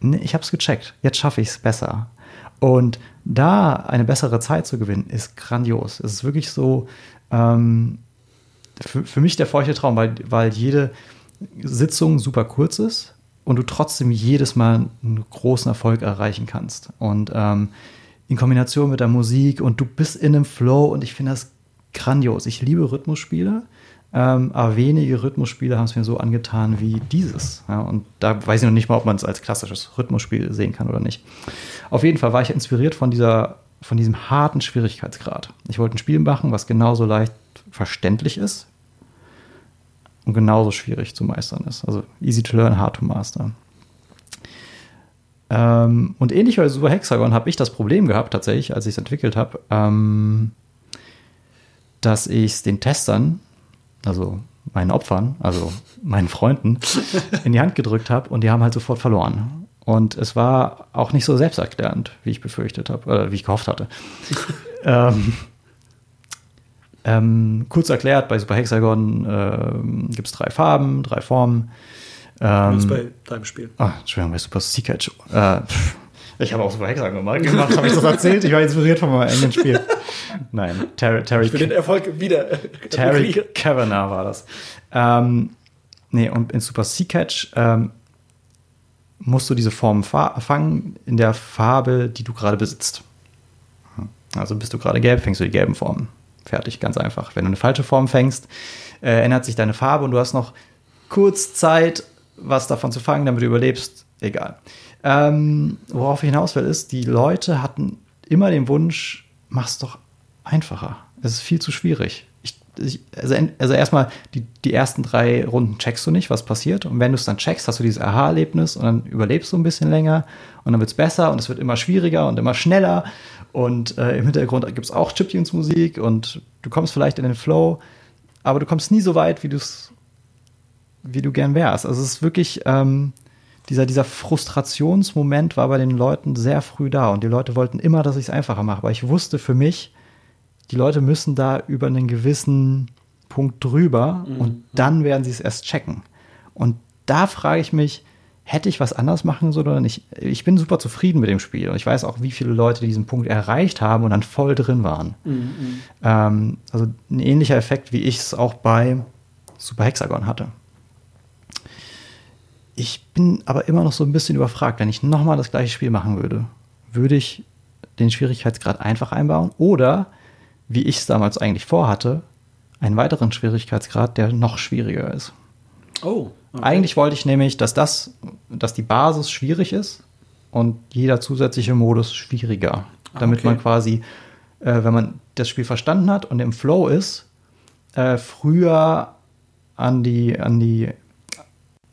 nee, ich habe es gecheckt, jetzt schaffe ich es besser. Und da eine bessere Zeit zu gewinnen, ist grandios. Es ist wirklich so ähm, für, für mich der feuchte Traum, weil, weil jede Sitzung super kurz ist und du trotzdem jedes Mal einen großen Erfolg erreichen kannst. Und ähm, in Kombination mit der Musik und du bist in einem Flow und ich finde das grandios. Ich liebe Rhythmusspiele, ähm, aber wenige Rhythmusspiele haben es mir so angetan wie dieses. Ja, und da weiß ich noch nicht mal, ob man es als klassisches Rhythmusspiel sehen kann oder nicht. Auf jeden Fall war ich inspiriert von dieser, von diesem harten Schwierigkeitsgrad. Ich wollte ein Spiel machen, was genauso leicht verständlich ist, und genauso schwierig zu meistern ist. Also easy to learn, hard to master. Ähm, und ähnlich bei Super Hexagon habe ich das Problem gehabt, tatsächlich, als ich es entwickelt habe, ähm, dass ich es den Testern, also meinen Opfern, also meinen Freunden, in die Hand gedrückt habe und die haben halt sofort verloren. Und es war auch nicht so selbsterklärend, wie ich befürchtet habe, oder wie ich gehofft hatte. ähm, ähm, kurz erklärt, bei Super Hexagon äh, gibt es drei Farben, drei Formen. Ähm, bei deinem Spiel. Ah, Entschuldigung, bei Super Secret. Äh, ich habe auch Super Hexagon gemacht, habe ich das erzählt? Ich war inspiriert von meinem eigenen Spiel. Nein, Terry. Terry Für den Erfolg wieder. Terry Kavanagh war das. Ähm, nee, und in Super Sea Catch ähm, musst du diese Formen fangen in der Farbe, die du gerade besitzt. Also bist du gerade gelb, fängst du die gelben Formen. Fertig, ganz einfach. Wenn du eine falsche Form fängst, äh, ändert sich deine Farbe und du hast noch kurz Zeit, was davon zu fangen, damit du überlebst. Egal. Ähm, worauf ich hinaus will, ist, die Leute hatten immer den Wunsch, mach's doch einfacher. Es ist viel zu schwierig. Ich, ich, also, also, erstmal, die, die ersten drei Runden checkst du nicht, was passiert. Und wenn du es dann checkst, hast du dieses Aha-Erlebnis und dann überlebst du ein bisschen länger und dann wird es besser und es wird immer schwieriger und immer schneller. Und äh, im Hintergrund gibt es auch Chiptunes-Musik und du kommst vielleicht in den Flow, aber du kommst nie so weit, wie du es, wie du gern wärst. Also es ist wirklich, ähm, dieser, dieser Frustrationsmoment war bei den Leuten sehr früh da und die Leute wollten immer, dass ich es einfacher mache. Aber ich wusste für mich, die Leute müssen da über einen gewissen Punkt drüber mhm. und dann werden sie es erst checken. Und da frage ich mich, hätte ich was anders machen sollen oder nicht? Ich bin super zufrieden mit dem Spiel und ich weiß auch, wie viele Leute diesen Punkt erreicht haben und dann voll drin waren. Mhm. Ähm, also ein ähnlicher Effekt, wie ich es auch bei Super Hexagon hatte. Ich bin aber immer noch so ein bisschen überfragt, wenn ich nochmal das gleiche Spiel machen würde, würde ich den Schwierigkeitsgrad einfach einbauen oder, wie ich es damals eigentlich vorhatte, einen weiteren Schwierigkeitsgrad, der noch schwieriger ist. Oh. Okay. Eigentlich wollte ich nämlich, dass das, dass die Basis schwierig ist und jeder zusätzliche Modus schwieriger. Damit okay. man quasi, äh, wenn man das Spiel verstanden hat und im Flow ist, äh, früher an die, an die,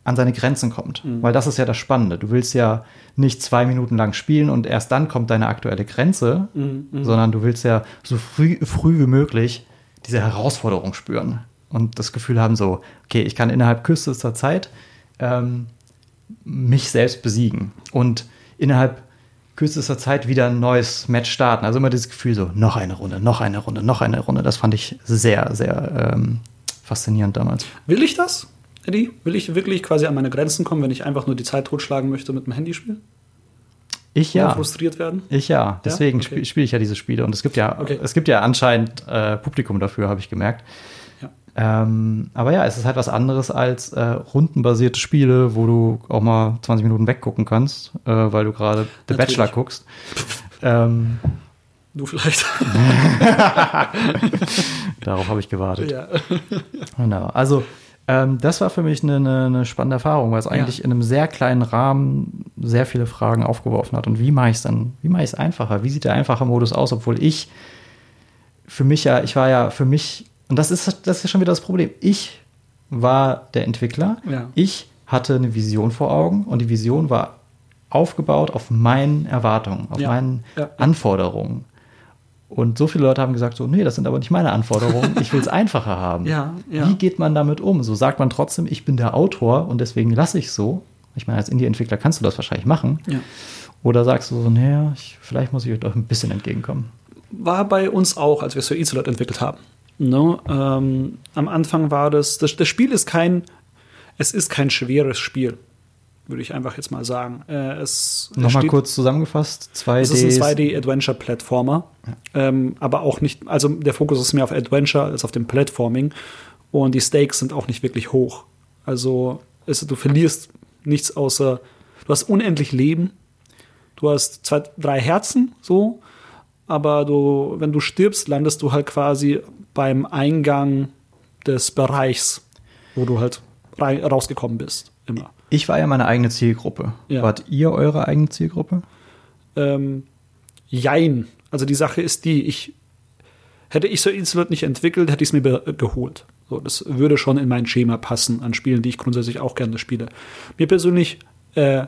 an seine Grenzen kommt. Mhm. Weil das ist ja das Spannende. Du willst ja nicht zwei Minuten lang spielen und erst dann kommt deine aktuelle Grenze, mhm. mhm. sondern du willst ja so früh, früh wie möglich diese Herausforderung spüren und das Gefühl haben, so, okay, ich kann innerhalb kürzester Zeit ähm, mich selbst besiegen und innerhalb kürzester Zeit wieder ein neues Match starten. Also immer dieses Gefühl, so, noch eine Runde, noch eine Runde, noch eine Runde. Das fand ich sehr, sehr ähm, faszinierend damals. Will ich das, Eddie? Will ich wirklich quasi an meine Grenzen kommen, wenn ich einfach nur die Zeit totschlagen möchte mit dem Handyspiel? Ich ja. frustriert werden? Ich ja. Deswegen ja? okay. spiele spiel ich ja diese Spiele. Und es gibt ja, okay. es gibt ja anscheinend äh, Publikum dafür, habe ich gemerkt. Ähm, aber ja, es ist halt was anderes als äh, rundenbasierte Spiele, wo du auch mal 20 Minuten weggucken kannst, äh, weil du gerade The Natürlich. Bachelor guckst. ähm, Du vielleicht. darauf habe ich gewartet. ja. Genau. Also ähm, das war für mich eine, eine, eine spannende Erfahrung, weil es eigentlich Ja. in einem sehr kleinen Rahmen sehr viele Fragen aufgeworfen hat. Und wie mache ich es dann? Wie mache ich es einfacher? Wie sieht der einfache Modus aus? Obwohl ich für mich ja, ich war ja für mich, und das ist, das ist schon wieder das Problem. Ich war der Entwickler. Ja. Ich hatte eine Vision vor Augen und die Vision war aufgebaut auf meinen Erwartungen, auf Ja. meinen. Anforderungen. Und so viele Leute haben gesagt, so, nee, das sind aber nicht meine Anforderungen, ich will es einfacher haben. Ja, ja. Wie geht man damit um? So sagt man trotzdem, ich bin der Autor und deswegen lasse ich so. Ich meine, als Indie-Entwickler kannst du das wahrscheinlich machen. Ja. Oder sagst du so, naja, ich, vielleicht muss ich euch doch ein bisschen entgegenkommen. war bei uns auch, als wir Sir Isolot entwickelt haben. Ne? Ähm, am Anfang war das, das, das Spiel ist kein, es ist kein schweres Spiel, würde ich einfach jetzt mal sagen. Äh, es Nochmal kurz zusammengefasst, 2D. Es ist ein 2D-Adventure-Plattformer, ähm, aber auch nicht, also der Fokus ist mehr auf Adventure als auf dem Platforming und die Stakes sind auch nicht wirklich hoch. Also es, du verlierst nichts außer, du hast unendlich Leben, du hast zwei, drei Herzen, so, aber du, wenn du stirbst, landest du halt quasi beim Eingang des Bereichs, wo du halt rein, rausgekommen bist, immer. Ich war ja meine eigene Zielgruppe. Ja. Wart ihr eure eigene Zielgruppe? Ähm, jein. Also die Sache ist die, ich hätte ich so Insolent nicht entwickelt, hätte ich es mir geholt. So, das würde schon in mein Schema passen an Spielen, die ich grundsätzlich auch gerne spiele. Mir persönlich, äh,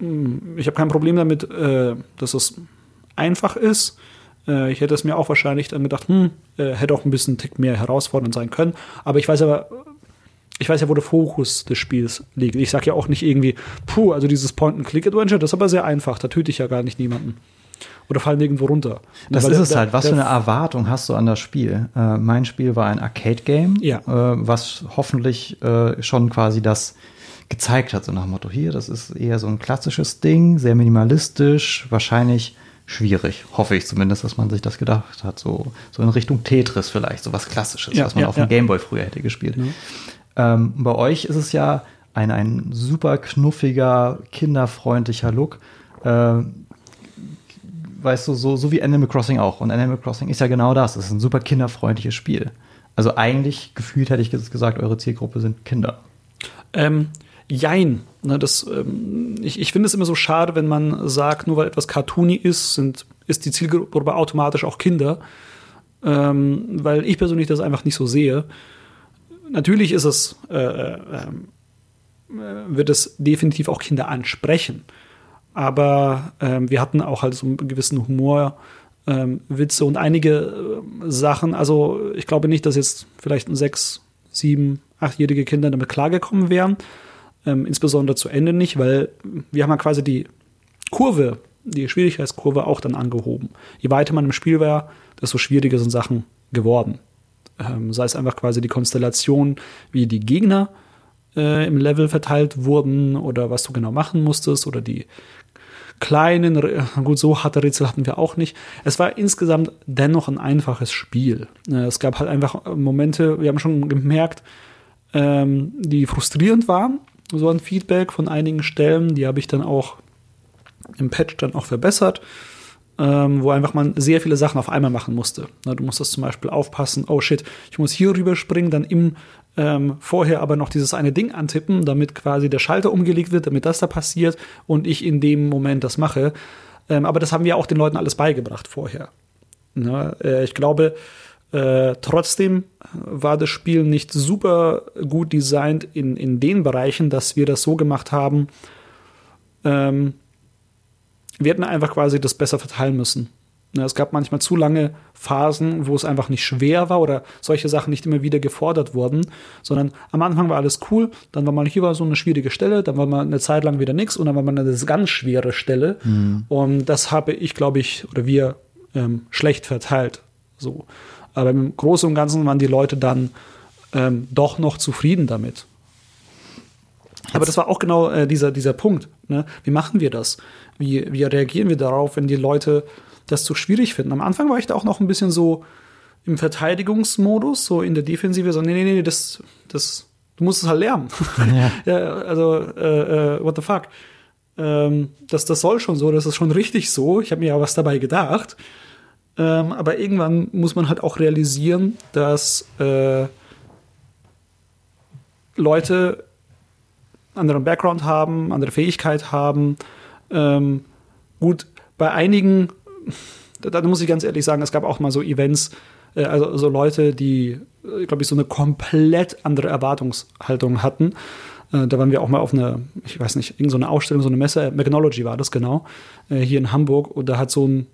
mh, ich habe kein Problem damit, äh, dass es einfach ist. Äh, ich hätte es mir auch wahrscheinlich dann gedacht, hm, äh, hätte auch ein bisschen einen Tick mehr herausfordernd sein können. Aber ich weiß aber, ich weiß ja, wo der Fokus des Spiels liegt. Ich sage ja auch nicht irgendwie, puh, also dieses Point-and-Click-Adventure, das ist aber sehr einfach, da töte ich ja gar nicht niemanden. Oder fallen irgendwo runter. Das Weil ist der- es halt. Was für eine Erwartung hast du an das Spiel? Äh, mein Spiel war ein Arcade-Game, Ja. äh, was hoffentlich äh, schon quasi das gezeigt hat, so nach dem Motto, hier, das ist eher so ein klassisches Ding, sehr minimalistisch, wahrscheinlich schwierig, hoffe ich zumindest, dass man sich das gedacht hat, so, so in Richtung Tetris vielleicht, so was Klassisches, Ja, was man ja, auf dem ja. Gameboy früher hätte gespielt. Ähm, bei euch ist es ja ein, ein super knuffiger, kinderfreundlicher Look. Äh, weißt du, so, so wie Animal Crossing auch. Und Animal Crossing ist ja genau das. Es ist ein super kinderfreundliches Spiel. Also eigentlich gefühlt hätte ich gesagt, eure Zielgruppe sind Kinder. Ähm, jein. Ne, das, ähm, ich ich finde es immer so schade, wenn man sagt, nur weil etwas cartoony ist, sind, ist die Zielgruppe automatisch auch Kinder. Ähm, weil ich persönlich das einfach nicht so sehe. Natürlich ist es, äh, ähm, äh, wird es definitiv auch Kinder ansprechen. Aber ähm, wir hatten auch halt so einen gewissen Humor, ähm, Witze und einige ähm, Sachen. Also ich glaube nicht, dass jetzt vielleicht ein sechs, sieben, achtjährige Kinder damit klargekommen wären. Ähm, insbesondere zu Ende nicht, weil wir haben ja quasi die Kurve, die Schwierigkeitskurve auch dann angehoben. Je weiter man im Spiel war, desto schwieriger sind Sachen geworden. Ähm, sei es einfach quasi die Konstellation, wie die Gegner äh, im Level verteilt wurden oder was du genau machen musstest oder die kleinen, gut, so harte Rätsel hatten wir auch nicht. Es war insgesamt dennoch ein einfaches Spiel. Äh, Es gab halt einfach Momente, wir haben schon gemerkt, ähm, die frustrierend waren, so ein Feedback von einigen Stellen, die habe ich dann auch im Patch dann auch verbessert, ähm, wo einfach man sehr viele Sachen auf einmal machen musste. Na, du musstest zum Beispiel aufpassen, oh shit, ich muss hier rüberspringen, dann im ähm, vorher aber noch dieses eine Ding antippen, damit quasi der Schalter umgelegt wird, damit das da passiert und ich in dem Moment das mache. Ähm, aber das haben wir auch den Leuten alles beigebracht vorher. Na, äh, ich glaube, äh, trotzdem war das Spiel nicht super gut designt in, in den Bereichen, dass wir das so gemacht haben. Ähm, wir hätten einfach quasi das besser verteilen müssen. Na, es gab manchmal zu lange Phasen, wo es einfach nicht schwer war oder solche Sachen nicht immer wieder gefordert wurden, sondern am Anfang war alles cool, dann war mal hier war so eine schwierige Stelle, dann war mal eine Zeit lang wieder nichts und dann war mal eine ganz schwere Stelle. Und das habe ich, glaube ich, oder wir ähm, schlecht verteilt. So. Aber im Großen und Ganzen waren die Leute dann ähm, doch noch zufrieden damit. Aber das war auch genau äh, dieser, dieser Punkt. Ne? Wie machen wir das? Wie, wie reagieren wir darauf, wenn die Leute das zu schwierig finden? Am Anfang war ich da auch noch ein bisschen so, im Verteidigungsmodus, so in der Defensive, so, nee, nee, nee, das, das, du musst es halt lernen. Ja. ja also, äh, äh, what the fuck. Ähm, das, das soll schon so, das ist schon richtig so. Ich habe mir ja was dabei gedacht. Ähm, aber irgendwann muss man halt auch realisieren, dass äh, Leute anderen Background haben, andere Fähigkeit haben. Ähm, gut, bei einigen, da, da, muss ich ganz ehrlich sagen, es gab auch mal so Events, äh, also so Leute, die, äh, glaube ich, so eine komplett andere Erwartungshaltung hatten. Äh, da waren wir auch mal auf einer, ich weiß nicht, irgendeine so Ausstellung, so eine Messe, Magnology war das genau, äh, hier in Hamburg. Und da hat so ein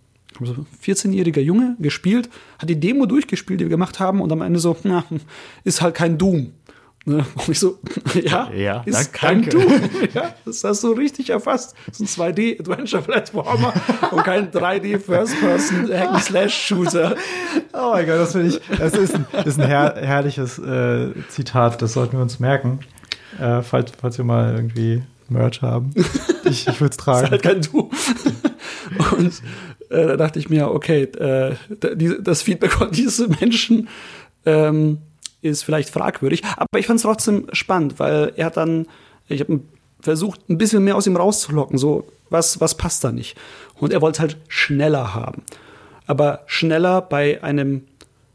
14-jähriger Junge gespielt, hat die Demo durchgespielt, die wir gemacht haben, und am Ende so, na, ist halt kein Doom. Ne? Und ich so, ja, ja ist kein Doom. ja, das hast du richtig erfasst. Das ist ein 2D-Adventure-Platformer und kein 3D-First-Person-Hack-Slash-Shooter. Oh mein Gott, das finde ich, das ist ein, ist ein her herrliches äh, Zitat, das sollten wir uns merken. Äh, falls, falls wir mal irgendwie Merch haben. Ich, ich würde es tragen. ist halt kein Doom. Und äh, da dachte ich mir, okay, äh, das Feedback von diesen Menschen ähm, ist vielleicht fragwürdig, aber ich fand es trotzdem spannend, weil er hat dann, ich habe versucht, ein bisschen mehr aus ihm rauszulocken, so was, was passt da nicht. Und er wollte halt schneller haben. Aber schneller bei einem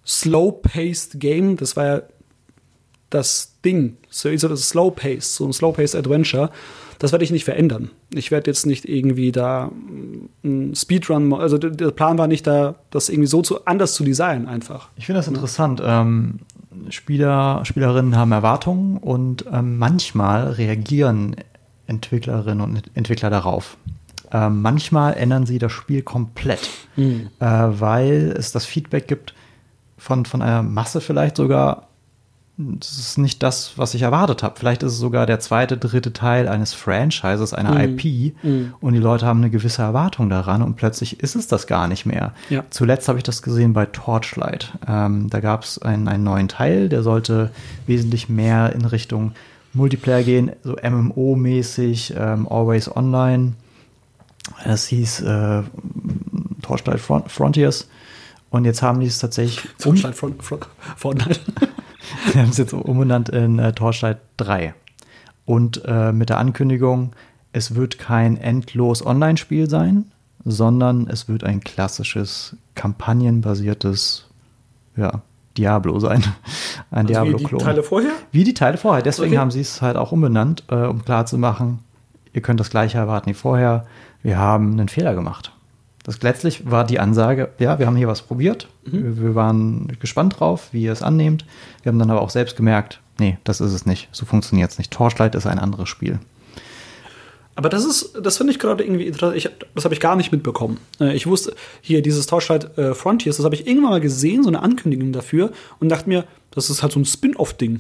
slow-paced Game, das war ja das Ding, so, das slow-paced, so ein slow-paced Adventure das werde ich nicht verändern. Ich werde jetzt nicht irgendwie da ein Speedrun, also der Plan war nicht da, das irgendwie so zu, anders zu designen einfach. Ich finde das interessant. Ähm, Spieler, Spielerinnen haben Erwartungen und ähm, manchmal reagieren Entwicklerinnen und Entwickler darauf. Ähm, manchmal ändern sie das Spiel komplett, mhm. äh, weil es das Feedback gibt von, von einer Masse vielleicht sogar, das ist nicht das, was ich erwartet habe. Vielleicht ist es sogar der zweite, dritte Teil eines Franchises, einer mm. IP mm. und die Leute haben eine gewisse Erwartung daran und plötzlich ist es das gar nicht mehr. Ja. Zuletzt habe ich das gesehen bei Torchlight. Ähm, da gab es einen, einen neuen Teil, der sollte wesentlich mehr in Richtung Multiplayer gehen, so MMO-mäßig, ähm, Always Online. Das hieß äh, Torchlight Front Frontiers. Und jetzt haben die es tatsächlich. Torchlight Front, Front, Fortnite. Sie haben es jetzt umbenannt in äh, Torchlight 3. Und äh, mit der Ankündigung, es wird kein endlos Online-Spiel sein, sondern es wird ein klassisches, kampagnenbasiertes ja, Diablo sein. Ein also Diablo-Klon. Wie die Teile vorher? Wie die Teile vorher. Deswegen okay. haben sie es halt auch umbenannt, äh, um klarzumachen, ihr könnt das gleiche erwarten wie vorher. Wir haben einen Fehler gemacht. Das letztlich war die Ansage, ja, wir haben hier was probiert. Mhm. Wir, waren gespannt drauf, wie ihr es annehmt. Wir haben dann aber auch selbst gemerkt, nee, das ist es nicht. So funktioniert es nicht. Torchlight ist ein anderes Spiel. Aber das ist, das finde ich gerade irgendwie interessant. Ich, das habe ich gar nicht mitbekommen. Äh, ich wusste, hier dieses Torchlight äh, Frontiers, das habe ich irgendwann mal gesehen, so eine Ankündigung dafür und dachte mir, das ist halt so ein Spin-off-Ding.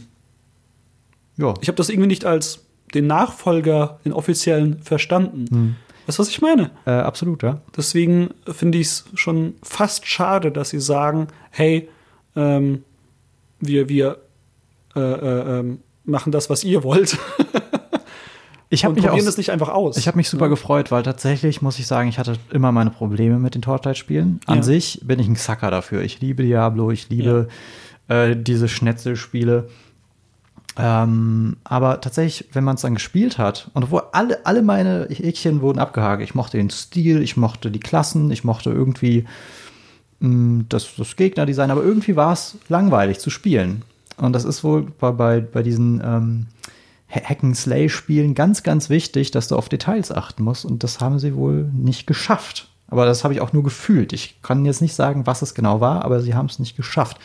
Ja. Ich habe das irgendwie nicht als den Nachfolger, den offiziellen verstanden. Hm. Weißt du, was ich meine? Äh, absolut, ja. Deswegen finde ich es schon fast schade, dass sie sagen, hey, ähm, wir, wir äh, äh, ähm, machen das, was ihr wollt. ich habe mich probieren das nicht einfach aus. Ich habe mich super ja. gefreut, weil tatsächlich muss ich sagen, ich hatte immer meine Probleme mit den Torchlight-Spielen. An ja. sich bin ich ein Sucker dafür. Ich liebe Diablo, ich liebe ja. äh, diese Schnetzelspiele. Ähm, aber tatsächlich, wenn man es dann gespielt hat, und obwohl alle, alle meine Häkchen wurden abgehakt, ich mochte den Stil, ich mochte die Klassen, ich mochte irgendwie mh, mm, das, das Gegnerdesign, aber irgendwie war es langweilig zu spielen. Und das ist wohl bei, bei, bei diesen ähm, Hack-and-Slay-Spielen ganz, ganz wichtig, dass du auf Details achten musst. Und das haben sie wohl nicht geschafft. Aber das habe ich auch nur gefühlt. Ich kann jetzt nicht sagen, was es genau war, aber sie haben es nicht geschafft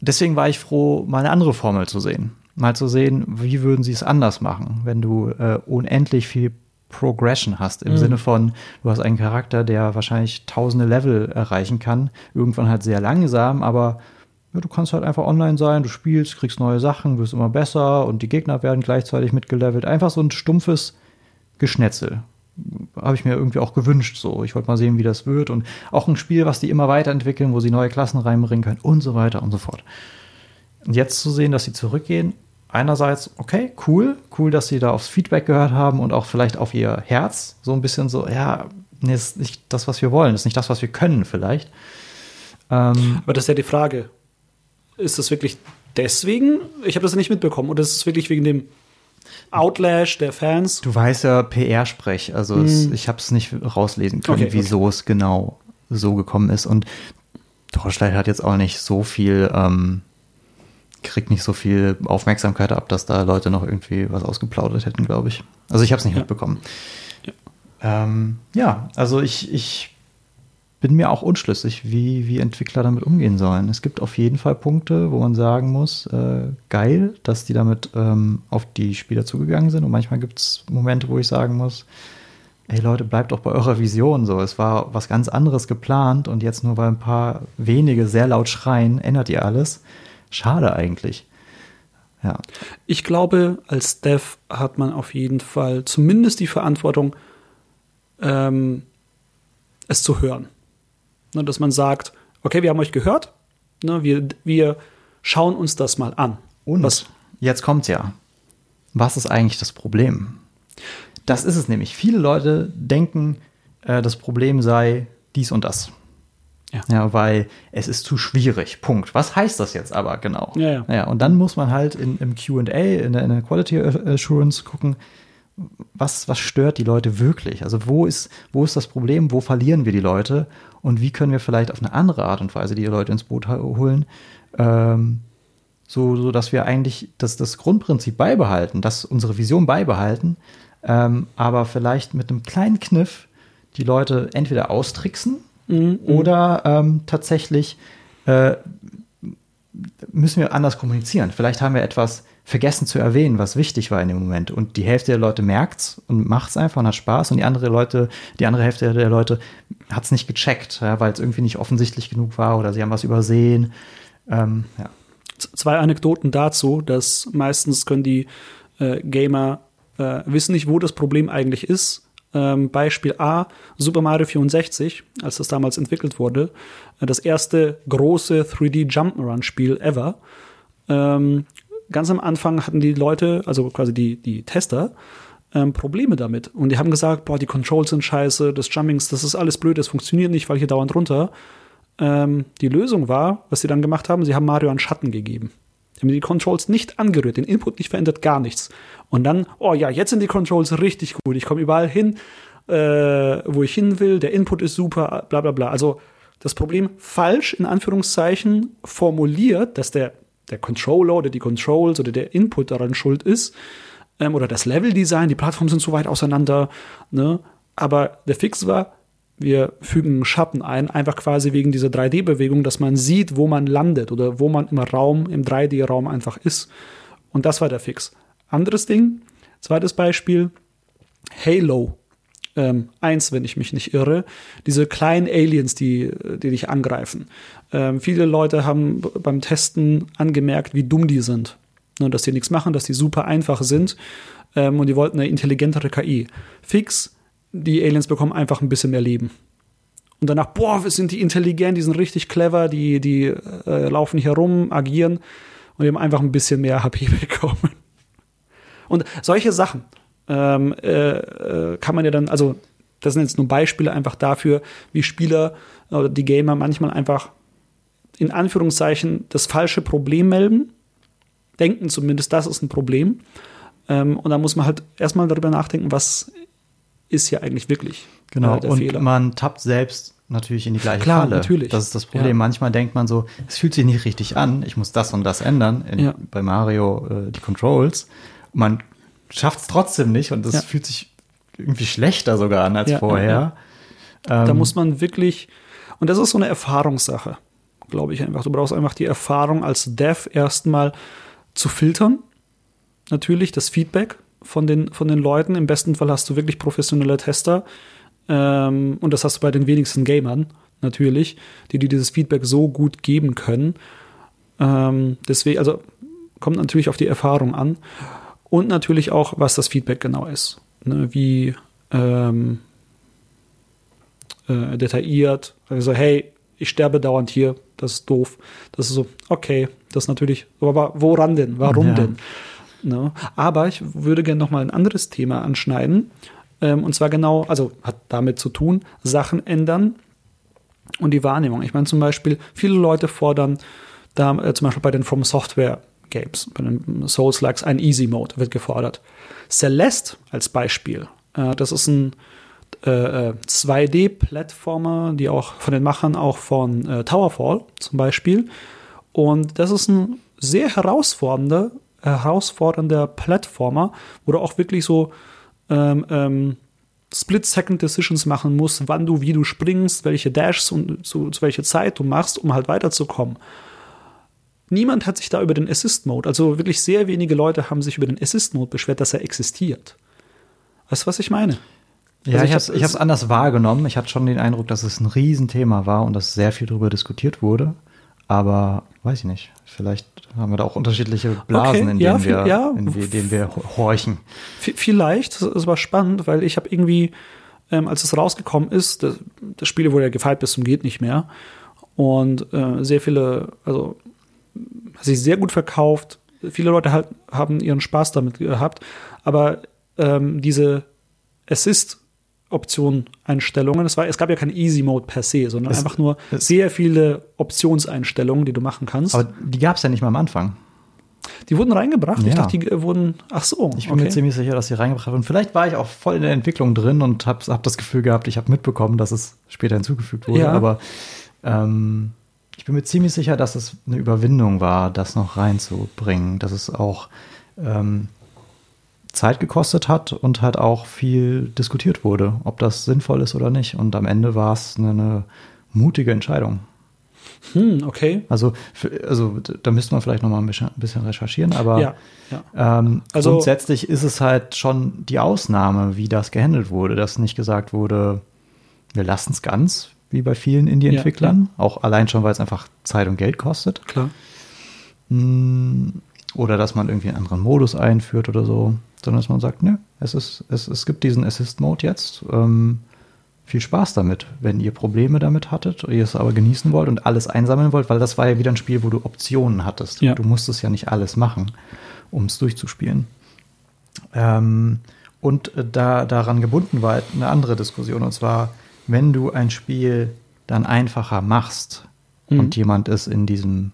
deswegen war ich froh, mal eine andere Formel zu sehen. Mal zu sehen, wie würden sie es anders machen, wenn du äh, unendlich viel Progression hast, im mhm. Sinne von, du hast einen Charakter, der wahrscheinlich tausende Level erreichen kann, irgendwann halt sehr langsam, aber ja, du kannst halt einfach online sein, du spielst, kriegst neue Sachen, wirst immer besser und die Gegner werden gleichzeitig mitgelevelt. Einfach so ein stumpfes Geschnetzel habe ich mir irgendwie auch gewünscht. So, ich wollte mal sehen, wie das wird und auch ein Spiel, was die immer weiterentwickeln, wo sie neue Klassen reinbringen können und so weiter und so fort. Und jetzt zu sehen, dass sie zurückgehen, einerseits okay, cool, cool, dass sie da aufs Feedback gehört haben und auch vielleicht auf ihr Herz so ein bisschen so, ja, nee, ist nicht das, was wir wollen, ist nicht das, was wir können vielleicht. Ähm, Aber das ist ja die Frage. Ist das wirklich deswegen? Ich habe das nicht mitbekommen. Oder ist es wirklich wegen dem Outlash der Fans? du weißt ja PR-Sprech, also es, ich habe es nicht rauslesen können, Hm. Okay, wieso es genau so gekommen ist. Und Torchlight hat jetzt auch nicht so viel, ähm, kriegt nicht so viel Aufmerksamkeit ab, dass da Leute noch irgendwie was ausgeplaudert hätten, glaube ich. Also ich habe es nicht Ja. mitbekommen. Ja. Ähm, ja, also ich, ich bin mir auch unschlüssig, wie, wie Entwickler damit umgehen sollen. Es gibt auf jeden Fall Punkte, wo man sagen muss, äh, geil, dass die damit ähm, auf die Spieler zugegangen sind. Und manchmal gibt es Momente, wo ich sagen muss, ey Leute, bleibt doch bei eurer Vision so. Es war was ganz anderes geplant und jetzt nur weil ein paar wenige sehr laut schreien, ändert ihr alles. Schade eigentlich. Ja. Ich glaube, als Dev hat man auf jeden Fall zumindest die Verantwortung, ähm, es zu hören. Ne, dass man sagt, okay, wir haben euch gehört, ne, wir, wir schauen uns das mal an. Und Was, jetzt kommt's ja. Was ist eigentlich das Problem? Das ist es nämlich. Viele Leute denken, äh, das Problem sei dies und das. Ja. ja, weil es ist zu schwierig. Punkt. Was heißt das jetzt aber genau? Ja, ja. und dann muss man halt in, im QA, in der, in der Quality Assurance gucken, was, was stört die Leute wirklich? Also wo ist, wo ist das Problem? Wo verlieren wir die Leute? Und wie können wir vielleicht auf eine andere Art und Weise die Leute ins Boot holen? Ähm, so, so dass wir eigentlich das, das Grundprinzip beibehalten, dass unsere Vision beibehalten, ähm, aber vielleicht mit einem kleinen Kniff die Leute entweder austricksen oder ähm, tatsächlich äh, müssen wir anders kommunizieren. Vielleicht haben wir etwas vergessen zu erwähnen, was wichtig war in dem Moment. Und die Hälfte der Leute merkt's und macht's einfach und hat Spaß. Und die andere Leute, die andere Hälfte der Leute hat's nicht gecheckt, ja, weil es irgendwie nicht offensichtlich genug war oder sie haben was übersehen. Ähm, ja. Zwei Anekdoten dazu, dass meistens können die äh, Gamer äh, wissen nicht, wo das Problem eigentlich ist. Ähm, Beispiel A, Super Mario 64, als das damals entwickelt wurde, äh, das erste große 3D Jump'n'Run-Spiel ever. Ähm, ganz am Anfang hatten die Leute, also quasi die, die Tester, ähm, Probleme damit. Und die haben gesagt, boah, die Controls sind scheiße, das Jumpings, das ist alles blöd, das funktioniert nicht, weil hier dauernd runter. Ähm, die Lösung war, was sie dann gemacht haben, sie haben Mario einen Schatten gegeben. Sie haben die Controls nicht angerührt, den Input nicht verändert, gar nichts. Und dann, oh ja, jetzt sind die Controls richtig gut. Ich komme überall hin, äh, wo ich hin will. Der Input ist super, bla bla bla. Also das Problem falsch in Anführungszeichen formuliert, dass der, der Controller oder die Controls oder der Input daran schuld ist. Ähm, oder das Leveldesign, die Plattformen sind zu weit auseinander. Ne? Aber der Fix war, wir fügen Schatten ein, einfach quasi wegen dieser 3D-Bewegung, dass man sieht, wo man landet oder wo man im Raum, im 3D-Raum einfach ist. Und das war der Fix. Anderes Ding, zweites Beispiel, Halo. Ähm, eins, wenn ich mich nicht irre, diese kleinen Aliens, die, die dich angreifen. Ähm, viele Leute haben beim Testen angemerkt, wie dumm die sind. Ne, dass die nichts machen, dass die super einfach sind. Ähm, und die wollten eine intelligentere KI. Fix, die Aliens bekommen einfach ein bisschen mehr Leben. Und danach, boah, sind die intelligent, die sind richtig clever, die, die äh, laufen hier rum, agieren und die haben einfach ein bisschen mehr HP bekommen. Und solche Sachen ähm, äh, äh, kann man ja dann, also das sind jetzt nur Beispiele einfach dafür, wie Spieler oder die Gamer manchmal einfach in Anführungszeichen das falsche Problem melden, denken zumindest, das ist ein Problem. Ähm, und da muss man halt erstmal darüber nachdenken, was ist hier eigentlich wirklich Genau, äh, der und Fehler. man tappt selbst natürlich in die gleiche Klar, Falle. natürlich. Das ist das Problem. Ja. Manchmal denkt man so, es fühlt sich nicht richtig an, ich muss das und das ändern. In, Ja. Bei Mario äh, die Controls. Man schafft es trotzdem nicht und das Ja. fühlt sich irgendwie schlechter sogar an als vorher. ja, Da Ähm, muss man wirklich, und das ist so eine Erfahrungssache, glaube ich einfach. Du brauchst einfach die Erfahrung als Dev erstmal zu filtern. Natürlich das Feedback von den, von den Leuten. Im besten Fall hast du wirklich professionelle Tester. Ähm, und das hast du bei den wenigsten Gamern natürlich, die dir dieses Feedback so gut geben können. Ähm, deswegen, also kommt natürlich auf die Erfahrung an. Und natürlich auch, was das Feedback genau ist. Ne, wie ähm, äh, detailliert. Also, hey, ich sterbe dauernd hier, das ist doof. Das ist so, okay, das ist natürlich, aber woran denn? Warum Ja. denn? Ne? Aber ich würde gerne noch mal ein anderes Thema anschneiden. Ähm, und zwar genau, also hat damit zu tun, Sachen ändern, und die Wahrnehmung. Ich meine zum Beispiel, viele Leute fordern da äh, zum Beispiel bei den From Software Games, bei den Souls-Likes, ein Easy Mode wird gefordert. Celeste als Beispiel, äh, das ist ein äh, 2D-Plattformer, die auch von den Machern auch von äh, Towerfall zum Beispiel. Und das ist ein sehr herausfordernder, herausfordernder Plattformer, wo du auch wirklich so ähm, ähm, Split-Second-Decisions machen musst, wann du, wie du springst, welche Dashs und zu, zu welcher Zeit du machst, um halt weiterzukommen. Niemand hat sich da über den Assist-Mode, also wirklich sehr wenige Leute haben sich über den Assist-Mode beschwert, dass er existiert. Weißt du, was ich meine? Ja, also ich habe es anders wahrgenommen. Ich hatte schon den Eindruck, dass es ein Riesenthema war und dass sehr viel darüber diskutiert wurde. Aber weiß ich nicht. Vielleicht haben wir da auch unterschiedliche Blasen, okay, in, denen ja, wir, ja. in denen wir horchen. Vielleicht. Es war spannend, weil ich habe irgendwie, ähm, als es rausgekommen ist, das, das Spiel wurde ja gefeilt bis zum geht nicht mehr. Und äh, sehr viele, also hat sich sehr gut verkauft. Viele Leute halt, haben ihren Spaß damit gehabt. Aber ähm, diese Assist Option-Einstellungen. Es, es gab ja kein Easy Mode per se, sondern es, einfach nur sehr viele Optionseinstellungen, die du machen kannst. Aber die gab es ja nicht mal am Anfang. Die wurden reingebracht? Ja. Ich dachte, die wurden. Ach so. Ich bin okay. mir ziemlich sicher, dass sie reingebracht wurden. Vielleicht war ich auch voll in der Entwicklung drin und habe hab das Gefühl gehabt, ich habe mitbekommen, dass es später hinzugefügt wurde. Ja. Aber ähm, ich bin mir ziemlich sicher, dass es eine Überwindung war, das noch reinzubringen. Dass es auch ähm, Zeit gekostet hat und halt auch viel diskutiert wurde, ob das sinnvoll ist oder nicht. Und am Ende war es eine, eine mutige Entscheidung. Hm, okay. Also, also da müsste man vielleicht noch mal ein bisschen, recherchieren, aber ja, ja. Ähm, also, grundsätzlich ist es halt schon die Ausnahme, wie das gehandelt wurde, dass nicht gesagt wurde, wir lassen es ganz, wie bei vielen Indie-Entwicklern, ja, auch allein schon, weil es einfach Zeit und Geld kostet. Klar. Hm, oder dass man irgendwie einen anderen Modus einführt oder so sondern dass man sagt, ne, es, ist, es, es gibt diesen Assist-Mode jetzt. Ähm, viel Spaß damit, wenn ihr Probleme damit hattet, ihr es aber genießen wollt und alles einsammeln wollt, weil das war ja wieder ein Spiel, wo du Optionen hattest. Ja. Du musstest ja nicht alles machen, um es durchzuspielen. Ähm, und da daran gebunden war eine andere Diskussion, und zwar, wenn du ein Spiel dann einfacher machst mhm. und jemand es in diesem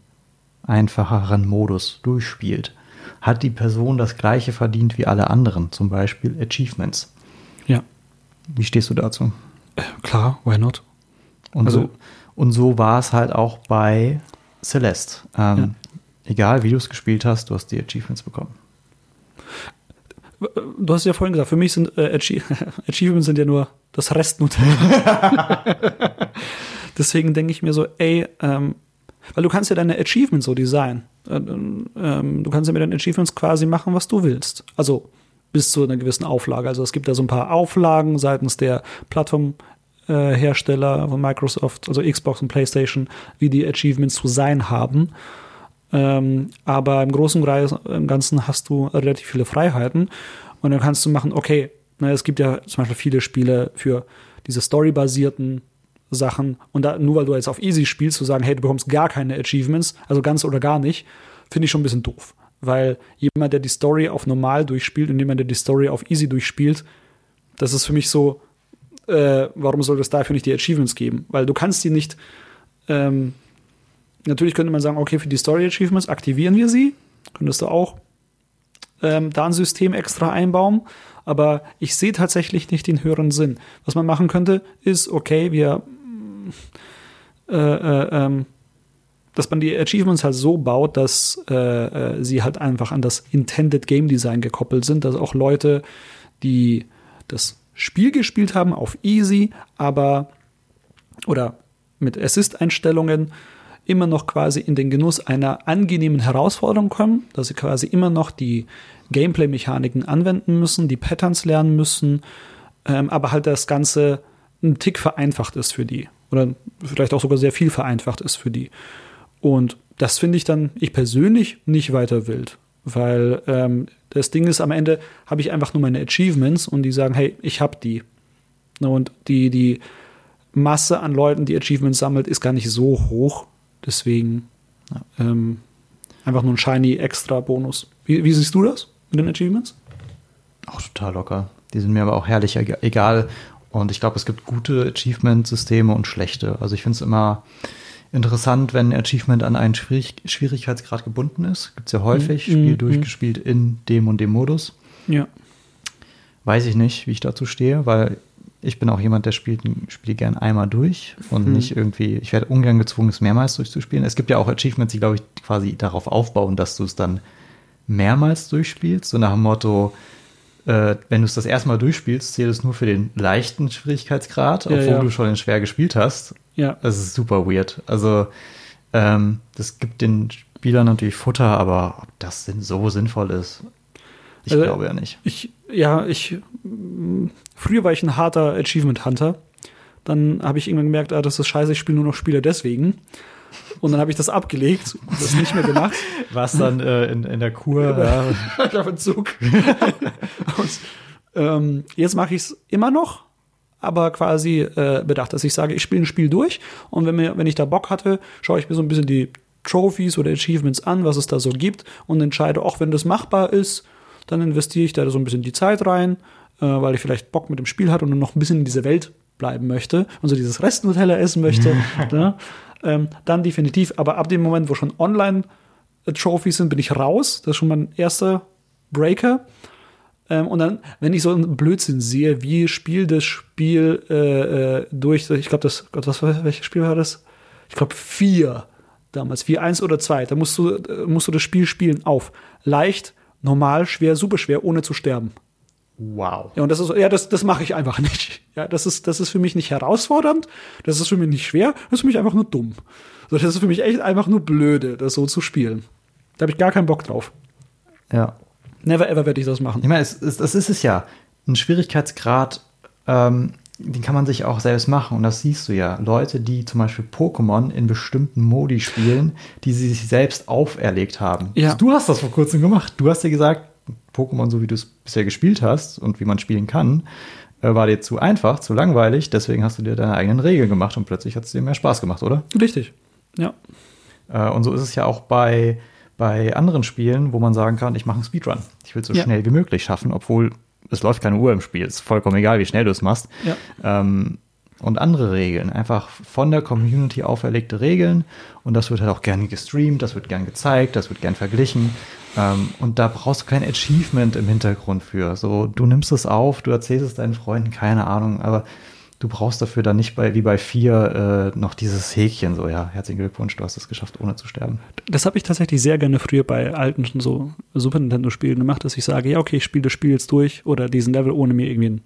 einfacheren Modus durchspielt, hat die Person das gleiche verdient wie alle anderen, zum Beispiel Achievements. Ja. Wie stehst du dazu? Äh, klar, why not? Und, also, so, und so war es halt auch bei Celeste. Ähm, ja. Egal wie du es gespielt hast, du hast die Achievements bekommen. Du hast ja vorhin gesagt, für mich sind äh, Achievements sind ja nur das Restmodell. Deswegen denke ich mir so, ey, ähm, weil du kannst ja deine Achievements so designen. Äh, ähm, du kannst ja mit deinen Achievements quasi machen, was du willst. Also bis zu einer gewissen Auflage. Also es gibt da so ein paar Auflagen seitens der Plattformhersteller von Microsoft, also Xbox und PlayStation, wie die Achievements zu sein haben. Ähm, aber im Großen und Ganzen hast du relativ viele Freiheiten und dann kannst du machen, okay, na, es gibt ja zum Beispiel viele Spiele für diese storybasierten Sachen und da, nur weil du jetzt auf Easy spielst, zu sagen, hey, du bekommst gar keine Achievements, also ganz oder gar nicht, finde ich schon ein bisschen doof. Weil jemand, der die Story auf normal durchspielt und jemand, der die Story auf Easy durchspielt, das ist für mich so, äh, warum soll es dafür nicht die Achievements geben? Weil du kannst die nicht, ähm, natürlich könnte man sagen, okay, für die Story Achievements aktivieren wir sie, könntest du auch ähm, da ein System extra einbauen, aber ich sehe tatsächlich nicht den höheren Sinn. Was man machen könnte, ist, okay, wir äh, äh, ähm, dass man die Achievements halt so baut, dass äh, äh, sie halt einfach an das Intended Game Design gekoppelt sind, dass auch Leute, die das Spiel gespielt haben auf Easy, aber oder mit Assist-Einstellungen immer noch quasi in den Genuss einer angenehmen Herausforderung kommen, dass sie quasi immer noch die Gameplay-Mechaniken anwenden müssen, die Patterns lernen müssen, ähm, aber halt das Ganze ein Tick vereinfacht ist für die oder vielleicht auch sogar sehr viel vereinfacht ist für die. Und das finde ich dann, ich persönlich, nicht weiter wild. Weil ähm, das Ding ist, am Ende habe ich einfach nur meine Achievements und die sagen, hey, ich habe die. Und die, die Masse an Leuten, die Achievements sammelt, ist gar nicht so hoch. Deswegen ähm, einfach nur ein shiny extra Bonus. Wie, wie siehst du das mit den Achievements? Auch total locker. Die sind mir aber auch herrlich egal, Und ich glaube, es gibt gute Achievement-Systeme und schlechte. Also ich finde es immer interessant, wenn ein Achievement an einen Schwierig Schwierigkeitsgrad gebunden ist. Gibt es ja häufig, Mhm. Spiel Mhm. durchgespielt in dem und dem Modus. Ja. Weiß ich nicht, wie ich dazu stehe, weil ich bin auch jemand, der spielt Spiele gern einmal durch und Mhm. nicht irgendwie, ich werde ungern gezwungen, es mehrmals durchzuspielen. Es gibt ja auch Achievements, die, glaube ich, quasi darauf aufbauen, dass du es dann mehrmals durchspielst, so nach dem Motto, äh, wenn du es das erste Mal durchspielst, zählt es nur für den leichten Schwierigkeitsgrad, obwohl ja. du schon den schwer gespielt hast. Ja. Das ist super weird. Also, ähm, das gibt den Spielern natürlich Futter, aber ob das denn so sinnvoll ist, ich Also, glaube ja nicht. Ich, ja, ich, mm, früher war ich ein harter Achievement Hunter. Dann habe ich irgendwann gemerkt, ah, das ist scheiße, ich spiele nur noch Spiele deswegen. Und dann habe ich das abgelegt und das nicht mehr gemacht. Was dann äh, in, in der Kur, ja, ich auf Entzug. und, ähm, jetzt mache ich es immer noch, aber quasi äh, bedacht, dass ich sage, ich spiele ein Spiel durch und wenn, mir, wenn ich da Bock hatte, schaue ich mir so ein bisschen die Trophies oder Achievements an, was es da so gibt und entscheide, auch wenn das machbar ist, dann investiere ich da so ein bisschen die Zeit rein, äh, weil ich vielleicht Bock mit dem Spiel hatte und noch ein bisschen in dieser Welt bleiben möchte und so dieses Restnutella essen möchte. ne? Ähm, dann definitiv, aber ab dem Moment, wo schon online äh, sind, bin ich raus. Das ist schon mein erster Breaker. Ähm, und dann, wenn ich so einen Blödsinn sehe, wie spielt das Spiel äh, äh, durch, ich glaube, das, Gott, was welches Spiel war das? Ich glaube, vier damals, vier, eins oder zwei. Da musst du, äh, musst du das Spiel spielen auf leicht, normal, schwer, super schwer, ohne zu sterben. Wow. Ja, und das ist, ja, das, das mache ich einfach nicht. Ja, das ist, das ist für mich nicht herausfordernd, das ist für mich nicht schwer, das ist für mich einfach nur dumm. So, das ist für mich echt einfach nur blöde, das so zu spielen. Da habe ich gar keinen Bock drauf. Ja. Never ever werde ich das machen. Ich meine, es, es, das ist es ja. Ein Schwierigkeitsgrad, ähm, den kann man sich auch selbst machen. Und das siehst du ja. Leute, die zum Beispiel Pokémon in bestimmten Modi spielen, die sie sich selbst auferlegt haben. Ja. Du hast das vor kurzem gemacht. Du hast dir gesagt, Pokémon, so wie du es bisher gespielt hast und wie man spielen kann, äh, war dir zu einfach, zu langweilig. Deswegen hast du dir deine eigenen Regeln gemacht und plötzlich hat es dir mehr Spaß gemacht, oder? Richtig. Ja. Äh, und so ist es ja auch bei, bei anderen Spielen, wo man sagen kann, ich mache einen Speedrun. Ich will es so Ja. schnell wie möglich schaffen, obwohl es läuft keine Uhr im Spiel. Es ist vollkommen egal, wie schnell du es machst. Ja. Ähm, und andere Regeln, einfach von der Community auferlegte Regeln. Und das wird halt auch gerne gestreamt, das wird gern gezeigt, das wird gern verglichen. Ähm, und da brauchst du kein Achievement im Hintergrund für. So, du nimmst es auf, du erzählst es deinen Freunden, keine Ahnung, aber du brauchst dafür dann nicht bei, wie bei vier äh, noch dieses Häkchen, so, ja, herzlichen Glückwunsch, du hast es geschafft, ohne zu sterben. Das habe ich tatsächlich sehr gerne früher bei alten so Super Nintendo-Spielen gemacht, dass ich sage, ja, okay, ich spiele das Spiel jetzt durch oder diesen Level, ohne mir irgendwie ein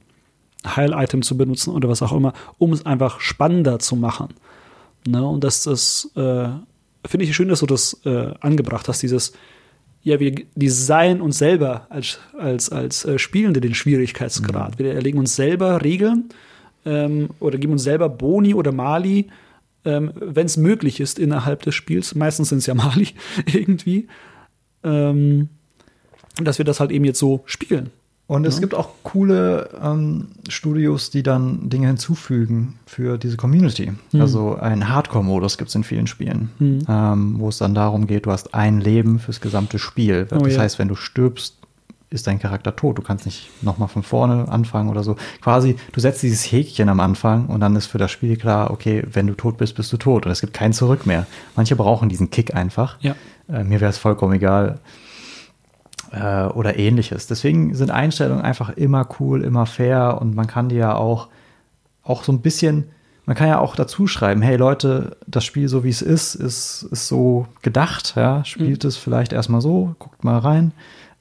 Heil-Item zu benutzen oder was auch immer, um es einfach spannender zu machen. Ne? Und das ist, äh, finde ich schön, dass du das äh, angebracht hast, dieses, ja, wir designen uns selber als, als, als äh, Spielende den Schwierigkeitsgrad. Wir erlegen uns selber Regeln ähm, oder geben uns selber Boni oder Mali, ähm, wenn es möglich ist innerhalb des Spiels. Meistens sind es ja Mali irgendwie. Ähm, dass wir das halt eben jetzt so spielen. Und es Ja. gibt auch coole ähm, Studios, die dann Dinge hinzufügen für diese Community. Hm. Also einen Hardcore-Modus gibt es in vielen Spielen, Hm. ähm, wo es dann darum geht, du hast ein Leben fürs gesamte Spiel. Oh, das ja. heißt, wenn du stirbst, ist dein Charakter tot. Du kannst nicht nochmal von vorne anfangen oder so. Quasi, du setzt dieses Häkchen am Anfang und dann ist für das Spiel klar, okay, wenn du tot bist, bist du tot. Und es gibt kein Zurück mehr. Manche brauchen diesen Kick einfach. Ja. Äh, mir wäre es vollkommen egal äh, oder ähnliches. Deswegen sind Einstellungen einfach immer cool, immer fair und man kann die ja auch, auch so ein bisschen, man kann ja auch dazu schreiben, hey Leute, das Spiel so wie es ist, ist, ist so gedacht, ja, spielt es vielleicht erstmal so, guckt mal rein.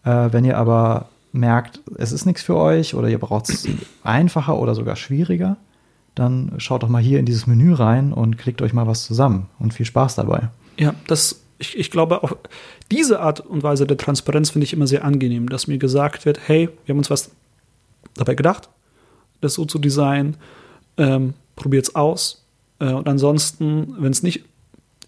Äh, wenn ihr aber merkt, es ist nichts für euch oder ihr braucht es einfacher oder sogar schwieriger, dann schaut doch mal hier in dieses Menü rein und klickt euch mal was zusammen und viel Spaß dabei. Ja, das, ich, ich glaube, auch diese Art und Weise der Transparenz finde ich immer sehr angenehm, dass mir gesagt wird, hey, wir haben uns was dabei gedacht, das so zu designen, ähm, probiert's aus. Äh, und ansonsten, wenn es nicht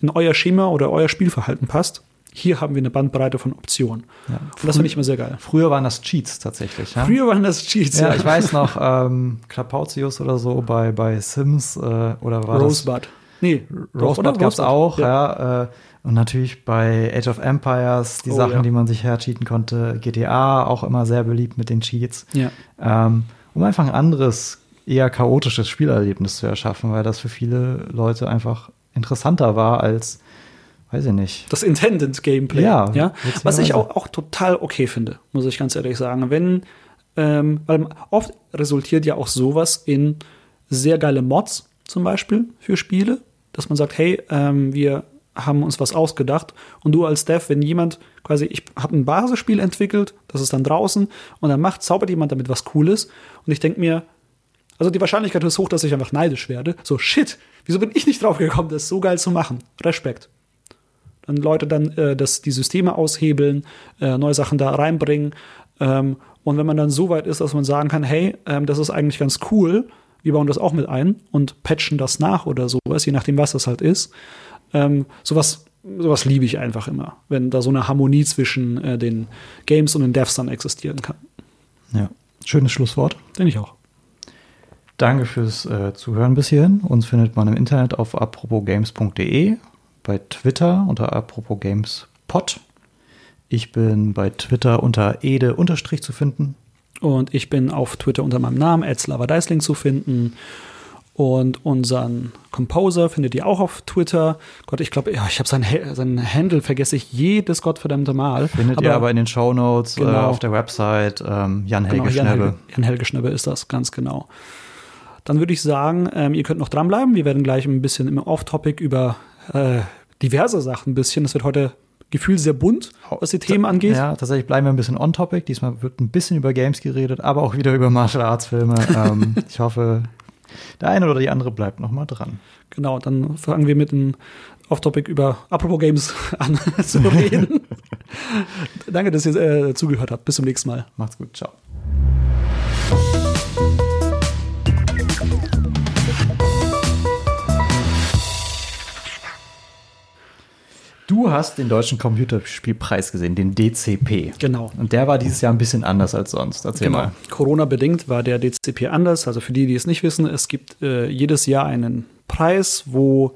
in euer Schema oder euer Spielverhalten passt, hier haben wir eine Bandbreite von Optionen. Ja. Und das finde ich immer sehr geil. Früher waren das Cheats tatsächlich. Ja? Früher waren das Cheats. Ja, ich weiß noch, ähm, Klapautius oder so bei, bei Sims äh, oder war Rosebud. Nee, das Rosebud gab es auch, ja. äh, und natürlich bei Age of Empires, die Oh, Sachen, ja. die man sich hercheaten konnte. GTA auch immer sehr beliebt mit den Cheats. Ja. Ähm, um einfach ein anderes eher chaotisches Spielerlebnis zu erschaffen, weil das für viele Leute einfach interessanter war als, weiß ich nicht. Das Intended Gameplay. Ja, ja? Was ich auch, auch total okay finde, muss ich ganz ehrlich sagen. Wenn, ähm, weil oft resultiert ja auch sowas in sehr geile Mods zum Beispiel für Spiele, dass man sagt, hey, ähm, wir haben uns was ausgedacht und du als Dev, wenn jemand quasi, ich habe ein Basisspiel entwickelt, das ist dann draußen und dann macht, zaubert jemand damit was Cooles und ich denke mir, also die Wahrscheinlichkeit ist hoch, dass ich einfach neidisch werde. So, shit, wieso bin ich nicht drauf gekommen, das so geil zu machen? Respekt. Dann Leute dann äh, das, die Systeme aushebeln, äh, neue Sachen da reinbringen. Ähm, und wenn man dann so weit ist, dass man sagen kann, hey, ähm, das ist eigentlich ganz cool, wir bauen das auch mit ein und patchen das nach oder sowas, je nachdem, was das halt ist. Ähm, sowas sowas liebe ich einfach immer, wenn da so eine Harmonie zwischen äh, den Games und den Devs dann existieren kann. Ja, schönes Schlusswort. Denke ich auch. Danke fürs äh, Zuhören bis hierhin. Uns findet man im Internet auf apropogames.de, bei Twitter unter apropogamespod. Ich bin bei Twitter unter ede unterstrich zu finden. Und ich bin auf Twitter unter meinem Namen, Deisling zu finden. Und unseren Composer findet ihr auch auf Twitter. Gott, ich glaube, ja, ich habe seinen, seinen Handle vergesse ich jedes gottverdammte Mal. Findet aber, ihr aber in den Show Notes genau, äh, auf der Website. Ähm, Jan Helge genau, Jan Schnebbe. Helge, Jan Helge Schnebbe ist das, ganz genau. Dann würde ich sagen, ähm, ihr könnt noch dranbleiben. Wir werden gleich ein bisschen im Off-Topic über äh, diverse Sachen ein bisschen. Das wird heute gefühlt sehr bunt, was die Themen angeht. Ja, tatsächlich bleiben wir ein bisschen on-topic. Diesmal wird ein bisschen über Games geredet, aber auch wieder über Martial Arts Filme. ähm, ich hoffe, der eine oder die andere bleibt noch mal dran. Genau, dann fangen wir mit dem Off-Topic über Apropos Games an zu reden. Danke, dass ihr äh, zugehört habt. Bis zum nächsten Mal. Macht's gut. Ciao. Du hast den deutschen Computerspielpreis gesehen, den DCP. Genau. Und der war dieses Jahr ein bisschen anders als sonst. Erzähl genau. mal. Corona-bedingt war der DCP anders. Also für die, die es nicht wissen, es gibt äh, jedes Jahr einen Preis, wo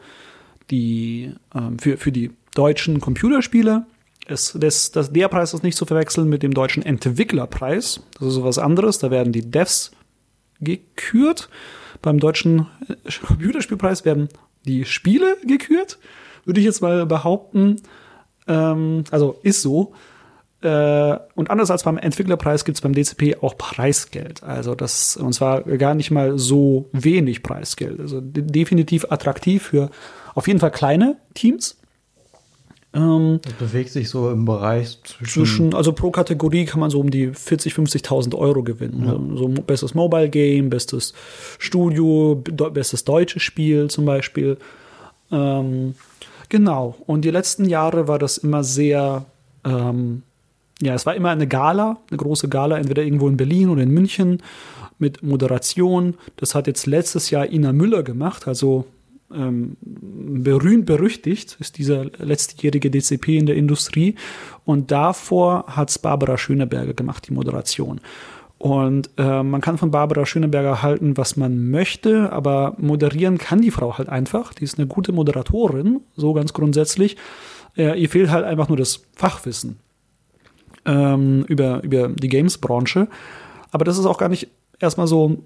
die ähm, für, für die deutschen Computerspiele es, das, das, der Preis ist nicht zu verwechseln mit dem deutschen Entwicklerpreis. Das ist sowas anderes. Da werden die Devs gekürt. Beim deutschen äh, Computerspielpreis werden die Spiele gekürt würde ich jetzt mal behaupten. Ähm, also ist so. Äh, und anders als beim Entwicklerpreis gibt es beim DCP auch Preisgeld. Also das, und zwar gar nicht mal so wenig Preisgeld. Also de definitiv attraktiv für auf jeden Fall kleine Teams. Ähm, das bewegt sich so im Bereich zwischen, zwischen. Also pro Kategorie kann man so um die 40.000, 50.000 Euro gewinnen. Ja. So, so bestes Mobile Game, bestes Studio, bestes deutsches Spiel zum Beispiel. Ähm, Genau. Und die letzten Jahre war das immer sehr, ähm, ja, es war immer eine Gala, eine große Gala, entweder irgendwo in Berlin oder in München mit Moderation. Das hat jetzt letztes Jahr Ina Müller gemacht, also ähm, berühmt berüchtigt ist dieser letztjährige DCP in der Industrie. Und davor hat es Barbara Schöneberger gemacht, die Moderation. Und äh, man kann von Barbara Schöneberger halten, was man möchte, aber moderieren kann die Frau halt einfach. Die ist eine gute Moderatorin, so ganz grundsätzlich. Äh, ihr fehlt halt einfach nur das Fachwissen ähm, über, über die Games-Branche. Aber das ist auch gar nicht erstmal so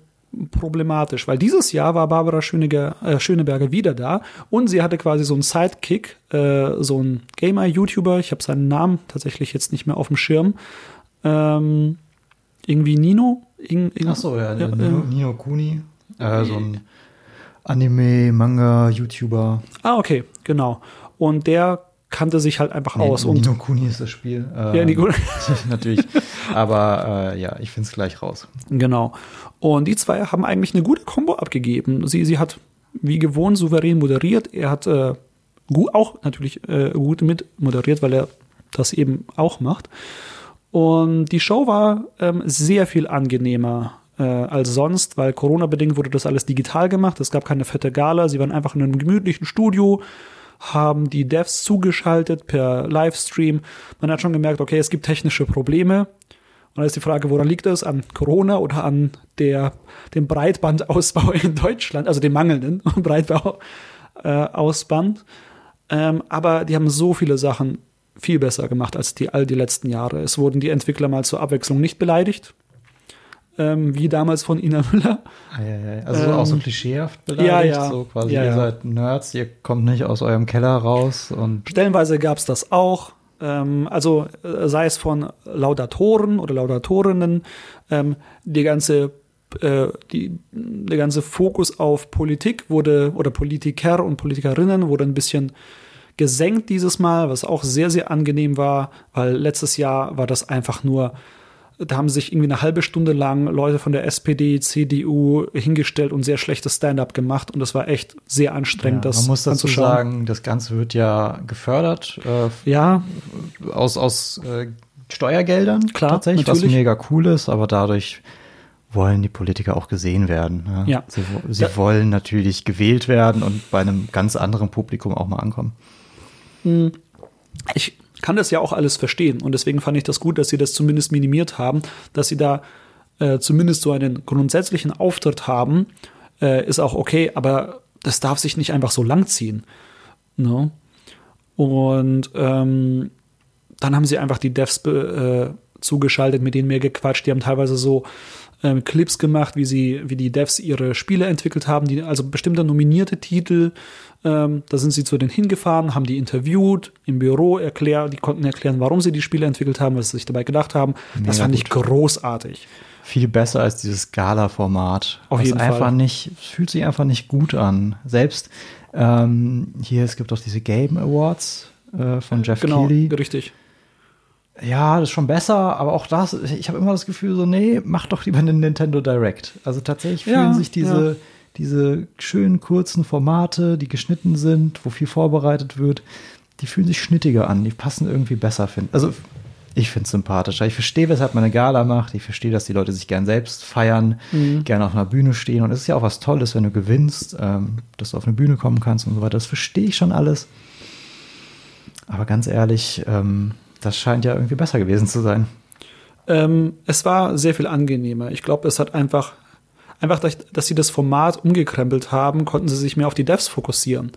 problematisch, weil dieses Jahr war Barbara Schöneger, äh, Schöneberger wieder da und sie hatte quasi so einen Sidekick, äh, so ein Gamer-YouTuber, ich habe seinen Namen tatsächlich jetzt nicht mehr auf dem Schirm. Ähm, irgendwie Nino. In, in, Ach so, ja, ja Nino, äh, Nino Kuni. Äh, so ein Anime, Manga, YouTuber. Ah, okay, genau. Und der kannte sich halt einfach nee, aus. Nino Kuni ist das Spiel. Ähm, ja, Nico. natürlich. Aber äh, ja, ich finde es gleich raus. Genau. Und die zwei haben eigentlich eine gute Kombo abgegeben. Sie, sie hat wie gewohnt souverän moderiert. Er hat äh, gut, auch natürlich äh, gut mit moderiert, weil er das eben auch macht. Und die Show war ähm, sehr viel angenehmer äh, als sonst, weil Corona-bedingt wurde das alles digital gemacht. Es gab keine fette Gala. Sie waren einfach in einem gemütlichen Studio, haben die Devs zugeschaltet per Livestream. Man hat schon gemerkt, okay, es gibt technische Probleme. Und da ist die Frage, woran liegt das? An Corona oder an der, dem Breitbandausbau in Deutschland, also dem mangelnden Breitbandausband. Äh, ähm, aber die haben so viele Sachen viel besser gemacht als die all die letzten Jahre. Es wurden die Entwickler mal zur Abwechslung nicht beleidigt. ähm, wie damals von Ina Müller. Also ähm, auch so klischeehaft beleidigt, ja, ja. so quasi, ja, ihr ja. seid Nerds, ihr kommt nicht aus eurem Keller raus und Stellenweise gab es das auch. Ähm, also äh, sei es von Laudatoren oder Laudatorinnen, ähm, die ganze äh, die, der ganze Fokus auf Politik wurde oder Politiker und Politikerinnen wurde ein bisschen gesenkt dieses Mal, was auch sehr, sehr angenehm war, weil letztes Jahr war das einfach nur, da haben sich irgendwie eine halbe Stunde lang Leute von der SPD, CDU hingestellt und sehr schlechtes Stand-up gemacht und das war echt sehr anstrengend, ja, das man muss dazu sagen, das Ganze wird ja gefördert äh, Ja, aus, aus äh, Steuergeldern Klar, tatsächlich, natürlich. was mega cool ist, aber dadurch wollen die Politiker auch gesehen werden. Ne? Ja. Sie, sie Ja. wollen natürlich gewählt werden und bei einem ganz anderen Publikum auch mal ankommen. Ich kann das ja auch alles verstehen und deswegen fand ich das gut, dass sie das zumindest minimiert haben, dass sie da äh, zumindest so einen grundsätzlichen Auftritt haben, äh, ist auch okay, aber das darf sich nicht einfach so lang ziehen. Ne? Und ähm, dann haben sie einfach die Devs äh, zugeschaltet, mit denen mehr gequatscht. Die haben teilweise so ähm, Clips gemacht, wie sie, wie die Devs ihre Spiele entwickelt haben, die, also bestimmte nominierte Titel. Ähm, da sind sie zu denen hingefahren, haben die interviewt im Büro, erklärt, die konnten erklären, warum sie die Spiele entwickelt haben, was sie sich dabei gedacht haben. das Mega fand ich gut. großartig. Viel besser als dieses Gala-Format. Auf jeden einfach Fall. nicht, es fühlt sich einfach nicht gut an. Selbst ähm, hier, es gibt auch diese Game Awards äh, von Jeff Genau, Keighley. richtig. Ja, das ist schon besser, aber auch das, ich habe immer das Gefühl, so, nee, mach doch lieber einen Nintendo Direct. Also tatsächlich fühlen Ja, sich diese, ja. diese schönen kurzen Formate, die geschnitten sind, wo viel vorbereitet wird, die fühlen sich schnittiger an, die passen irgendwie besser, find. Also ich finde es sympathischer. Ich verstehe, weshalb man eine Gala macht. Ich verstehe, dass die Leute sich gern selbst feiern, Mhm. gerne auf einer Bühne stehen. Und es ist ja auch was Tolles, wenn du gewinnst, ähm, dass du auf eine Bühne kommen kannst und so weiter. Das verstehe ich schon alles. Aber ganz ehrlich, ähm, das scheint ja irgendwie besser gewesen zu sein. Ähm, es war sehr viel angenehmer. Ich glaube, es hat einfach, einfach, dass, sie das Format umgekrempelt haben, konnten sie sich mehr auf die Devs fokussieren.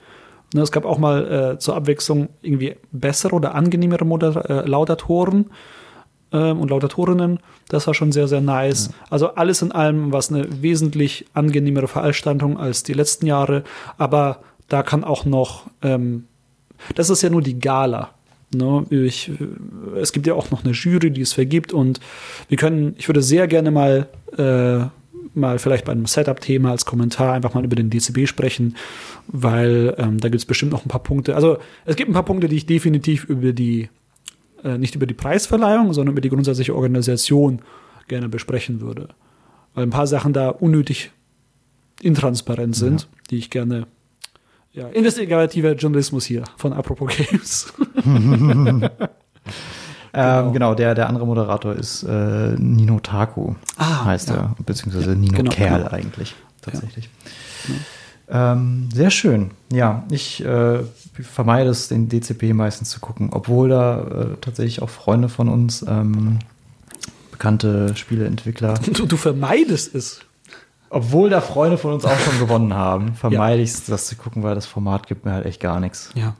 Ne, es gab auch mal äh, zur Abwechslung irgendwie bessere oder angenehmere Moder äh, Laudatoren ähm, und Laudatorinnen. Das war schon sehr, sehr nice. Also alles in allem war es eine wesentlich angenehmere Veranstaltung als die letzten Jahre. Aber da kann auch noch, ähm, das ist ja nur die Gala. Ne? Ich, es gibt ja auch noch eine Jury, die es vergibt und wir können, ich würde sehr gerne mal, äh, mal vielleicht bei einem Setup-Thema als Kommentar einfach mal über den DCB sprechen, weil ähm, da gibt es bestimmt noch ein paar Punkte. Also es gibt ein paar Punkte, die ich definitiv über die, äh, nicht über die Preisverleihung, sondern über die grundsätzliche Organisation gerne besprechen würde. Weil ein paar Sachen da unnötig intransparent sind, die ich gerne ja, investigativer Journalismus hier von Apropos Games. Ähm, genau, der, der andere Moderator ist äh, Nino Taku, Ah, heißt ja. er, beziehungsweise Nino Genau, Kerl genau. eigentlich, tatsächlich. Ähm, sehr schön. Ja, ich äh, vermeide es, den DCP meistens zu gucken, obwohl da äh, tatsächlich auch Freunde von uns, ähm, bekannte Spieleentwickler, Du, du vermeidest es. Obwohl da Freunde von uns auch schon gewonnen haben, vermeide ich es, das zu gucken, weil das Format gibt mir halt echt gar nichts. Ja.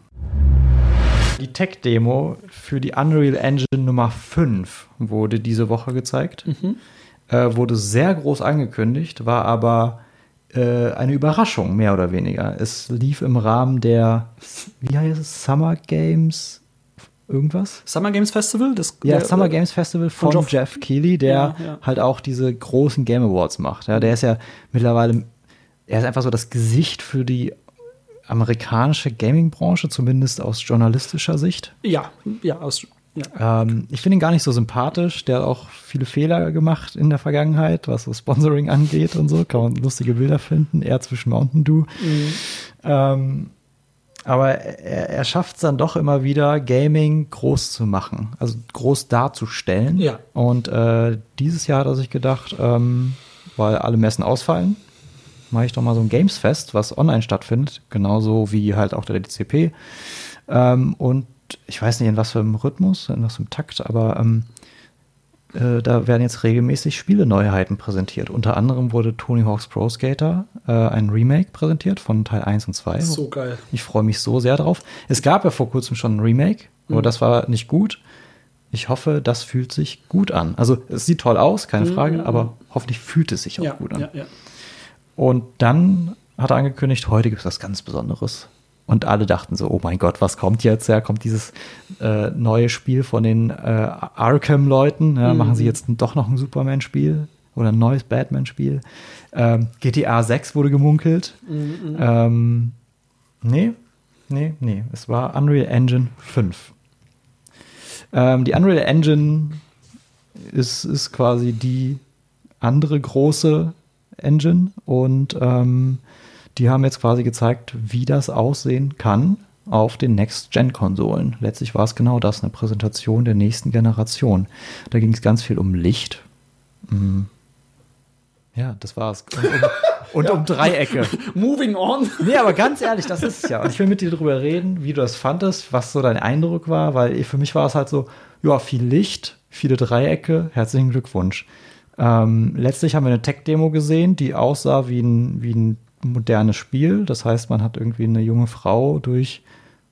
Die Tech-Demo für die Unreal Engine Nummer 5 wurde diese Woche gezeigt. Äh, wurde sehr groß angekündigt, war aber äh, eine Überraschung, mehr oder weniger. Es lief im Rahmen der, wie heißt es, Summer Games irgendwas? Summer Games Festival? Das, Ja, der- Summer Games Festival von, von Jeff Keighley, der Ja, ja. halt auch diese großen Game Awards macht. Ja, der ist ja mittlerweile, er ist einfach so das Gesicht für die amerikanische Gaming-Branche, zumindest aus journalistischer Sicht. Ja, ja, aus. Ja. Ähm, ich finde ihn gar nicht so sympathisch. Der hat auch viele Fehler gemacht in der Vergangenheit, was so Sponsoring angeht und so. Kann man lustige Bilder finden, eher zwischen Mountain Dew. Ähm, aber er, er schafft es dann doch immer wieder, Gaming groß zu machen, also groß darzustellen. Ja. Und äh, dieses Jahr hat er sich gedacht, ähm, weil alle Messen ausfallen, mache ich doch mal so ein Gamesfest, was online stattfindet, genauso wie halt auch der DCP. Ähm, und ich weiß nicht, in was für einem Rhythmus, in was für einem Takt, aber ähm, äh, da werden jetzt regelmäßig Spiele-Neuheiten präsentiert. Unter anderem wurde Tony Hawk's Pro Skater äh, ein Remake präsentiert von Teil 1 und 2. So geil. Ich freue mich so sehr drauf. Es gab ja vor kurzem schon ein Remake, aber Mhm. das war nicht gut. ich hoffe, das fühlt sich gut an. Also es sieht toll aus, keine Mhm, Frage, aber hoffentlich fühlt es sich auch Ja, gut an. ja, ja. Und dann hat er angekündigt, heute gibt es was ganz Besonderes. Und alle dachten so, oh mein Gott, was kommt jetzt? Ja, kommt dieses äh, neue Spiel von den äh, Arkham-Leuten? Ja, Mhm. Machen sie jetzt doch noch ein Superman-Spiel oder ein neues Batman-Spiel? Ähm, GTA 6 wurde gemunkelt. Mhm, Ähm, nee, nee, nee. Es war Unreal Engine 5. Ähm, die Unreal Engine ist, ist quasi die andere große Engine und ähm, die haben jetzt quasi gezeigt, wie das aussehen kann auf den Next-Gen-Konsolen. Letztlich war es genau das, eine Präsentation der nächsten Generation. Da ging es ganz viel um Licht. Mhm. Ja, das war's. Und um, und um Dreiecke. Moving on. Nee, aber ganz ehrlich, das ist es ja. Und ich will mit dir darüber reden, wie du das fandest, was so dein Eindruck war, weil für mich war es halt so, ja, viel Licht, viele Dreiecke, herzlichen Glückwunsch. Ähm, letztlich haben wir eine Tech-Demo gesehen, die aussah wie ein, wie ein modernes Spiel. Das heißt, man hat irgendwie eine junge Frau durch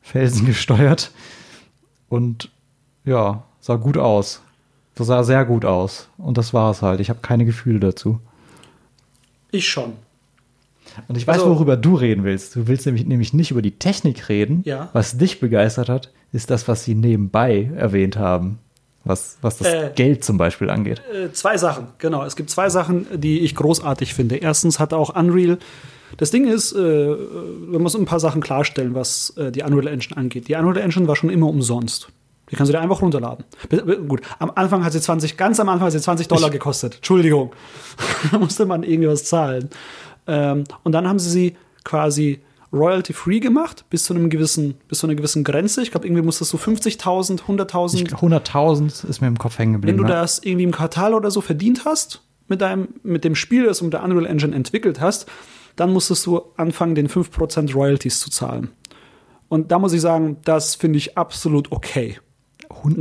Felsen gesteuert und ja, sah gut aus. Das sah sehr gut aus. Und das war es halt. Ich habe keine Gefühle dazu. Ich schon. Und ich weiß, Also- worüber du reden willst. Du willst nämlich, nämlich nicht über die Technik reden. Ja. Was dich begeistert hat, ist das, was sie nebenbei erwähnt haben. Was, was das Äh. Geld zum Beispiel angeht. Äh, zwei Sachen, genau. Es gibt zwei Sachen, die ich großartig finde. Erstens hat auch Unreal. Das Ding ist, äh, man muss ein paar Sachen klarstellen, was äh, die Unreal Engine angeht. Die Unreal Engine war schon immer umsonst. Die kannst du dir einfach runterladen. Be- Gut, am Anfang hat sie 20, ganz am Anfang hat sie 20 Dollar gekostet. Entschuldigung. da musste man irgendwie was zahlen. Ähm, und dann haben sie sie quasi royalty-free gemacht, bis zu einem gewissen, bis zu einer gewissen Grenze. Ich glaube, irgendwie musstest du 50.000, 100.000 Ich- 100.000 ist mir im Kopf hängen wenn geblieben. du ja. das irgendwie im Quartal oder so verdient hast, mit, deinem, mit dem Spiel, das du mit der Unreal Engine entwickelt hast, dann musstest du anfangen, den 5% Royalties zu zahlen. Und da muss ich sagen, das finde ich absolut okay.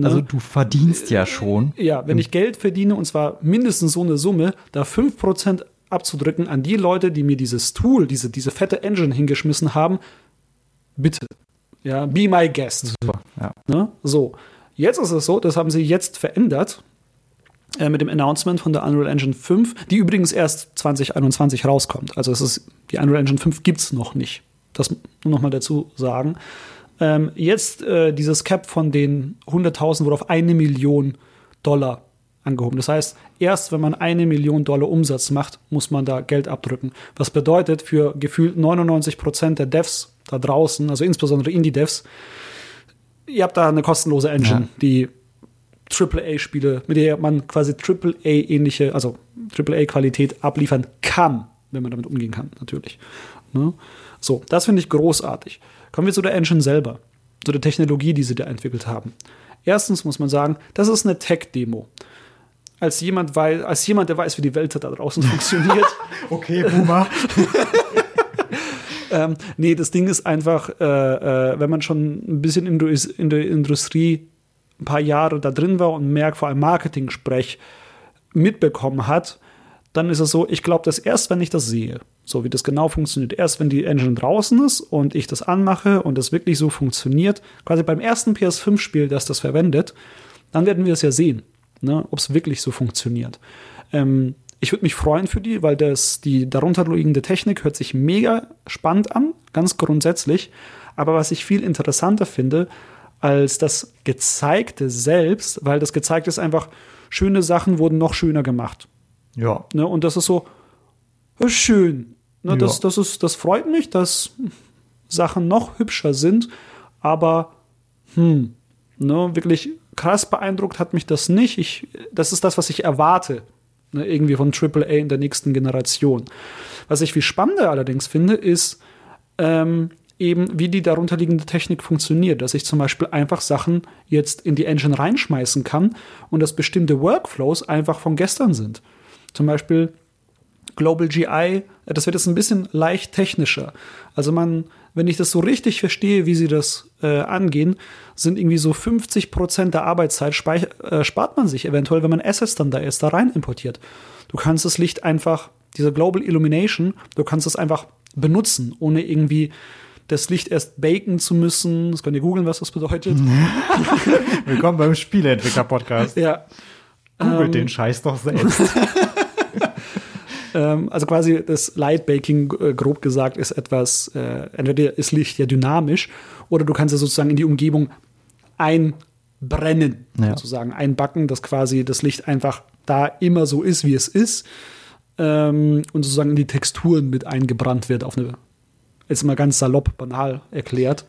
Also du verdienst ja schon. Ja, wenn ich Geld verdiene, und zwar mindestens so eine Summe, da 5% abzudrücken an die Leute, die mir dieses Tool, diese, diese fette Engine hingeschmissen haben, bitte. Ja, be my guest. Super, ja. Ne? So, jetzt ist es so, das haben sie jetzt verändert äh, mit dem Announcement von der Unreal Engine 5, die übrigens erst 2021 rauskommt. Also es ist, die Unreal Engine 5 gibt es noch nicht. Das nur noch mal dazu sagen. Ähm, jetzt äh, dieses Cap von den 100.000 wurde auf eine Million Dollar angehoben. Das heißt, erst wenn man eine Million Dollar Umsatz macht, muss man da Geld abdrücken. Was bedeutet für gefühlt 99 Prozent der Devs da draußen, also insbesondere Indie-Devs, ihr habt da eine kostenlose Engine, Ja. die AAA-Spiele, mit der man quasi AAA-ähnliche, also AAA-Qualität abliefern kann, wenn man damit umgehen kann, natürlich. Ne? So, das finde ich großartig. Kommen wir zu der Engine selber, zu der Technologie, die sie da entwickelt haben. Erstens muss man sagen, das ist eine Tech-Demo. Als jemand, weiß, als jemand, der weiß, wie die Welt da draußen funktioniert, Okay, Boomer. ähm, nee, das Ding ist einfach, äh, äh, wenn man schon ein bisschen in der Industrie ein paar Jahre da drin war und merkt, vor allem Marketing-Sprech mitbekommen hat, dann ist es so, ich glaube das erst, wenn ich das sehe, so wie das genau funktioniert. Erst wenn die Engine draußen ist und ich das anmache und das wirklich so funktioniert, quasi beim ersten PS5-Spiel, das das verwendet, dann werden wir es ja sehen, ne, ob es wirklich so funktioniert. Ähm, ich würde mich freuen für die, weil das, die darunter liegende Technik hört sich mega spannend an, ganz grundsätzlich. Aber was ich viel interessanter finde, als das Gezeigte selbst, weil das Gezeigte ist einfach, schöne Sachen wurden noch schöner gemacht. Ja. Ne? Und das ist so äh, schön. Ne? Ja. Das, das, ist, das freut mich, dass Sachen noch hübscher sind, aber hm, ne, wirklich krass beeindruckt hat mich das nicht. Ich, das ist das, was ich erwarte. Ne, irgendwie von AAA in der nächsten Generation. Was ich viel spannender allerdings finde, ist ähm, eben, wie die darunterliegende Technik funktioniert. Dass ich zum Beispiel einfach Sachen jetzt in die Engine reinschmeißen kann und dass bestimmte Workflows einfach von gestern sind. Zum Beispiel Global GI, das wird jetzt ein bisschen leicht technischer. Also man, wenn ich das so richtig verstehe, wie sie das äh, angehen, sind irgendwie so 50 Prozent der Arbeitszeit äh, spart man sich eventuell, wenn man Assets dann da erst da rein importiert. Du kannst das Licht einfach, diese Global Illumination, du kannst es einfach benutzen, ohne irgendwie das Licht erst baken zu müssen. Das könnt ihr googeln, was das bedeutet. Willkommen beim Spieleentwickler-Podcast. ja. Googelt Ähm, den Scheiß doch selbst. Ähm, also quasi das Light Baking, äh, grob gesagt, ist etwas, äh, entweder ist Licht ja dynamisch oder du kannst es sozusagen in die Umgebung einbrennen, Ja. sozusagen einbacken, dass quasi das Licht einfach da immer so ist, wie es ist ähm, und sozusagen in die Texturen mit eingebrannt wird auf eine, jetzt mal ganz salopp, banal erklärt.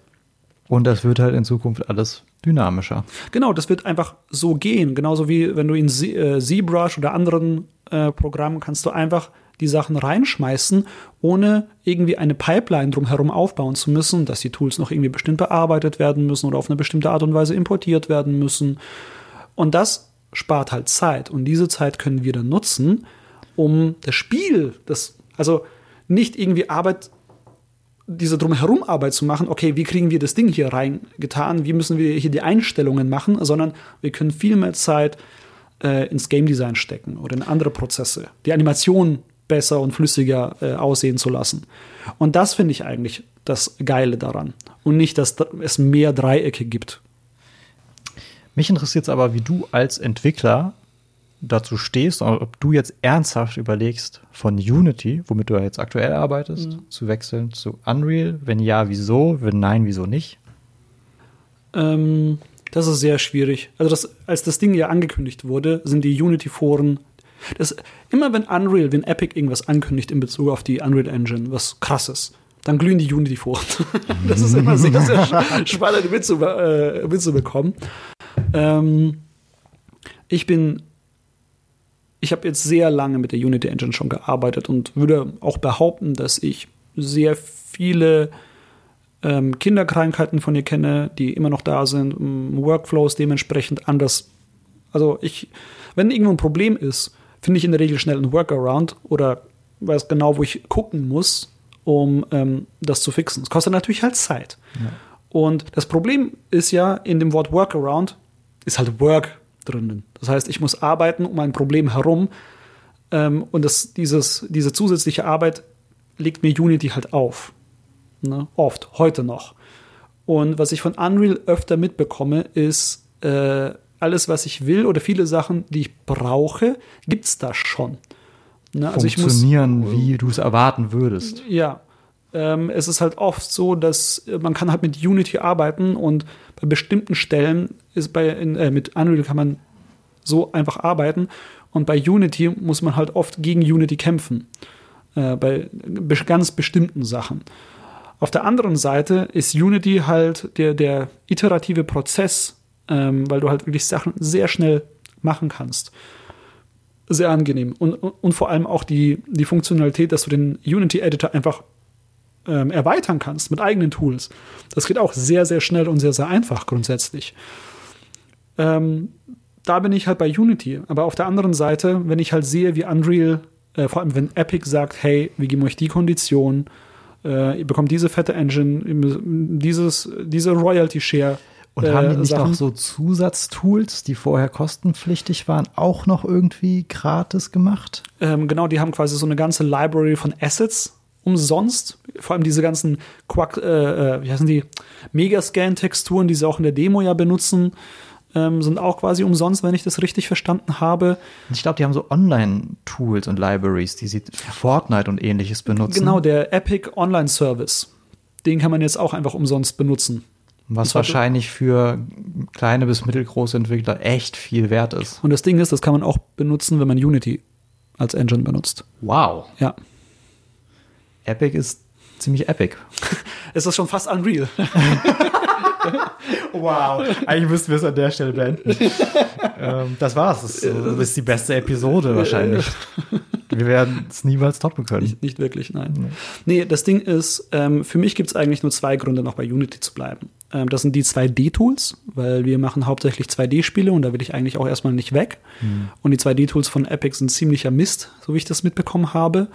Und das wird halt in Zukunft alles dynamischer. Genau, das wird einfach so gehen. Genauso wie wenn du in äh, ZBrush oder anderen äh, Programmen kannst du einfach die Sachen reinschmeißen, ohne irgendwie eine Pipeline drumherum aufbauen zu müssen, dass die Tools noch irgendwie bestimmt bearbeitet werden müssen oder auf eine bestimmte Art und Weise importiert werden müssen. Und das spart halt Zeit. Und diese Zeit können wir dann nutzen, um das Spiel, das, also nicht irgendwie Arbeit diese drumherum Arbeit zu machen, okay, wie kriegen wir das Ding hier reingetan, wie müssen wir hier die Einstellungen machen, sondern wir können viel mehr Zeit äh, ins Game Design stecken oder in andere Prozesse, die Animation besser und flüssiger äh, aussehen zu lassen. Und das finde ich eigentlich das Geile daran. Und nicht, dass da- es mehr Dreiecke gibt. Mich interessiert es aber, wie du als Entwickler dazu stehst, und ob du jetzt ernsthaft überlegst, von Unity, womit du ja jetzt aktuell arbeitest, zu wechseln zu Unreal. Wenn ja, wieso? Wenn nein, wieso nicht? Ähm, das ist sehr schwierig. Also, das, als das Ding ja angekündigt wurde, sind die Unity-Foren. Das, immer wenn Unreal, wenn Epic irgendwas ankündigt in Bezug auf die Unreal Engine, was krasses, dann glühen die Unity-Foren. das ist immer sehr, sehr spannend mitzube äh, mitzubekommen. Ähm, ich bin, ich habe jetzt sehr lange mit der Unity Engine schon gearbeitet und würde auch behaupten, dass ich sehr viele ähm, Kinderkrankheiten von ihr kenne, die immer noch da sind, Workflows dementsprechend anders. Also ich, wenn irgendwo ein Problem ist, finde ich in der Regel schnell einen Workaround oder weiß genau, wo ich gucken muss, um ähm, das zu fixen. Es kostet natürlich halt Zeit. Und das Problem ist ja, in dem Wort Workaround ist halt Work drinnen. Das heißt, ich muss arbeiten um ein Problem herum ähm, und das, dieses, diese zusätzliche Arbeit legt mir Unity halt auf. Ne? Oft, heute noch. Und was ich von Unreal öfter mitbekomme, ist, äh, alles, was ich will oder viele Sachen, die ich brauche, gibt's da schon. Ne? Also ich muss Funktionieren, wie du es erwarten würdest. ja. Ähm, es ist halt oft so, dass äh, man kann halt mit Unity arbeiten und bei bestimmten Stellen ist bei in, äh, mit Unreal kann man so einfach arbeiten und bei Unity muss man halt oft gegen Unity kämpfen äh, bei be ganz bestimmten Sachen. Auf der anderen Seite ist Unity halt der, der iterative Prozess, ähm, weil du halt wirklich Sachen sehr schnell machen kannst sehr angenehm. Und, und, und vor allem auch die, die Funktionalität, dass du den Unity-Editor einfach ähm, erweitern kannst mit eigenen Tools. Das geht auch sehr, sehr schnell und sehr, sehr einfach grundsätzlich. Ähm, da bin ich halt bei Unity. Aber auf der anderen Seite, wenn ich halt sehe, wie Unreal, äh, vor allem wenn Epic sagt, hey, wir geben euch die Kondition, äh, ihr bekommt diese fette Engine, dieses, diese Royalty-Share. Und haben die äh, nicht Sachen. noch so Zusatztools, die vorher kostenpflichtig waren, auch noch irgendwie gratis gemacht? Ähm, genau, die haben quasi so eine ganze Library von Assets umsonst. Vor allem diese ganzen Quack, äh, äh, wie heißen die, Megascan-Texturen, die sie auch in der Demo ja benutzen, ähm, sind auch quasi umsonst, wenn ich das richtig verstanden habe. Ich glaube, die haben so Online-Tools und Libraries, die sie für Fortnite und ähnliches benutzen. Genau, der Epic Online Service. Den kann man jetzt auch einfach umsonst benutzen. Was wahrscheinlich für kleine bis mittelgroße Entwickler echt viel wert ist. Und das Ding ist, das kann man auch benutzen, wenn man Unity als Engine benutzt. Wow. Ja. Epic ist ziemlich epic. Es ist schon fast unreal. Wow. Eigentlich müssten wir es an der Stelle beenden. ähm, das war's. Das ist die beste Episode wahrscheinlich. Wir werden es niemals toppen können. Nicht, nicht wirklich, nein. Nee, das Ding ist, ähm, für mich gibt es eigentlich nur zwei Gründe, noch bei Unity zu bleiben. Ähm, das sind die 2D-Tools, weil wir machen hauptsächlich 2D-Spiele und da will ich eigentlich auch erstmal nicht weg. Und die 2D-Tools von Epic sind ziemlicher Mist, so wie ich das mitbekommen habe.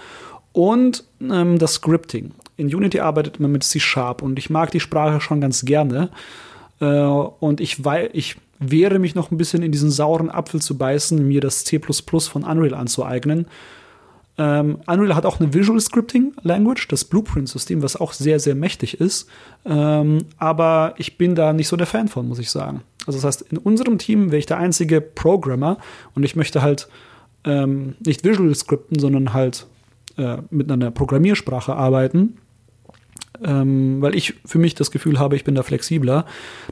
Und ähm, das Scripting. In Unity arbeitet man mit C-Sharp und ich mag die Sprache schon ganz gerne. Äh, und ich, ich wehre mich noch ein bisschen in diesen sauren Apfel zu beißen, mir das C von Unreal anzueignen. Ähm, Unreal hat auch eine Visual Scripting Language, das Blueprint-System, was auch sehr, sehr mächtig ist. Ähm, aber ich bin da nicht so der Fan von, muss ich sagen. Also das heißt, in unserem Team wäre ich der einzige Programmer und ich möchte halt ähm, nicht Visual Scripten, sondern halt äh, mit einer Programmiersprache arbeiten. Ähm, weil ich für mich das Gefühl habe, ich bin da flexibler.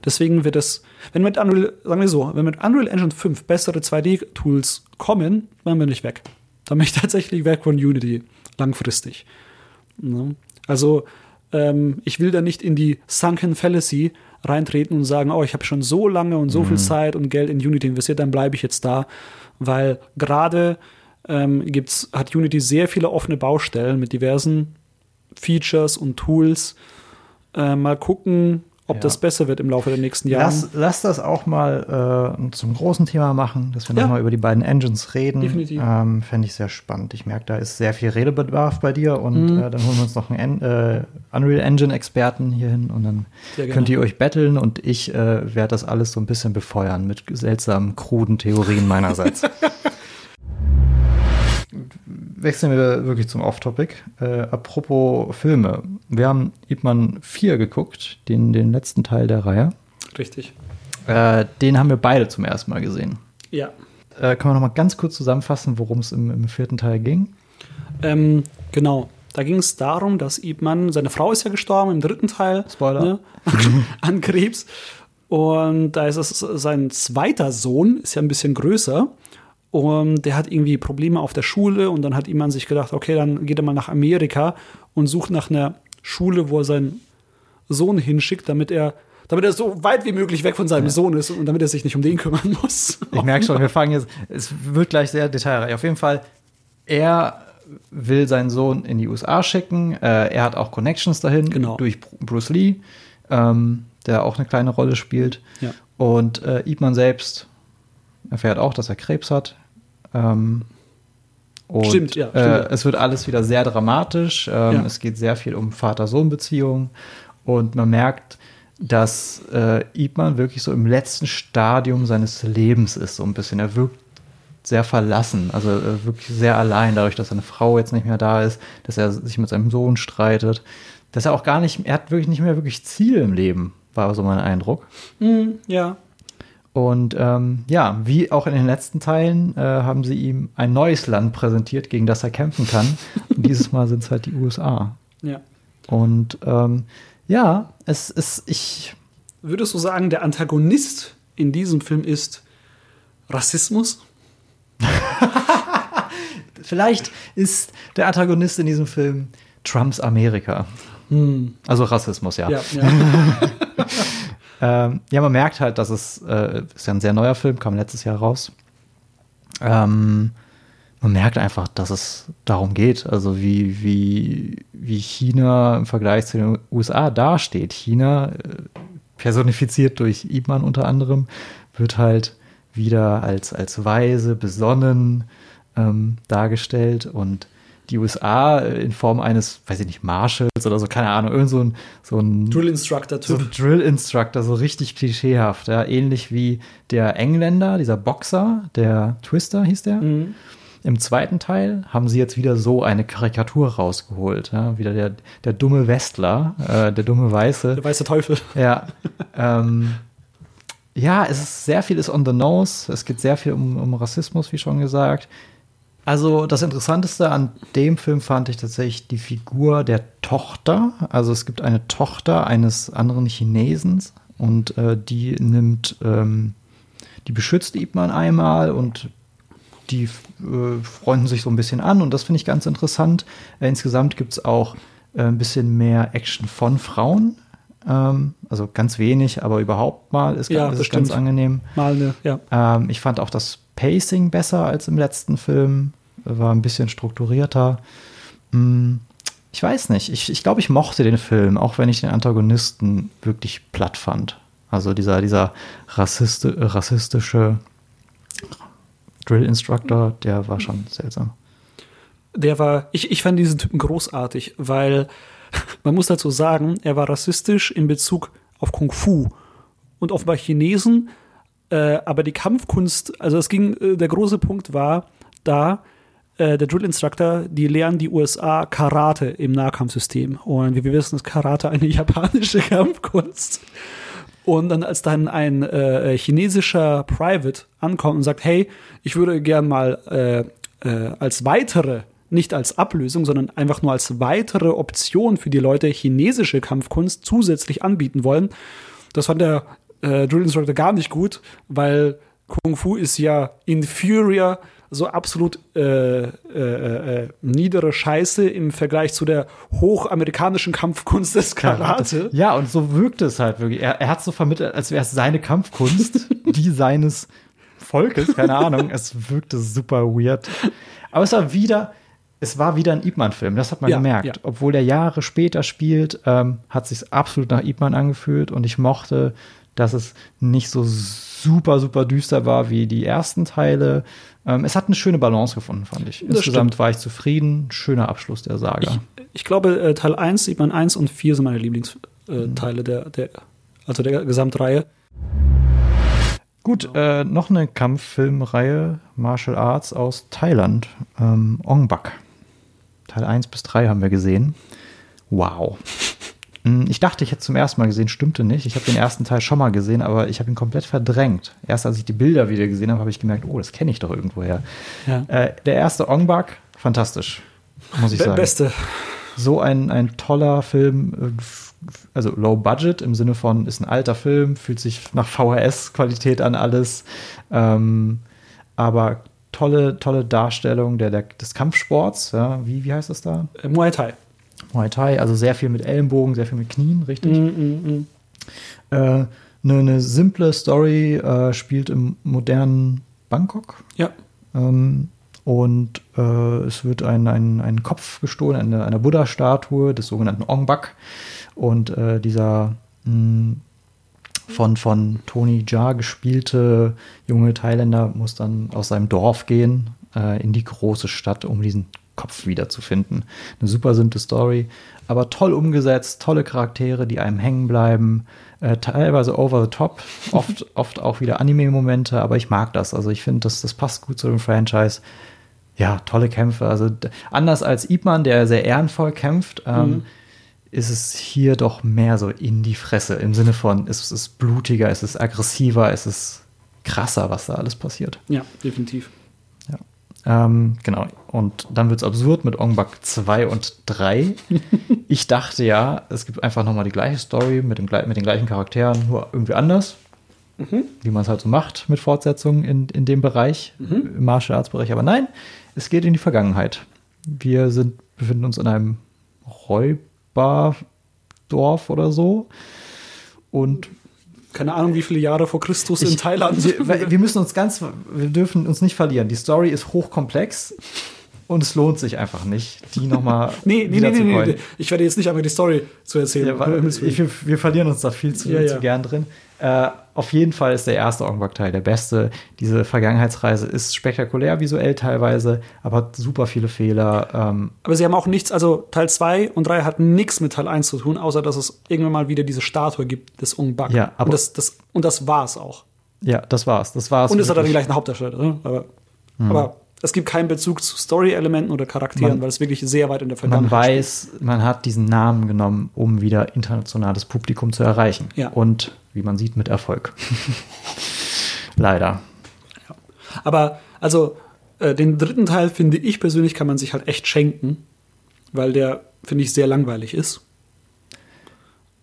Deswegen wird es, wenn mit Unreal, sagen wir so, wenn mit Unreal Engine 5 bessere 2D-Tools kommen, dann bin ich weg. Dann bin ich tatsächlich weg von Unity langfristig. Ne? Also ähm, ich will da nicht in die Sunken Fallacy reintreten und sagen, oh, ich habe schon so lange und so mhm. viel Zeit und Geld in Unity investiert, dann bleibe ich jetzt da, weil gerade ähm, gibt's, hat Unity sehr viele offene Baustellen mit diversen Features und Tools. Äh, mal gucken, ob ja. das besser wird im Laufe der nächsten Jahre. Lass, lass das auch mal äh, zum großen Thema machen, dass wir ja. nochmal über die beiden Engines reden. Definitiv. Ähm, Fände ich sehr spannend. Ich merke, da ist sehr viel Redebedarf bei dir und mhm. äh, dann holen wir uns noch einen äh, Unreal Engine-Experten hier hin und dann könnt ihr euch betteln und ich äh, werde das alles so ein bisschen befeuern mit seltsamen, kruden Theorien meinerseits. wechseln wir wirklich zum Off-Topic. Äh, apropos Filme. Wir haben Ip 4 geguckt, den, den letzten Teil der Reihe. Richtig. Äh, den haben wir beide zum ersten Mal gesehen. Ja. Äh, kann man noch mal ganz kurz zusammenfassen, worum es im, im, vierten Teil ging? Ähm, genau. Da ging es darum, dass Ip seine Frau ist ja gestorben im dritten Teil. Spoiler. Ne, an Krebs. Und da ist es sein zweiter Sohn, ist ja ein bisschen größer. Und der hat irgendwie Probleme auf der Schule und dann hat jemand sich gedacht, okay, dann geht er mal nach Amerika und sucht nach einer Schule, wo er seinen Sohn hinschickt, damit er damit er so weit wie möglich weg von seinem ja. Sohn ist und damit er sich nicht um den kümmern muss. Ich merke schon, wir fangen jetzt, es wird gleich sehr detailreich. Auf jeden Fall, er will seinen Sohn in die USA schicken. Äh, er hat auch Connections dahin genau. durch Bruce Lee, ähm, der auch eine kleine Rolle spielt. Ja. Und äh, Ipman selbst erfährt auch, dass er Krebs hat. Ähm, und, stimmt, ja. Stimmt, äh, es wird alles wieder sehr dramatisch. Ähm, ja. Es geht sehr viel um Vater-Sohn-Beziehungen. Und man merkt, dass äh, Ipman wirklich so im letzten Stadium seines Lebens ist, so ein bisschen. Er wirkt sehr verlassen, also äh, wirklich sehr allein, dadurch, dass seine Frau jetzt nicht mehr da ist, dass er sich mit seinem Sohn streitet, dass er auch gar nicht, er hat wirklich nicht mehr wirklich Ziel im Leben, war so mein Eindruck. Mm, ja. Und ähm, ja, wie auch in den letzten Teilen äh, haben sie ihm ein neues Land präsentiert, gegen das er kämpfen kann. Und dieses Mal sind es halt die USA. Ja. Und ähm, ja, es ist, ich. Würdest du sagen, der Antagonist in diesem Film ist Rassismus? Vielleicht ist der Antagonist in diesem Film Trumps Amerika. Hm. Also Rassismus, ja. ja, ja. Ähm, ja, man merkt halt, dass es äh, ist ja ein sehr neuer Film, kam letztes Jahr raus. Ähm, man merkt einfach, dass es darum geht, also wie, wie, wie China im Vergleich zu den USA dasteht. China, äh, personifiziert durch Ibman unter anderem, wird halt wieder als, als weise, besonnen ähm, dargestellt und die USA in Form eines, weiß ich nicht, Marshalls oder so, keine Ahnung, irgend so ein, so ein Drill Instructor Typ. So ein Drill Instructor, so richtig klischeehaft, ja, ähnlich wie der Engländer, dieser Boxer, der Twister hieß der. Mhm. Im zweiten Teil haben sie jetzt wieder so eine Karikatur rausgeholt, ja, wieder der, der dumme Westler, äh, der dumme Weiße. Der weiße Teufel. Ja. ähm, ja, es ist sehr viel ist on the nose. Es geht sehr viel um, um Rassismus, wie schon gesagt. Also das Interessanteste an dem Film fand ich tatsächlich die Figur der Tochter. Also es gibt eine Tochter eines anderen Chinesens und äh, die nimmt, ähm, die beschützt Ip Man einmal und die äh, freunden sich so ein bisschen an und das finde ich ganz interessant. Äh, insgesamt gibt es auch äh, ein bisschen mehr Action von Frauen. Ähm, also ganz wenig, aber überhaupt mal ist, ja, ist ganz angenehm. Mal eine, ja. Ähm, ich fand auch das Pacing besser als im letzten Film, war ein bisschen strukturierter. Hm, ich weiß nicht, ich, ich glaube, ich mochte den Film, auch wenn ich den Antagonisten wirklich platt fand. Also dieser, dieser rassisti rassistische Drill-Instructor, der war schon seltsam. Der war, ich, ich fand diesen Typen großartig, weil man muss dazu sagen, er war rassistisch in Bezug auf Kung Fu. Und offenbar Chinesen äh, aber die Kampfkunst, also es ging, äh, der große Punkt war da, äh, der Drill Instructor, die lehren die USA Karate im Nahkampfsystem. Und wie wir wissen, ist Karate eine japanische Kampfkunst. Und dann, als dann ein äh, chinesischer Private ankommt und sagt, hey, ich würde gern mal äh, äh, als weitere, nicht als Ablösung, sondern einfach nur als weitere Option für die Leute chinesische Kampfkunst zusätzlich anbieten wollen, das fand der äh, Drill Instructor gar nicht gut, weil Kung Fu ist ja inferior, so absolut äh, äh, äh, niedere Scheiße im Vergleich zu der hochamerikanischen Kampfkunst des Karate. Ja, und so wirkte es halt wirklich. Er, er hat so vermittelt, als wäre es seine Kampfkunst, die seines Volkes, keine Ahnung. Es wirkte super weird. Aber es war wieder, es war wieder ein Ip Man-Film, das hat man Ja, gemerkt. ja. Obwohl der Jahre später spielt, ähm, hat sich absolut nach Ip Man angefühlt und ich mochte, dass es nicht so super, super düster war wie die ersten Teile. Ähm, es hat eine schöne Balance gefunden, fand ich. Das Insgesamt war ich zufrieden. Schöner Abschluss der Saga. Ich glaube, äh, Teil 1, sieht man 1 und 4 sind meine Lieblingsteile der, der, also der Gesamtreihe. Gut, äh, noch eine Kampffilmreihe, Martial Arts aus Thailand, ähm, Ong Bak. Teil 1 bis 3 haben wir gesehen. Wow. Hm, Ich dachte, ich hätte zum ersten Mal gesehen, stimmte nicht. Ich habe den ersten Teil schon mal gesehen, aber ich habe ihn komplett verdrängt. Erst als ich die Bilder wieder gesehen habe, habe ich gemerkt, oh, das kenne ich doch irgendwoher. Ja. Äh, der erste Ong Bak, fantastisch, muss ich Be- sagen Beste. so ein, ein toller Film, äh, also low budget im Sinne von, ist ein alter Film, fühlt sich nach VHS-Qualität an alles, ähm, aber tolle, tolle Darstellung der, der, des Kampfsports, ja, wie, wie heißt das da? Äh, Muay Thai. Muay Thai, also sehr viel mit Ellenbogen, sehr viel mit Knien, richtig? Äh, eine, eine simple Story äh, spielt im modernen Bangkok. Ja. Ähm, und äh, es wird ein, ein, ein Kopf gestohlen, eine, eine Buddha-Statue des sogenannten Ong Bak. Und äh, dieser mh, von, von Tony Jaa gespielte junge Thailänder muss dann aus seinem Dorf gehen äh, in die große Stadt, um diesen Kopf wiederzufinden. Eine super simple Story, aber toll umgesetzt, tolle Charaktere, die einem hängen bleiben, äh, teilweise over the top, oft, oft auch wieder Anime-Momente, aber ich mag das. Also ich finde, das, das passt gut zu dem Franchise. Ja, tolle Kämpfe. Also anders als Ip Man, der sehr ehrenvoll kämpft, ähm, ist es hier doch mehr so in die Fresse. Im Sinne von, es ist blutiger, es ist aggressiver, es ist krasser, was da alles passiert. Ja, definitiv. Ähm, genau. Und dann wird es absurd mit Ong Bak 2 und 3. ich dachte ja, es gibt einfach nochmal die gleiche Story mit, dem, mit den gleichen Charakteren, nur irgendwie anders. Wie man es halt so macht mit Fortsetzungen in, in dem Bereich, im Martial Arts Bereich. Aber nein, es geht in die Vergangenheit. Wir sind, befinden uns in einem Räuberdorf oder so. Und Keine Ahnung, wie viele Jahre vor Christus in ich- Thailand. Wir, wir müssen uns ganz, wir dürfen uns nicht verlieren. Die Story ist hochkomplex und es lohnt sich einfach nicht, die nochmal Nee, nee, nee, nee, nee. Ich werde jetzt nicht einfach die Story zu erzählen. Ja, weil, ich, wir, wir verlieren uns da viel zu, Ja, zu gern drin. Äh, auf jeden Fall ist der erste Ong-Bak-Teil der beste. Diese Vergangenheitsreise ist spektakulär visuell teilweise, aber hat super viele Fehler. Ähm, Aber sie haben auch nichts, also Teil 2 und 3 hatten nichts mit Teil 1 zu tun, außer dass es irgendwann mal wieder diese Statue gibt des Ung Bak. Ja, aber- und das, das, und das war's auch. ja, das war's. Das war's. Und es hat dann den wirklich. gleichen Hauptdarsteller. Ne? Aber, aber es gibt keinen Bezug zu Story-Elementen oder Charakteren, Man- weil es wirklich sehr weit in der man Vergangenheit weiß, man hat diesen Namen genommen, um wieder internationales Publikum zu erreichen. Ja. Und wie man sieht, mit Erfolg. Leider. steht. Aber also äh, den dritten Teil, finde ich persönlich, kann man sich halt echt schenken, weil der, finde ich, sehr langweilig ist.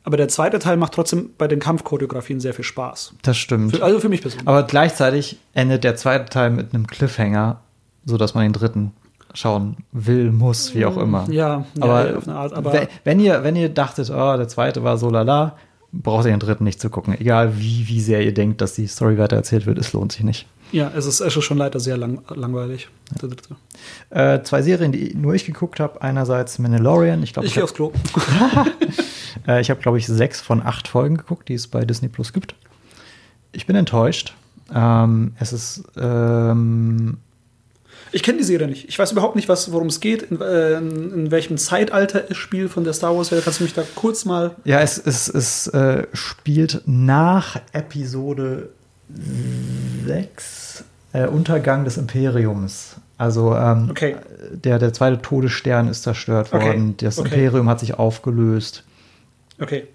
Aber der zweite Teil macht trotzdem bei den Kampfchoreografien sehr viel Spaß. Das stimmt. Für, also für mich persönlich. Aber gleichzeitig endet der zweite Teil mit einem Cliffhanger, sodass man den dritten schauen will, muss, wie auch immer. Ja, ja, aber, auf eine Art, aber- we- wenn ihr, wenn ihr dachtet, oh, der zweite war so lala, braucht ihr den dritten nicht zu gucken. Egal wie, wie sehr ihr denkt, dass die Story weiter erzählt wird, es lohnt sich nicht. Ja, es ist, es ist schon leider sehr lang, langweilig. Der dritte. Äh, zwei Serien, die nur ich geguckt habe. Einerseits Mandalorian. Ich glaube, Ich ich gehe habe, aufs Klo. äh, ich hab, glaube ich, sechs von acht Folgen geguckt, die es bei Disney Plus gibt. Ich bin enttäuscht. Ähm, es ist ähm, Ich kenne die Serie nicht. Ich weiß überhaupt nicht, was, worum es geht, in, äh, in, in welchem Zeitalter es spielt von der Star Wars-Serie. Kannst du mich da kurz mal. Ja, es, es, es äh, spielt nach Episode 6, äh, Untergang des Imperiums. Also ähm, Okay. der, der zweite Todesstern ist zerstört Okay. worden, das Okay. Imperium hat sich aufgelöst. Okay.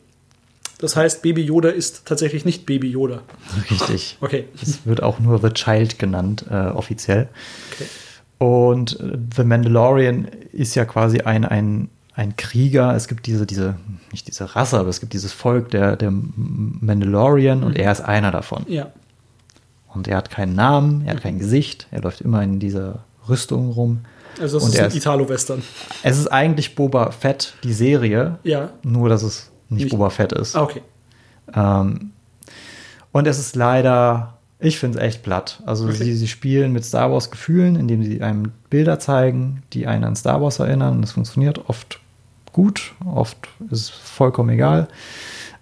Das heißt, Baby Yoda ist tatsächlich nicht Baby Yoda. Richtig. Okay. Es wird auch nur The Child genannt, äh, offiziell. okay. Und äh, The Mandalorian ist ja quasi ein, ein, ein Krieger. Es gibt diese, diese, nicht diese Rasse, aber es gibt dieses Volk der, der Mandalorian und er ist einer davon. Ja. Und er hat keinen Namen, er hat kein Gesicht, er läuft immer in dieser Rüstung rum. Also das Und ist ein Italo-Western. Es ist eigentlich Boba Fett, die Serie, Ja. nur dass es nicht, Nicht- Boba Fett ist. Ah, okay. Ähm, und es ist leider, ich finde es echt platt. Also Okay. sie, sie spielen mit Star Wars Gefühlen, indem sie einem Bilder zeigen, die einen an Star Wars erinnern. Und das funktioniert oft gut, oft ist es vollkommen egal.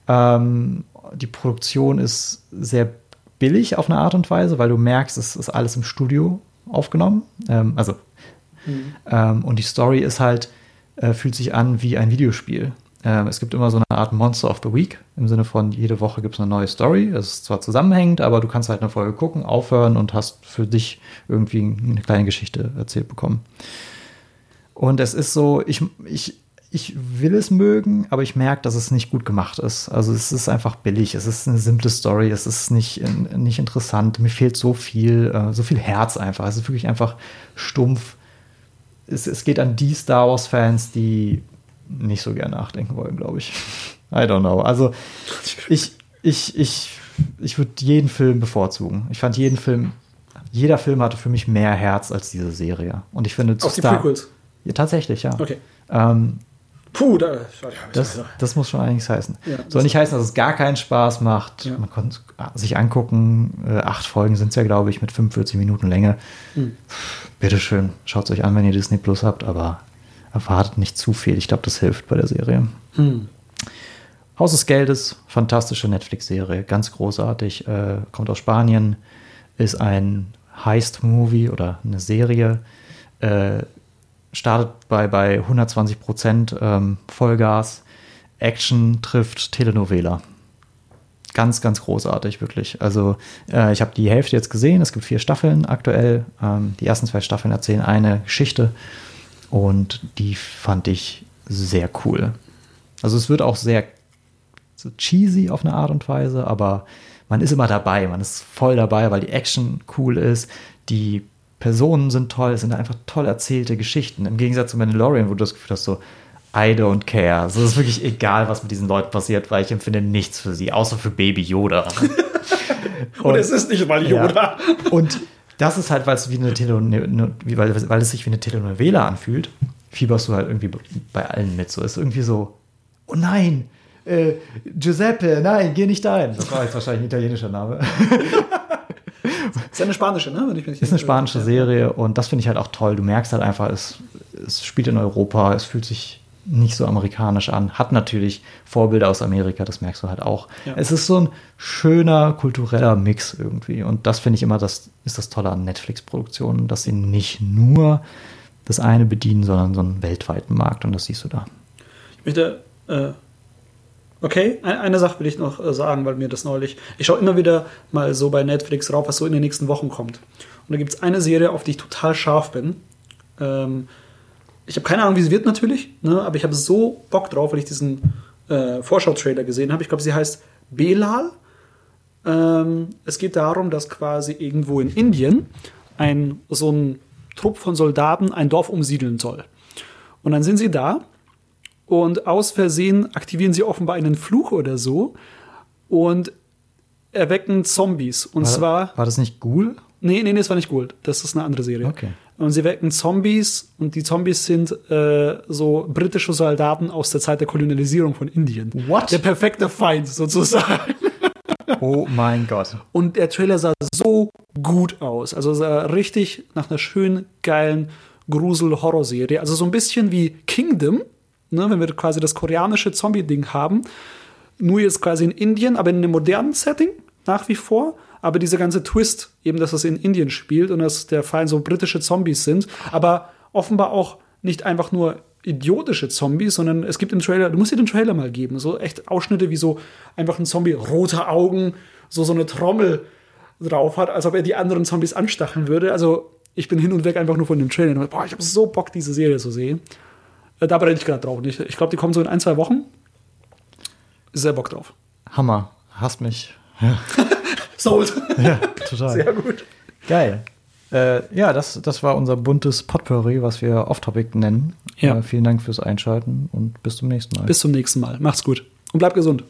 Ähm, die Produktion ist sehr billig auf eine Art und Weise, weil du merkst, es ist alles im Studio aufgenommen. Ähm, also ähm, und die Story ist halt, äh, fühlt sich an wie ein Videospiel. Ähm, es gibt immer so eine Art Monster of the Week, im Sinne von, jede Woche gibt es eine neue Story. Es ist zwar zusammenhängend, aber du kannst halt eine Folge gucken, aufhören und hast für dich irgendwie eine kleine Geschichte erzählt bekommen. Und es ist so, ich, ich, ich will es mögen, aber ich merke, dass es nicht gut gemacht ist. Also es ist einfach billig, es ist eine simple Story, es ist nicht, nicht interessant, mir fehlt so viel, äh, so viel Herz einfach. Es ist wirklich einfach stumpf. Es, es geht an die Star Wars-Fans, die nicht so gern nachdenken wollen, glaube ich. I don't know. Also ich, ich, ich, ich würde jeden Film bevorzugen. Ich fand jeden Film, jeder Film hatte für mich mehr Herz als diese Serie. Und ich finde, zu Auch die Star- Prequels. Ja, tatsächlich, ja. Okay. Ähm, Puh, da. das, das muss schon einiges heißen. Ja, Soll nicht heißen, dass es gar keinen Spaß macht. Ja. Man konnte es sich angucken. Äh, acht Folgen sind es ja, glaube ich, mit 45 Minuten Länge. Hm. Bitteschön, schaut es euch an, wenn ihr Disney Plus habt, aber erwartet nicht zu viel. Ich glaube, das hilft bei der Serie. Hm. Haus des Geldes, fantastische Netflix-Serie, ganz großartig. Äh, kommt aus Spanien, ist ein Heist-Movie oder eine Serie. Äh, startet bei, bei 120 Prozent ähm, Vollgas. Action trifft Telenovela. Ganz, ganz großartig, wirklich. Also, äh, ich habe die Hälfte jetzt gesehen. Es gibt vier Staffeln aktuell. Ähm, die ersten zwei Staffeln erzählen eine Geschichte. Und die fand ich sehr cool. Also, es wird auch sehr so cheesy auf eine Art und Weise, aber man ist immer dabei, man ist voll dabei, weil die Action cool ist, die Personen sind toll, es sind einfach toll erzählte Geschichten. Im Gegensatz zu Mandalorian, wo du das Gefühl hast, so, I don't care. Also es ist wirklich egal, was mit diesen Leuten passiert, weil ich empfinde nichts für sie, außer für Baby Yoda. Und es ist nicht mal Yoda. Ja. Und das ist halt, weil es wie eine Tele wie, weil, weil es sich wie eine Telenovela anfühlt, fieberst du halt irgendwie bei allen mit. So ist irgendwie so, oh nein, äh, Giuseppe, nein, geh nicht dahin. Das war jetzt wahrscheinlich ein italienischer Name. Ist ja eine spanische, ne? Wenn ich mich Ist eine spanische. Serie und das finde ich halt auch toll. Du merkst halt einfach, es, es spielt in Europa, es fühlt sich nicht so amerikanisch an. Hat natürlich Vorbilder aus Amerika, das merkst du halt auch. Ja. Es ist so ein schöner kultureller Mix irgendwie und das finde ich immer, das ist das Tolle an Netflix-Produktionen, dass sie nicht nur das eine bedienen, sondern so einen weltweiten Markt und das siehst du da. Ich möchte, äh, okay, ein- eine Sache will ich noch äh, sagen, weil mir das neulich, ich schaue immer wieder mal so bei Netflix rauf, was so in den nächsten Wochen kommt. Und da gibt es eine Serie, auf die ich total scharf bin. Ähm, ich habe keine Ahnung, wie sie wird natürlich, ne, aber ich habe so Bock drauf, weil ich diesen äh, Vorschau-Trailer gesehen habe. Ich glaube, sie heißt Belal. Ähm, es geht darum, dass quasi irgendwo in Indien ein, so ein Trupp von Soldaten ein Dorf umsiedeln soll. Und dann sind sie da und aus Versehen aktivieren sie offenbar einen Fluch oder so und erwecken Zombies. Und War, zwar. war das nicht Ghoul? Nee, nee, nee, das war nicht Gold. Das ist eine andere Serie. Okay. Und sie wecken Zombies und die Zombies sind äh, so britische Soldaten aus der Zeit der Kolonialisierung von Indien. What? Der perfekte Feind sozusagen. Oh mein Gott. Und der Trailer sah so gut aus. Also sah richtig nach einer schönen, geilen Grusel-Horror-Serie. Also so ein bisschen wie Kingdom, ne, wenn wir quasi das koreanische Zombie-Ding haben. Nur jetzt quasi in Indien, aber in einem modernen Setting nach wie vor. Aber dieser ganze Twist, eben, dass es in Indien spielt und dass der Fall so britische Zombies sind, aber offenbar auch nicht einfach nur idiotische Zombies, sondern es gibt im Trailer, du musst dir den Trailer mal geben, so echt Ausschnitte wie so einfach ein Zombie, rote Augen, so so eine Trommel drauf hat, als ob er die anderen Zombies anstacheln würde. Also Ich bin hin und weg einfach nur von dem Trailer. Boah, ich habe so Bock, diese Serie zu sehen. Äh, da brenne ich gerade drauf. Ich, ich glaube, die kommen so in ein, zwei Wochen. Sehr Bock drauf. Hammer. Hast mich. Sold. Ja, total. Sehr gut. Geil. Äh, ja, das, das war unser buntes Potpourri, was wir Off-Topic nennen. Ja. Äh, vielen Dank fürs Einschalten und bis zum nächsten Mal. Bis zum nächsten Mal. Macht's gut. Und bleibt gesund.